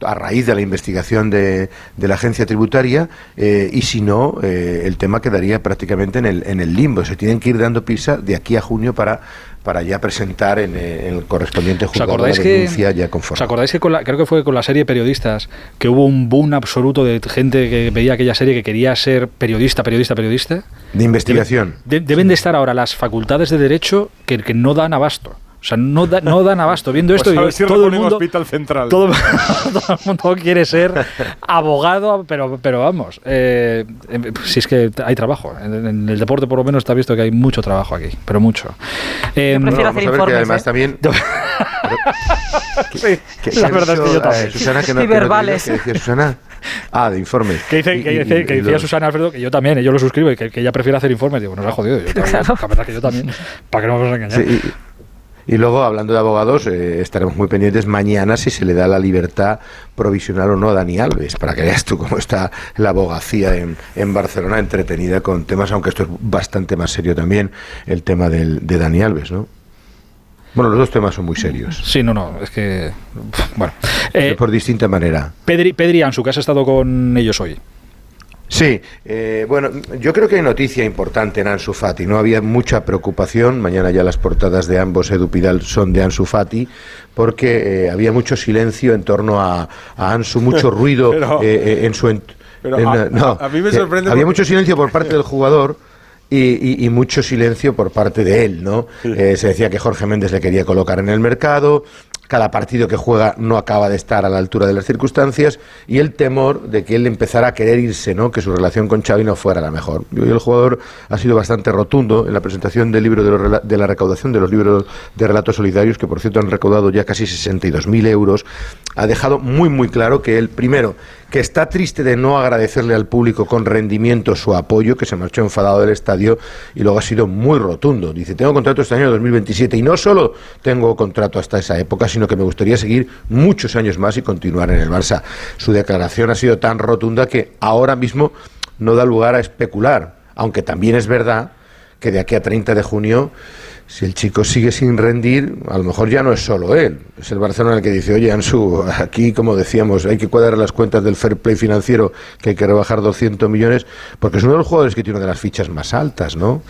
Speaker 16: a raíz de la investigación de, de la agencia tributaria eh, y si no, eh, el tema quedaría prácticamente en el, en el limbo. Se tienen que ir dando pisa de aquí a junio para para ya presentar en, el correspondiente juzgado la denuncia ya conforme.
Speaker 1: ¿Os acordáis que creo que fue con la serie Periodistas que hubo un boom absoluto de gente que veía aquella serie que quería ser periodista, periodista, periodista?
Speaker 16: De investigación.
Speaker 1: deben de estar ahora las facultades de derecho que, que no dan abasto. O sea, no, no dan abasto. Viendo esto,
Speaker 3: pues todo, el mundo, hospital central.
Speaker 1: Todo, el mundo quiere ser abogado, pero, pero vamos, eh, em, si es que hay trabajo. En, el deporte, por lo menos, está visto que hay mucho trabajo aquí, pero mucho.
Speaker 5: Eh, prefiero hacer informes, que además ¿eh?
Speaker 16: también.
Speaker 1: sí, la verdad es que yo también.
Speaker 16: Susana, que no,
Speaker 5: y verbales.
Speaker 16: Que decía Susana. Ah, de informes.
Speaker 1: Que, dice, que, dice, que decía Susana Alfredo que yo también, yo lo suscribo y que, ella prefiere hacer informes. Digo, nos ha jodido. Yo también, La verdad que yo también. ¿Para qué no vamos a engañar? Sí,
Speaker 16: y luego, hablando de abogados, eh, estaremos muy pendientes mañana si se le da la libertad provisional o no a Dani Alves, para que veas tú cómo está la abogacía en, en Barcelona entretenida con temas, aunque esto es bastante más serio también, el tema del, de Dani Alves, ¿no? Bueno, los dos temas son muy serios.
Speaker 1: Sí, no, no, es que. Bueno.
Speaker 16: Eh, por distinta manera.
Speaker 1: Pedri, Pedri Ansu, que has estado con ellos hoy.
Speaker 16: Sí, eh, bueno, yo creo que hay noticia importante en Ansu Fati. No había mucha preocupación. Mañana ya las portadas de ambos Edu Pidal son de Ansu Fati, porque eh, había mucho silencio en torno a, Ansu, mucho ruido eh, en su. no,
Speaker 3: a, mí me sorprende.
Speaker 16: Había mucho silencio por parte del jugador. Y, mucho silencio por parte de él, ¿no? se decía que Jorge Méndez le quería colocar en el mercado, cada partido que juega no acaba de estar a la altura de las circunstancias y el temor de que él empezara a querer irse, ¿no? que su relación con Xavi no fuera la mejor. Y el jugador ha sido bastante rotundo en la presentación del libro de, de la recaudación de los libros de relatos solidarios, que por cierto han recaudado ya casi 62.000 euros, ha dejado muy muy claro que él, primero, que está triste de no agradecerle al público con rendimiento su apoyo, que se marchó enfadado del estadio y luego ha sido muy rotundo. Dice, tengo contrato este año 2027 y no solo tengo contrato hasta esa época, sino que me gustaría seguir muchos años más y continuar en el Barça. Su declaración ha sido tan rotunda que ahora mismo no da lugar a especular, aunque también es verdad que de aquí a 30 de junio si el chico sigue sin rendir, a lo mejor ya no es solo él. Es el Barcelona el que dice, oye, Ansu, aquí, como decíamos, hay que cuadrar las cuentas del fair play financiero, que hay que rebajar 200 millones, porque es uno de los jugadores que tiene una de las fichas más altas, ¿no?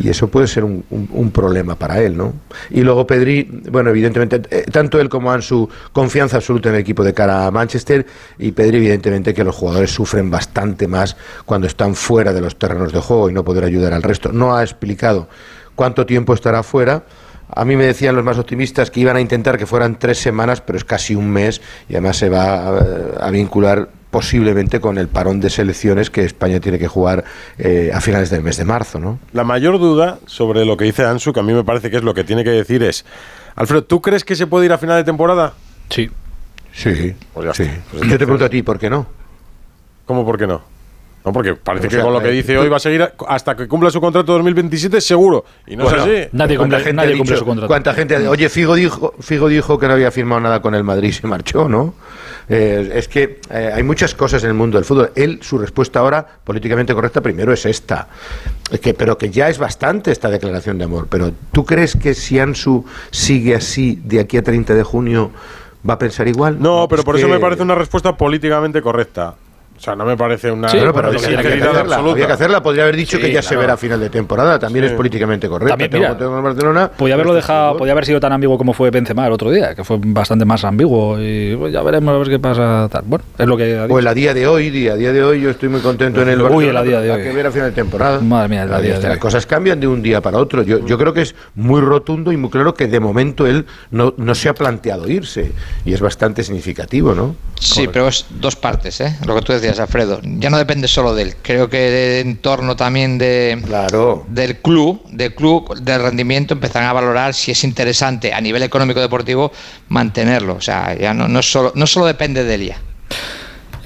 Speaker 16: Y eso puede ser un, problema para él, ¿no? Y luego Pedri, bueno, evidentemente, eh, tanto él como Ansu, confianza absoluta en el equipo de cara a Manchester, y Pedri, evidentemente, que los jugadores sufren bastante más cuando están fuera de los terrenos de juego y no poder ayudar al resto. No ha explicado cuánto tiempo estará fuera. A mí me decían los más optimistas que iban a intentar que fueran tres semanas, pero es casi un mes y además se va a, vincular posiblemente con el parón de selecciones que España tiene que jugar eh, a finales del mes de marzo. ¿no?
Speaker 3: La mayor duda sobre lo que dice Ansu, que a mí me parece que es lo que tiene que decir, es, Alfredo, ¿tú crees que se puede ir a final de temporada?
Speaker 1: Sí.
Speaker 16: Sí, pues sí. Pues Yo te pregunto a ti, ¿por qué no?
Speaker 3: ¿Cómo por qué no? No, porque parece que con lo que dice hoy va a seguir hasta que cumpla su contrato 2027 seguro. Y no es así.
Speaker 1: Nadie cumple, nadie cumple su contrato.
Speaker 16: ¿Cuánta gente? Oye, Figo dijo, Figo dijo que no había firmado nada con el Madrid y se marchó, ¿no? Eh, es que eh, hay muchas cosas en el mundo del fútbol. Él, su respuesta ahora, políticamente correcta, primero es esta. que, pero que ya es bastante esta declaración de amor. Pero ¿tú crees que si Ansu sigue así de aquí a 30 de junio va a pensar igual?
Speaker 3: No, pero por eso me parece una respuesta políticamente correcta. O sea, no me parece una
Speaker 16: sí, pero había, que hacerla, había que hacerla. Podría haber dicho que ya se verá a final de temporada. También es políticamente correcto.
Speaker 1: Barcelona, podía haberlo dejado, podía haber sido tan ambiguo como fue Benzema el otro día, que fue bastante más ambiguo. Y pues, ya veremos a ver qué pasa. Tal. Bueno, es lo que. Ha
Speaker 16: Pues a día de hoy, día, día de hoy, yo estoy muy contento en el
Speaker 1: Barcelona. Uy, el día de hoy.
Speaker 16: Hay que ver a final de temporada.
Speaker 1: Madre mía, el día de hoy.
Speaker 16: Las cosas cambian de un día para otro. Yo, yo creo que es muy rotundo y muy claro que de momento él no, no se ha planteado irse. Y es bastante significativo, ¿no?
Speaker 7: Sí, pero es dos partes, ¿eh? Lo que tú decías, Alfredo ya no depende solo de él. Creo que de entorno también de,
Speaker 16: claro.
Speaker 7: del club, del club de rendimiento, empezarán a valorar si es interesante a nivel económico deportivo mantenerlo. O sea, ya no, no, solo, no solo depende de él ya.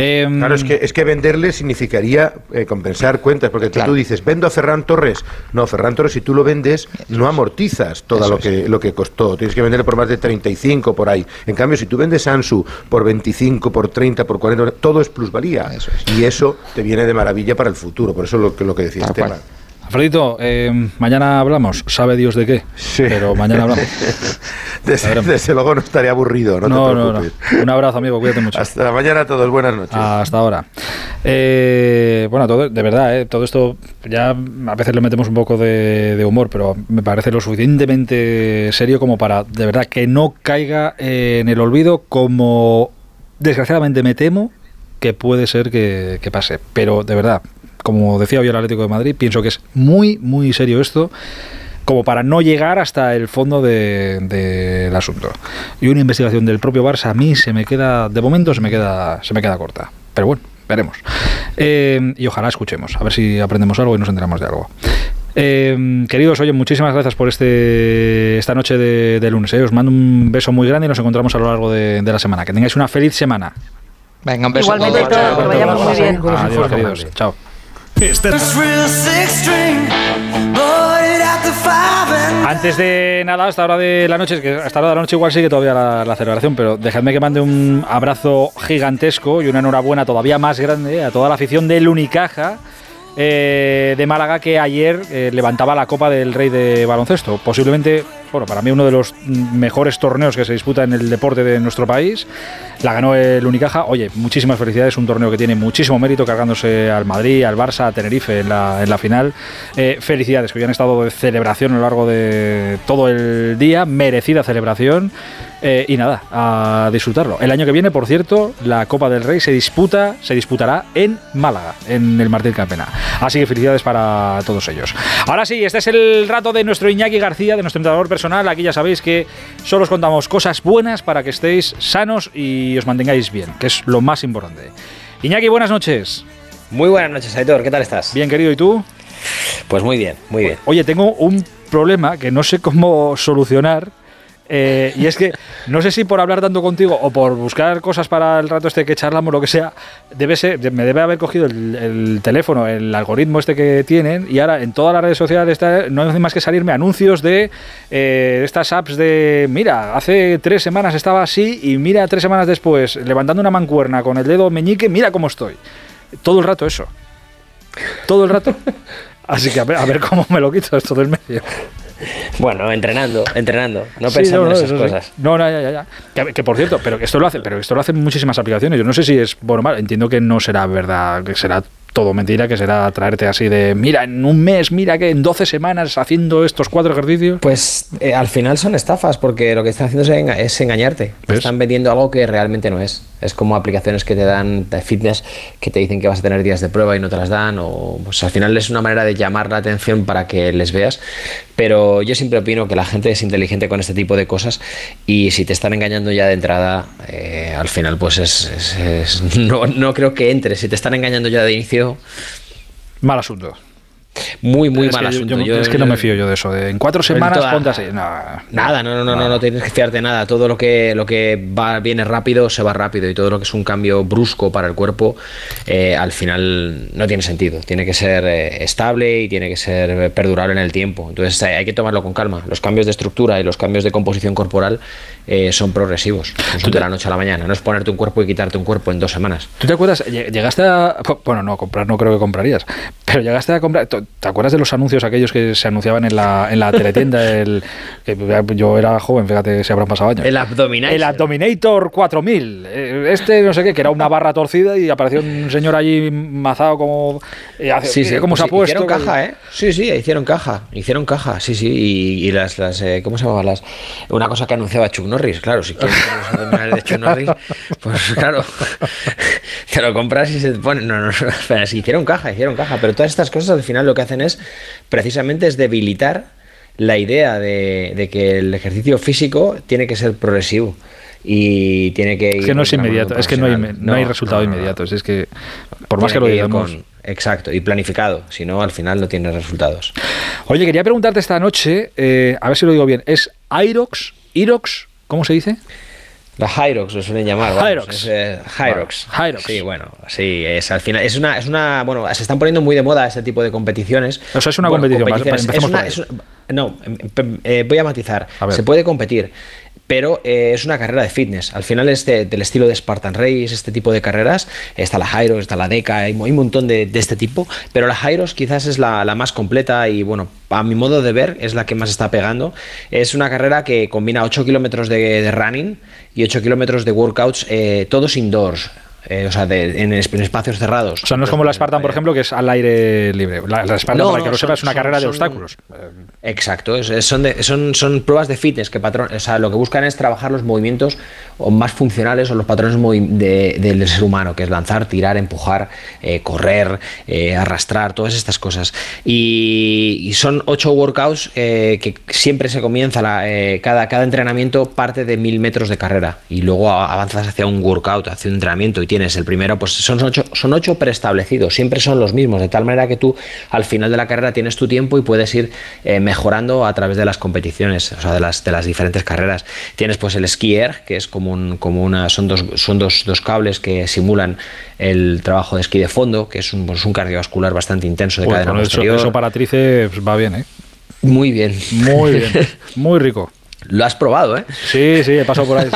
Speaker 16: Em, claro, es que, es que venderle significaría eh, compensar cuentas, porque tú dices, vendo a Ferran Torres. No, Ferran Torres, si tú lo vendes, no amortizas todo lo que, lo que costó. Tienes que venderle por más de 35 por ahí. En cambio, si tú vendes Ansu por 25, por 30, por 40, todo es plusvalía. Y eso te viene de maravilla para el futuro. Por eso lo que, lo que decía Esteban.
Speaker 1: Alfredito, eh, mañana hablamos, sabe Dios de qué, sí. pero mañana hablamos.
Speaker 16: desde, luego no estaría aburrido, no, te preocupes.
Speaker 1: No, Un abrazo, amigo, cuídate mucho.
Speaker 16: Hasta mañana a todos, buenas noches.
Speaker 1: Hasta ahora. Eh, bueno, todo, de verdad, eh, todo esto ya a veces le metemos un poco de, humor, pero me parece lo suficientemente serio como para, de verdad, que no caiga en el olvido como desgraciadamente me temo que puede ser que pase. Pero de verdad, como decía hoy el Atlético de Madrid, pienso que es muy, muy serio esto como para no llegar hasta el fondo del asunto. Y una investigación del propio Barça a mí se me queda, de momento se me queda, se me queda corta. Pero bueno, veremos. Eh, y ojalá escuchemos, a ver si aprendemos algo y nos enteramos de algo. Eh, queridos, oye, muchísimas gracias por este esta noche de, lunes. Eh. Os mando un beso muy grande y nos encontramos a lo largo de, la semana. Que tengáis una feliz semana.
Speaker 7: Venga, un beso.
Speaker 5: Igualmente, que vayamos muy bien.
Speaker 1: Adiós, queridos. Chao. Antes de nada, hasta hora de la noche, que hasta hora de la noche igual sigue todavía la, celebración, pero dejadme que mande un abrazo gigantesco y una enhorabuena todavía más grande a toda la afición del Unicaja. Eh, de Málaga que ayer eh, levantaba la Copa del Rey de Baloncesto. Posiblemente, bueno, para mí uno de los mejores torneos que se disputa en el deporte de nuestro país. La ganó el Unicaja. Oye, muchísimas felicidades. Un torneo que tiene muchísimo mérito cargándose al Madrid, al Barça, a Tenerife en la, en la final. Eh, felicidades, que hoy han estado de celebración a lo largo de todo el día. Merecida celebración. Eh, y nada, a disfrutarlo. El año que viene, por cierto, la Copa del Rey se disputa, se disputará en Málaga, en el Martín Campena. Así que felicidades para todos ellos. Ahora sí, este es el rato de nuestro Iñaki García, de nuestro entrenador personal personal, aquí ya sabéis que solo os contamos cosas buenas para que estéis sanos y os mantengáis bien, que es lo más importante. Iñaki, buenas noches.
Speaker 18: Muy buenas noches, Aitor. ¿Qué tal estás?
Speaker 1: Bien, querido. ¿Y tú?
Speaker 18: Pues muy bien, muy bien.
Speaker 1: Oye, tengo un problema que no sé cómo solucionar eh, y es que no sé si por hablar tanto contigo o por buscar cosas para el rato este que charlamos, lo que sea, debe ser, me debe haber cogido el, teléfono, el algoritmo este que tienen, y ahora en todas las redes sociales no hace más que salirme anuncios de eh, estas apps de, mira, hace tres semanas estaba así y mira, tres semanas después, levantando una mancuerna con el dedo meñique, mira cómo estoy. Todo el rato eso. Todo el rato. Así que a ver, a ver cómo me lo quito esto del medio.
Speaker 18: Bueno, entrenando, entrenando, no pensando en esas cosas.
Speaker 1: No, no, ya, ya, ya. Que, por cierto, pero esto lo hace, pero esto lo hacen muchísimas aplicaciones. Yo no sé si es bueno mal, entiendo que no será verdad, que será todo mentira, que será traerte así de, mira, en un mes, mira que en 12 semanas haciendo estos cuatro ejercicios.
Speaker 18: Pues eh, al final son estafas, porque lo que están haciendo es, engañarte. Están vendiendo algo que realmente no es. Es como aplicaciones que te dan de fitness que te dicen que vas a tener días de prueba y no te las dan. O pues al final es una manera de llamar la atención para que les veas. Pero yo siempre opino que la gente es inteligente con este tipo de cosas y si te están engañando ya de entrada, eh, al final pues es, no, no creo que entres. Si te están engañando ya de inicio...
Speaker 1: Mal asunto.
Speaker 18: Muy, muy mal asunto.
Speaker 1: es que no me fío yo de eso. en cuatro semanas ponte así.
Speaker 18: nada, no, no, no, no, tienes que fiarte nada. Todo lo que, lo que va, viene rápido se va rápido y todo lo que es un cambio brusco para el cuerpo, eh, al final no tiene sentido. Tiene que ser eh, estable y tiene que ser perdurable en el tiempo. Entonces hay que tomarlo con calma. Los cambios de estructura y los cambios de composición corporal eh, son progresivos. son de la noche a la mañana. No es ponerte un cuerpo y quitarte un cuerpo en dos semanas.
Speaker 1: ¿Tú te acuerdas? Llegaste a. Bueno, no, comprar no creo que comprarías. Pero llegaste a comprar. ¿Te acuerdas de los anuncios aquellos que se anunciaban en la, en la teletienda? el, que yo era joven, fíjate, se habrán pasado años.
Speaker 18: El Abdominator.
Speaker 1: El Abdominator 4000. Eh, este, no sé qué, que era una barra torcida y apareció un señor allí mazado como.
Speaker 18: Eh, sí, sí, como se ha puesto. Hicieron caja, ¿eh? Sí, sí, hicieron caja. Hicieron caja, sí, sí. Y, las. las eh, ¿Cómo se llamaban las? Una cosa que anunciaba Chuck Norris, claro. Si quieres los abdominales de Chuck Norris, pues claro. te lo compras y se te pone. No, no, sí, hicieron caja, hicieron caja. Pero todas estas cosas al final lo que hacen es precisamente es debilitar la idea de, que el ejercicio físico tiene que ser progresivo y tiene que ir
Speaker 1: es que no es inmediato es que no hay, no, hay resultados inmediatos es que por más que lo digamos.
Speaker 18: exacto y planificado si no al final no tiene resultados.
Speaker 1: Oye quería preguntarte esta noche eh, a ver si lo digo bien es Irox Irox cómo se dice
Speaker 18: Hyrox lo suelen llamar.
Speaker 1: Hyrox.
Speaker 18: Eh, Hyrox. Sí, bueno, sí, es al final. Es una, es una. Bueno, se están poniendo muy de moda este tipo de competiciones.
Speaker 1: O sea, es una competición.
Speaker 18: no, em, em, eh, voy a matizar. se puede competir pero eh, es una carrera de fitness. Al final es del estilo de Spartan Race, este tipo de carreras. Está la Hyros, está la DECA, hay, un montón de, este tipo, pero la Hyros quizás es la, más completa y bueno, a mi modo de ver es la que más está pegando. Es una carrera que combina 8 kilómetros de, running y 8 kilómetros de workouts, eh, todos indoors. Eh, o sea, en, espacios cerrados.
Speaker 1: O sea, no es como la Spartan, por ejemplo, que es al aire libre. La, Spartan, para que lo sepa, es una carrera de obstáculos.
Speaker 18: Exacto, son, son, son pruebas de fitness que patrón, o sea, lo que buscan es trabajar los movimientos más funcionales o los patrones del ser humano, que es lanzar, tirar, empujar, eh, correr, eh, arrastrar, todas estas cosas. Y, son ocho workouts que siempre se comienza, cada, cada entrenamiento parte de mil metros de carrera y luego avanzas hacia un workout, hacia un entrenamiento tienes el primero, pues son ocho, son ocho preestablecidos, siempre son los mismos, de tal manera que tú al final de la carrera tienes tu tiempo y puedes ir eh, mejorando a través de las competiciones, o sea, de las, de las diferentes carreras. Tienes pues el skier, que es como, un, como una, son, dos, son dos, dos cables que simulan el trabajo de esquí de fondo, que es un, pues, un cardiovascular bastante intenso de cadena posterior.
Speaker 1: Eso, para tríceps va bien, ¿eh?
Speaker 18: Muy bien.
Speaker 1: Muy bien. Muy rico.
Speaker 18: Lo has probado, ¿eh?
Speaker 1: Sí, sí, he pasado por ahí.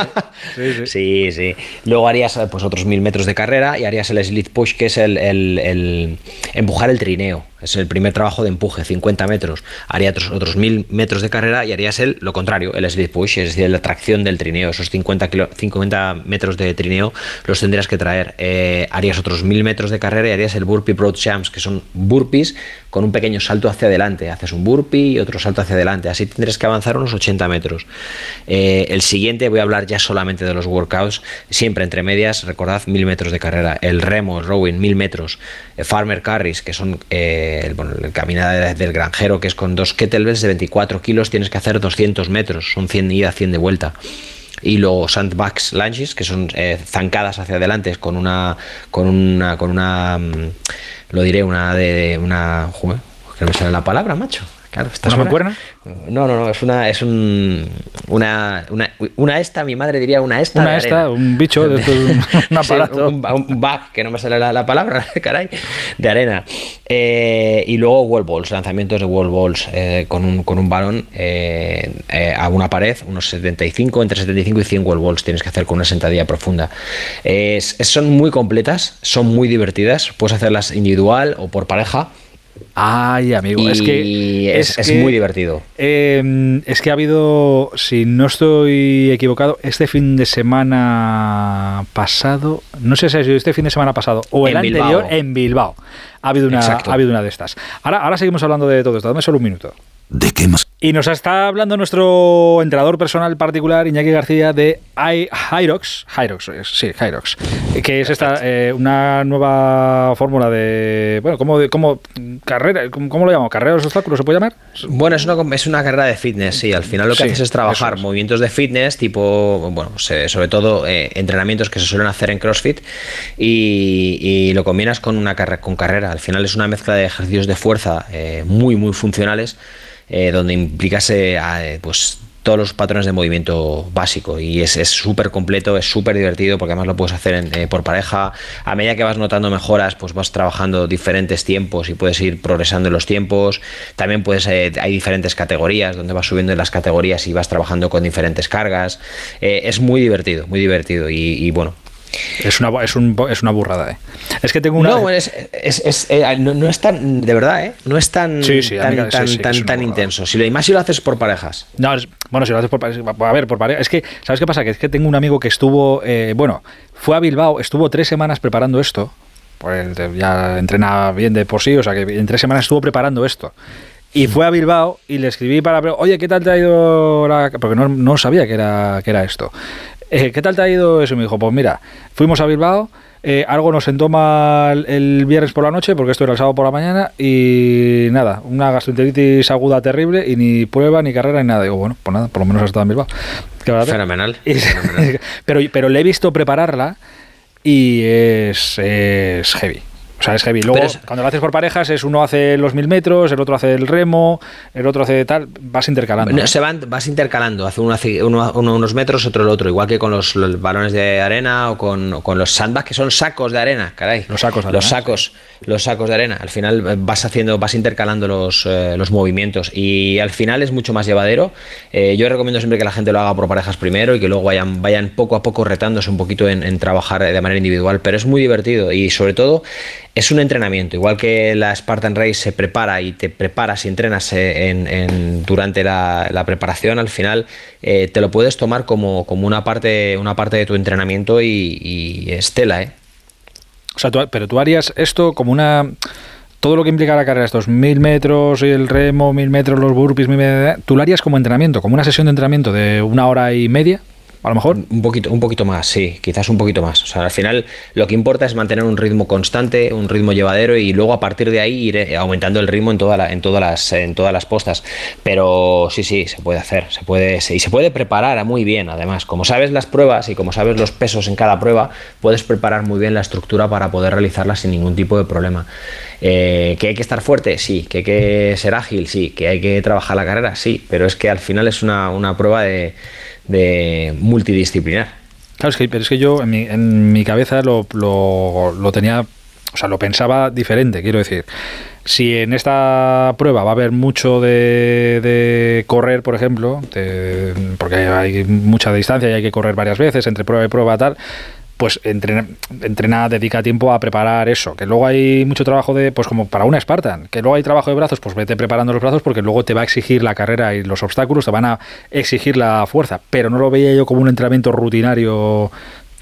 Speaker 18: Sí, sí. Luego harías pues, otros mil metros de carrera y harías el slip push, que es el, el, empujar el trineo. Es el primer trabajo de empuje, 50 metros. Harías otros, otros mil metros de carrera y harías el, lo contrario, el slip push, es decir, la tracción del trineo. Esos 50, 50 metros de trineo los tendrías que traer. Eh, harías otros mil metros de carrera y harías el burpee broad jumps, que son burpees con un pequeño salto hacia adelante. Haces un burpee y otro salto hacia adelante. Así tendrás que avanzar unos 80 metros. Eh, el siguiente voy a hablar ya solamente de los workouts, siempre entre medias, recordad, mil metros de carrera. El remo, el rowing, mil metros. Farmer carries, que son eh, el, bueno, caminada del granjero, que es con dos kettlebells de 24 kilos, tienes que hacer 200 metros. Son 100 ida, 100 de vuelta y luego sandbags lunges que son zancadas hacia adelante con una con una con una mm, lo diré una de, una que no me sale la palabra macho Claro,
Speaker 1: ¿Una mancuerna?
Speaker 18: No, no, no, es una, es un, una, una, una esta, mi madre diría una esta.
Speaker 1: Una esta, un bicho, de, un aparato.
Speaker 18: un, un, bug, que no me sale la, palabra, caray, de arena. Eh, y luego wall balls, lanzamientos de wall balls eh, con, un, con un balón eh, a una pared, unos 75, entre 75 y 100 wall balls tienes que hacer con una sentadilla profunda. son muy completas, son muy divertidas, puedes hacerlas individual o por pareja.
Speaker 1: Ay, amigo, es que
Speaker 18: es, muy divertido.
Speaker 1: Em, es que ha habido, si no estoy equivocado, este fin de semana pasado, no sé si ha sido este fin de semana pasado o el anterior en Bilbao. Ha habido una, ha habido una de estas. Ahora, ahora seguimos hablando de todo esto. Dame solo un minuto. ¿De qué más? Y nos está hablando nuestro entrenador personal particular, Iñaki García, de Hyrox, Hyrox, sí, Hyrox, que es esta eh, una nueva fórmula de, bueno, ¿cómo, cómo carrera, cómo, lo llamo? ¿Carrera de obstáculos se puede llamar?
Speaker 18: Bueno, es una, es una carrera de fitness, sí. Al final lo que haces es trabajar movimientos de fitness, tipo, bueno, sobre todo eh, entrenamientos que se suelen hacer en CrossFit y, lo combinas con una carrera, con carrera. Al final es una mezcla de ejercicios de fuerza eh, muy, muy funcionales eh, donde implicase eh, pues todos los patrones de movimiento básico y es súper completo, es súper divertido porque además lo puedes hacer eh, por pareja. A medida que vas notando mejoras, pues vas trabajando diferentes tiempos y puedes ir progresando en los tiempos. También puedes, hay diferentes categorías donde vas subiendo en las categorías y vas trabajando con diferentes cargas. es muy divertido, muy divertido y bueno,
Speaker 1: es una, es, un, es una burrada, ¿eh? Es que tengo una.
Speaker 18: No, es, es, eh, no, es tan. De verdad, ¿eh? No es tan, tan, tan, intenso. Si lo, y más si lo haces por parejas.
Speaker 1: No, bueno, si lo haces por parejas. A ver, por parejas. Es que, ¿sabes qué pasa? Que es que tengo un amigo que estuvo. Eh, bueno, fue a Bilbao, estuvo tres semanas preparando esto. Pues ya entrena bien de por sí, o sea que en tres semanas estuvo preparando esto. Y fue a Bilbao y le escribí para. Oye, ¿qué tal te ha ido la.? Porque no, no sabía que era, que era esto. Eh, ¿qué tal te ha ido eso? me dijo, pues mira, fuimos a Bilbao, eh, algo nos sentó mal el viernes por la noche, porque esto era el sábado por la mañana, y nada, una gastroenteritis aguda terrible, y ni prueba, ni carrera, ni nada. Digo, bueno, pues nada, por lo menos has estado en Bilbao.
Speaker 18: Fenomenal.
Speaker 1: pero, pero le he visto prepararla y es, es heavy. O sea, es heavy. Luego, cuando lo haces por parejas, es uno hace los mil metros, el otro hace el remo, el otro hace tal, vas intercalando.
Speaker 18: Se van, vas intercalando, hace uno, unos metros, otro el otro, igual que con los, balones de arena o con, con, los sandbags, que son sacos de arena, caray.
Speaker 1: Los sacos.
Speaker 18: Los sacos, los sacos de arena. Al final eh, vas haciendo, vas intercalando los, eh, los movimientos y al final es mucho más llevadero. Eh, yo recomiendo siempre que la gente lo haga por parejas primero y que luego vayan, vayan poco a poco retándose un poquito en, en trabajar de manera individual, pero es muy divertido y sobre todo es un entrenamiento, igual que la Spartan Race se prepara y te preparas y entrenas eh, en, durante la, preparación, al final eh, te lo puedes tomar como, como, una, parte, una parte de tu entrenamiento y, estela. ¿eh?
Speaker 1: O sea, pero tú harías esto como una... Todo lo que implica la carrera, estos mil metros y el remo, mil metros, los burpees, mil tú lo harías como entrenamiento, como una sesión de entrenamiento de una hora y media a lo mejor.
Speaker 18: Un poquito, un poquito más, sí, quizás un poquito más. O sea, al final lo que importa es mantener un ritmo constante, un ritmo llevadero y luego a partir de ahí ir eh, aumentando el ritmo en, en, todas, las, en todas las postas. Pero sí, sí, se puede hacer, se puede, y se puede preparar muy bien, además. Como sabes las pruebas y como sabes los pesos en cada prueba, puedes preparar muy bien la estructura para poder realizarla sin ningún tipo de problema. Eh, ¿Que hay que estar fuerte? Sí. ¿Que hay que ser ágil? Sí. ¿Que hay que trabajar la carrera? Sí. Pero es que al final es una, una prueba de de multidisciplinar.
Speaker 1: Claro, es que, pero es que yo en mi, en mi cabeza lo, lo, tenía, o sea, lo pensaba diferente, quiero decir. Si en esta prueba va a haber mucho de, de correr, por ejemplo, porque hay mucha distancia y hay que correr varias veces entre prueba y prueba tal, pues entrena, entrena, dedica tiempo a preparar eso. Que luego hay mucho trabajo de, pues como para una Spartan, que luego hay trabajo de brazos, pues vete preparando los brazos porque luego te va a exigir la carrera y los obstáculos te van a exigir la fuerza. Pero no lo veía yo como un entrenamiento rutinario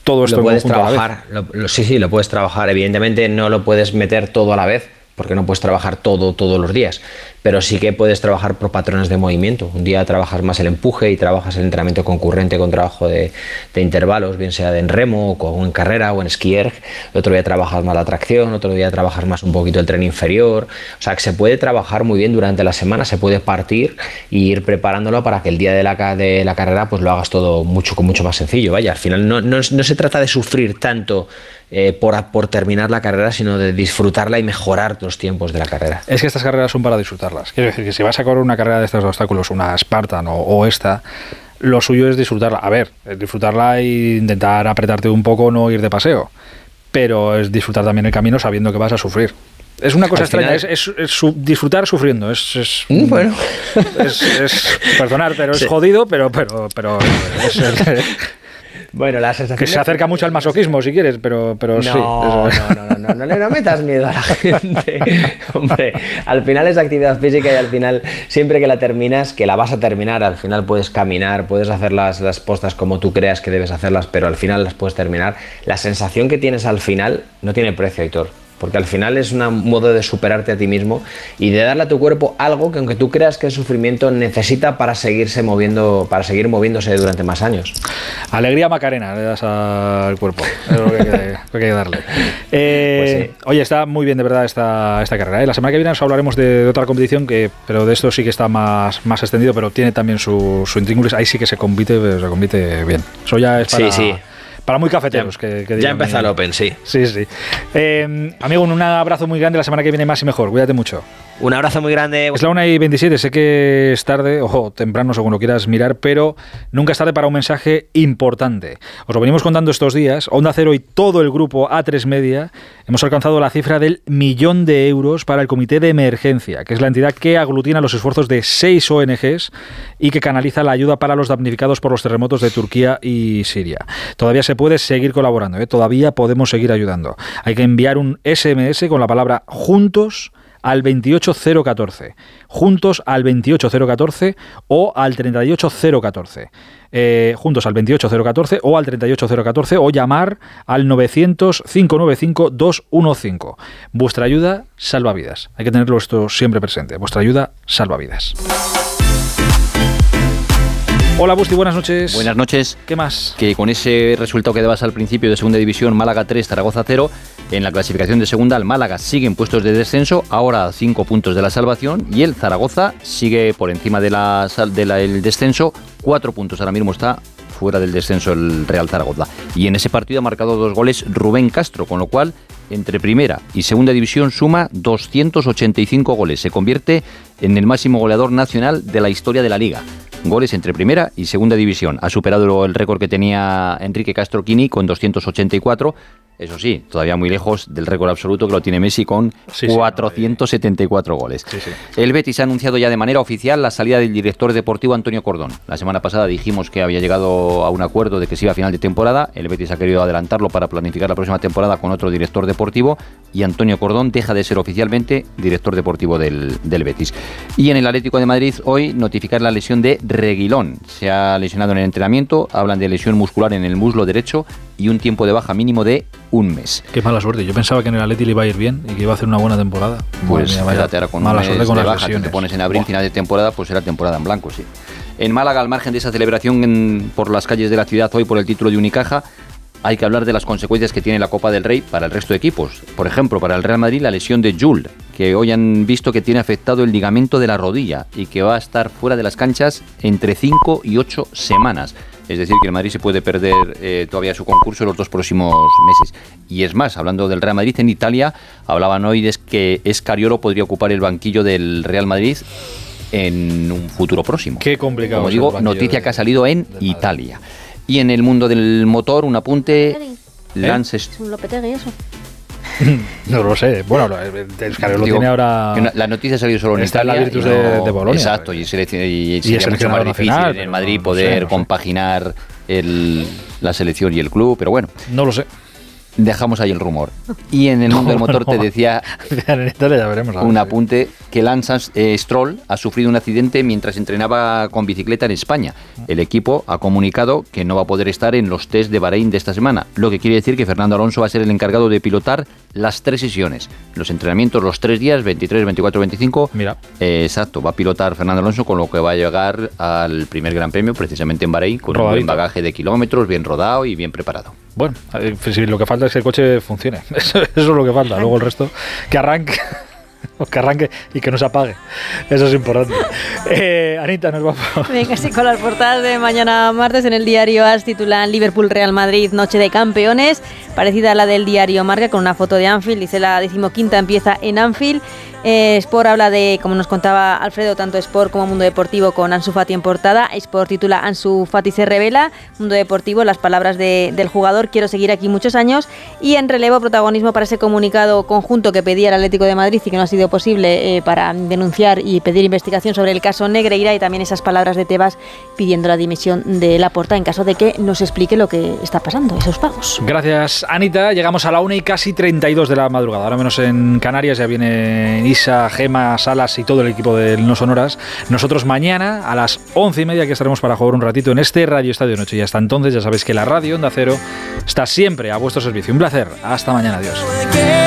Speaker 1: todo esto
Speaker 18: lo puedes trabajar, sí, sí, lo puedes trabajar. Evidentemente no lo puedes meter todo a la vez, porque no puedes trabajar todo todos los días, pero sí que puedes trabajar por patrones de movimiento. Un día trabajas más el empuje y trabajas el entrenamiento concurrente con trabajo de, intervalos, bien sea en remo o en carrera o en skier. Otro día trabajas más la tracción, otro día trabajas más un poquito el tren inferior. O sea que se puede trabajar muy bien durante la semana, se puede partir y ir preparándolo para que el día de la, de la carrera pues lo hagas todo mucho, mucho más sencillo. Vaya, al final no, no se trata de sufrir tanto eh, por, por, terminar la carrera, sino de disfrutarla y mejorar los tiempos de la carrera.
Speaker 1: Es que estas carreras son para disfrutarlas. Quiero decir que si vas a correr una carrera de estos obstáculos, una Spartan o, esta, lo suyo es disfrutarla. A ver, disfrutarla e intentar apretarte un poco, no ir de paseo. Pero es disfrutar también el camino sabiendo que vas a sufrir. Es una cosa extraña, es, disfrutar sufriendo. Es,
Speaker 18: mm, bueno.
Speaker 1: Es, perdonar, pero es jodido, pero, pero, pero es,
Speaker 18: bueno, la sensación.
Speaker 1: Que se acerca mucho al masoquismo, si quieres, pero, pero sí.
Speaker 18: No, no, no, no, no, no, metas miedo a la gente. Hombre, al final es actividad física y al final, siempre que la terminas, que la vas a terminar, al final puedes caminar, puedes hacer las, las postas como tú creas que debes hacerlas, pero al final las puedes terminar. La sensación que tienes al final no tiene precio, Aitor porque al final es un modo de superarte a ti mismo y de darle a tu cuerpo algo que aunque tú creas que el sufrimiento necesita para seguirse moviendo, para seguir moviéndose durante más años.
Speaker 1: Alegría Macarena le das al cuerpo, es lo que hay que, darle. Eh, pues oye, está muy bien de verdad esta, esta carrera. ¿eh? La semana que viene os hablaremos de, otra competición, que, pero de esto sí que está más, más extendido, pero tiene también su, su intríngulis. Ahí sí que se compite, se compite bien. Eso ya es para...
Speaker 18: Sí, sí
Speaker 1: para muy cafeteros. que,
Speaker 18: ya empieza el Open, sí.
Speaker 1: Sí, sí. Eh, amigo, un abrazo muy grande. La semana que viene más y mejor. Cuídate mucho.
Speaker 18: Un abrazo muy grande.
Speaker 1: Es la 1 y 27. Sé que es tarde o temprano, según lo quieras mirar, pero nunca es tarde para un mensaje importante. Os lo venimos contando estos días. Onda Cero y todo el grupo A3 Media hemos alcanzado la cifra del millón de euros para el Comité de Emergencia, que es la entidad que aglutina los esfuerzos de seis ONGs y que canaliza la ayuda para los damnificados por los terremotos de Turquía y Siria. Todavía se puede seguir colaborando, ¿eh? todavía podemos seguir ayudando. Hay que enviar un SMS con la palabra juntos al 28014. Juntos al 28014 o al 38014. Eh, juntos al 28014 o al 38014 o llamar al 900 595 215. Vuestra ayuda salva vidas. Hay que tenerlo esto siempre presente. Vuestra ayuda salva vidas. Hola Busti, buenas noches.
Speaker 19: Buenas noches.
Speaker 1: ¿Qué más?
Speaker 19: Que con ese resultado que dabas al principio de segunda división, Málaga 3, Zaragoza 0, en la clasificación de segunda, el Málaga sigue en puestos de descenso, ahora a 5 puntos de la salvación, y el Zaragoza sigue por encima del de descenso, 4 puntos ahora mismo está fuera del descenso el Real Zaragoza. Y en ese partido ha marcado dos goles Rubén Castro, con lo cual entre primera y segunda división suma 285 goles. Se convierte en el máximo goleador nacional de la historia de la liga goles entre primera y segunda división. Ha superado el récord que tenía Enrique Castro Quini con 284 eso sí, todavía muy lejos del récord absoluto que lo tiene Messi con 474 goles. el Betis ha anunciado ya de manera oficial la salida del director deportivo Antonio Cordón. La semana pasada dijimos que había llegado a un acuerdo de que se iba a final de temporada. El Betis ha querido adelantarlo para planificar la próxima temporada con otro director deportivo y Antonio Cordón deja de ser oficialmente director deportivo del, del Betis. Y en el Atlético de Madrid hoy notificar la lesión de Reguilón. Se ha lesionado en el entrenamiento, hablan de lesión muscular en el muslo derecho y un tiempo de baja mínimo de un mes.
Speaker 1: Qué mala suerte. Yo pensaba que en el Atleti le iba a ir bien y que iba a hacer una buena temporada.
Speaker 19: Pues quédate ahora con mala suerte con de baja. Si te pones en abril, final de temporada, pues será temporada en blanco, sí. En Málaga, al margen de esa celebración por las calles de la ciudad hoy por el título de Unicaja, hay que hablar de las consecuencias que tiene la Copa del Rey para el resto de equipos. Por ejemplo, para el Real Madrid la lesión de Jules, que hoy han visto que tiene afectado el ligamento de la rodilla y que va a estar fuera de las canchas entre 5 y 8 semanas. Es decir, que el Madrid se puede perder eh, todavía su concurso en los dos próximos meses. Y es más, hablando del Real Madrid en Italia, hablaban hoy de que Escariolo podría ocupar el banquillo del Real Madrid en un futuro próximo.
Speaker 1: Qué complicado.
Speaker 19: Como digo, noticia que ha salido en Italia. Y en el mundo del motor, un apunte. Lance.
Speaker 1: no lo sé. Bueno, lo tiene ahora.
Speaker 19: La noticia ha salido solo en
Speaker 1: Está
Speaker 19: en
Speaker 1: la Virtus de, de, Bolonia.
Speaker 19: Exacto, y, y, sería mucho más difícil en el Madrid poder compaginar el, la selección y el club, pero bueno.
Speaker 1: No lo sé.
Speaker 19: Dejamos ahí el rumor. Y en el mundo del motor te decía un apunte que Lance eh, Stroll ha sufrido un accidente mientras entrenaba con bicicleta en España. El equipo ha comunicado que no va a poder estar en los test de Bahrein de esta semana, lo que quiere decir que Fernando Alonso va a ser el encargado de pilotar las tres sesiones. Los entrenamientos los tres días, 23, 24, 25.
Speaker 1: Mira.
Speaker 19: Eh, exacto, va a pilotar Fernando Alonso con lo que va a llegar al primer Gran Premio precisamente en Bahrein con un buen bagaje de kilómetros, bien rodado y bien preparado.
Speaker 1: Bueno, lo que falta es que el coche funcione. Eso, es lo que falta. Luego el resto, que arranque. Que arranque y que no se apague. Eso es importante. Eh, Anita, nos vamos.
Speaker 20: Venga, sí, con las portadas de mañana martes en el diario AS titulan Liverpool Real Madrid, Noche de Campeones, parecida a la del diario Marca, con una foto de Anfield. Dice la decimoquinta empieza en Anfield. Eh, Sport habla de, como nos contaba Alfredo, tanto Sport como Mundo Deportivo con Ansu Fati en portada. Sport titula Ansu Fati se revela. Mundo Deportivo, las palabras del jugador, quiero seguir aquí muchos años. Y en relevo, protagonismo para ese comunicado conjunto que pedía el Atlético de Madrid y que no ha posible eh, para denunciar y pedir investigación sobre el caso Negreira y también esas palabras de Tebas pidiendo la dimisión de Laporta en caso de que nos explique lo que está pasando, esos pagos.
Speaker 1: Gracias, Anita. Llegamos a la 1 y casi 32 de la madrugada. Ahora menos en Canarias ya viene Isa, Gema, Salas y todo el equipo de No Sonoras. Nosotros mañana a las 11 y media que estaremos para jugar un ratito en este Radio Estadio Noche. Y hasta entonces ya sabéis que la radio Onda Cero está siempre a vuestro servicio. Un placer. Hasta mañana. Adiós.